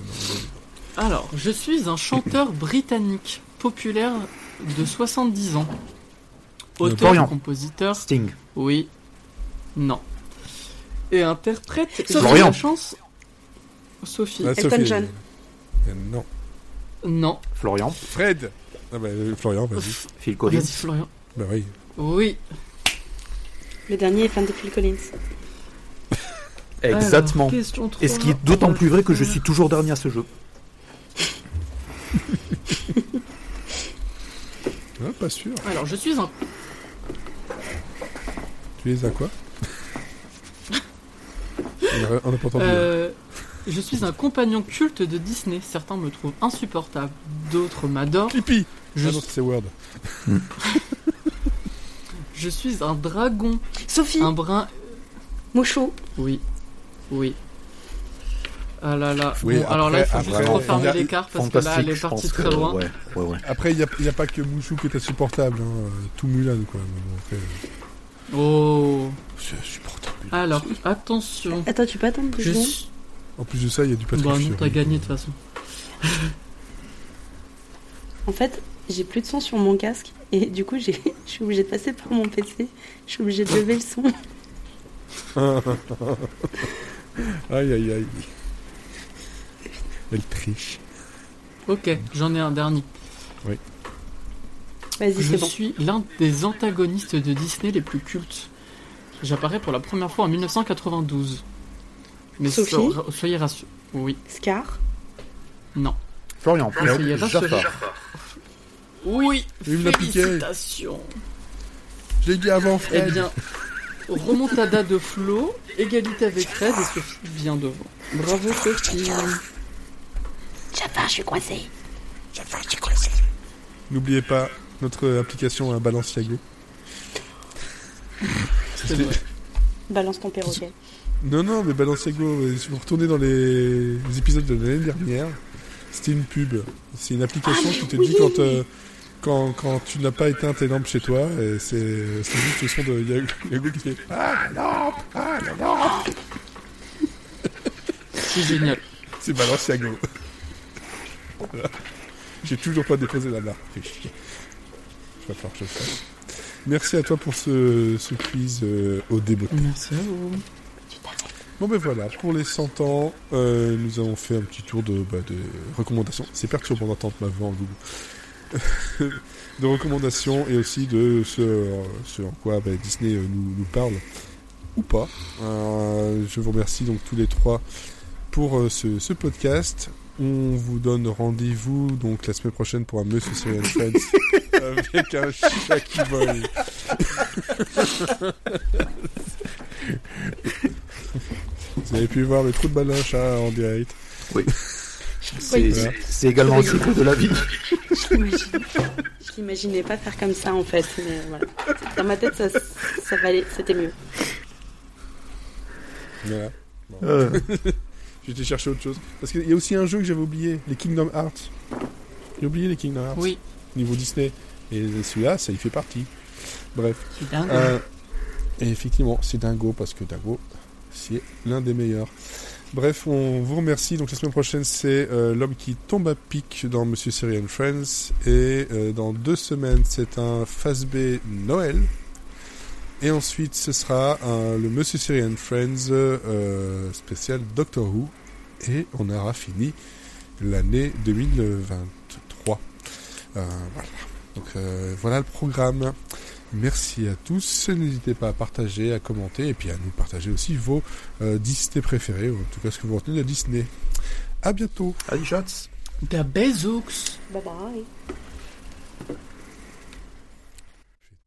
non. Alors, je suis un chanteur britannique populaire de 70 ans. Auteur compositeur. Sting. Oui. Non. Et interprète. Sophie. La chance. Sophie. Ah, Elton Sophie, John. euh, non. Non. Florian. Fred Ah bah, euh, Florian, vas-y. Phil Collins. Vas-y, Florian. Bah oui. Oui. Le dernier est fan de Phil Collins. Exactement. Alors, Et ce 3, qui est d'autant plus vrai que je suis toujours dernier à ce jeu. Ah, pas sûr. Alors, je suis un. Tu es à quoi? N'a pas entendu. Euh, je suis un compagnon culte de Disney. Certains me trouvent insupportable, d'autres m'adorent. Clippy Je, Ah c'est Word. je suis un dragon, Sophie. un brin. Mouchou. Oui, oui. Ah là là. Oui, bon, alors là, il faut juste refermer l'écart parce que là, elle est partie très que- loin. Ouais, ouais, ouais. Après, il n'y a, il y a pas que Mouchou qui est insupportable. Hein. Tout Mulan, quoi. Après, euh, Oh. c'est insupportable. Alors, attention. Attends, tu peux attendre deux Je secondes suis. En plus de ça, il y a du Patrick Bah non, t'as gagné de toute façon. En fait, j'ai plus de son sur mon casque et du coup, j'ai- je suis obligée de passer par mon PC. Je suis obligée de lever le son. Aïe, aïe, aïe. Elle triche. Ok, j'en ai un dernier. Vas-y, Je c'est bon. suis l'un des antagonistes de Disney les plus cultes. J'apparais pour la première fois en 1992. Mais Sophie so- soyez rassurés. Oui, Scar non. Florian, Mais soyez rassurés. Jafar. Oui, Il me l'a piqué. félicitations. Je l'ai dit avant, Eh Fred. bien, remontada de Flo, égalité avec Fred et Sophie bien devant. Bravo Sophie. Jafar, je suis coincé. N'oubliez pas notre application à Balenciago. Vrai. Balance ton perroquet. Non, non, mais Balenciago, euh, si vous retournez dans les, les épisodes de l'année dernière, c'était une pub. C'est une application Ah, qui te dit oui quand, euh, quand, quand tu n'as pas éteint tes lampes chez toi, et c'est juste le son de Yago qui fait Ah la lampe Ah la lampe C'est génial. C'est Balenciago. Voilà. J'ai toujours pas déposé la chier. Je vais falloir que je fasse. Merci à toi pour ce, ce quiz euh, au débeauté. Merci à vous. Bon ben voilà, pour les 100 ans, euh, nous avons fait un petit tour de, bah, de recommandations. C'est perturbant d'entendre ma voix en double. de recommandations et aussi de ce, ce en quoi bah, Disney euh, nous, nous parle ou pas. Euh, je vous remercie donc tous les trois pour euh, ce, ce podcast. On vous donne rendez-vous donc la semaine prochaine pour un Monsieur Syrian Friends avec un chat qui vole. Vous avez pu voir le trou de balle d'un chat en direct. Oui. C'est- également le cycle de la vie. Je l'imaginais pas faire comme ça en fait, mais voilà. Dans ma tête, ça, ça valait, c'était mieux. Voilà. Euh, J'ai été chercher autre chose. Parce qu'il y a aussi un jeu que j'avais oublié, les Kingdom Hearts. J'ai oublié les Kingdom Hearts. Oui, Niveau Disney. Et celui-là, ça y fait partie. Bref. c'est dingue. Euh, et effectivement, c'est Dingo, parce que Dingo, c'est l'un des meilleurs. Bref, on vous remercie. Donc la semaine prochaine, c'est euh, l'homme qui tombe à pic dans Monsieur Syrian Friends. Et euh, dans deux semaines, c'est un Phase B Noël. Et ensuite, ce sera le Monsieur Syrian Friends euh, spécial Doctor Who. Et on aura fini l'année 2023. Euh, voilà. Donc voilà le programme. Merci à tous. N'hésitez pas à partager, à commenter et puis à nous partager aussi vos euh, Disney préférés, ou en tout cas ce que vous retenez de Disney. À bientôt. Allez, Bezooks. Bye bye.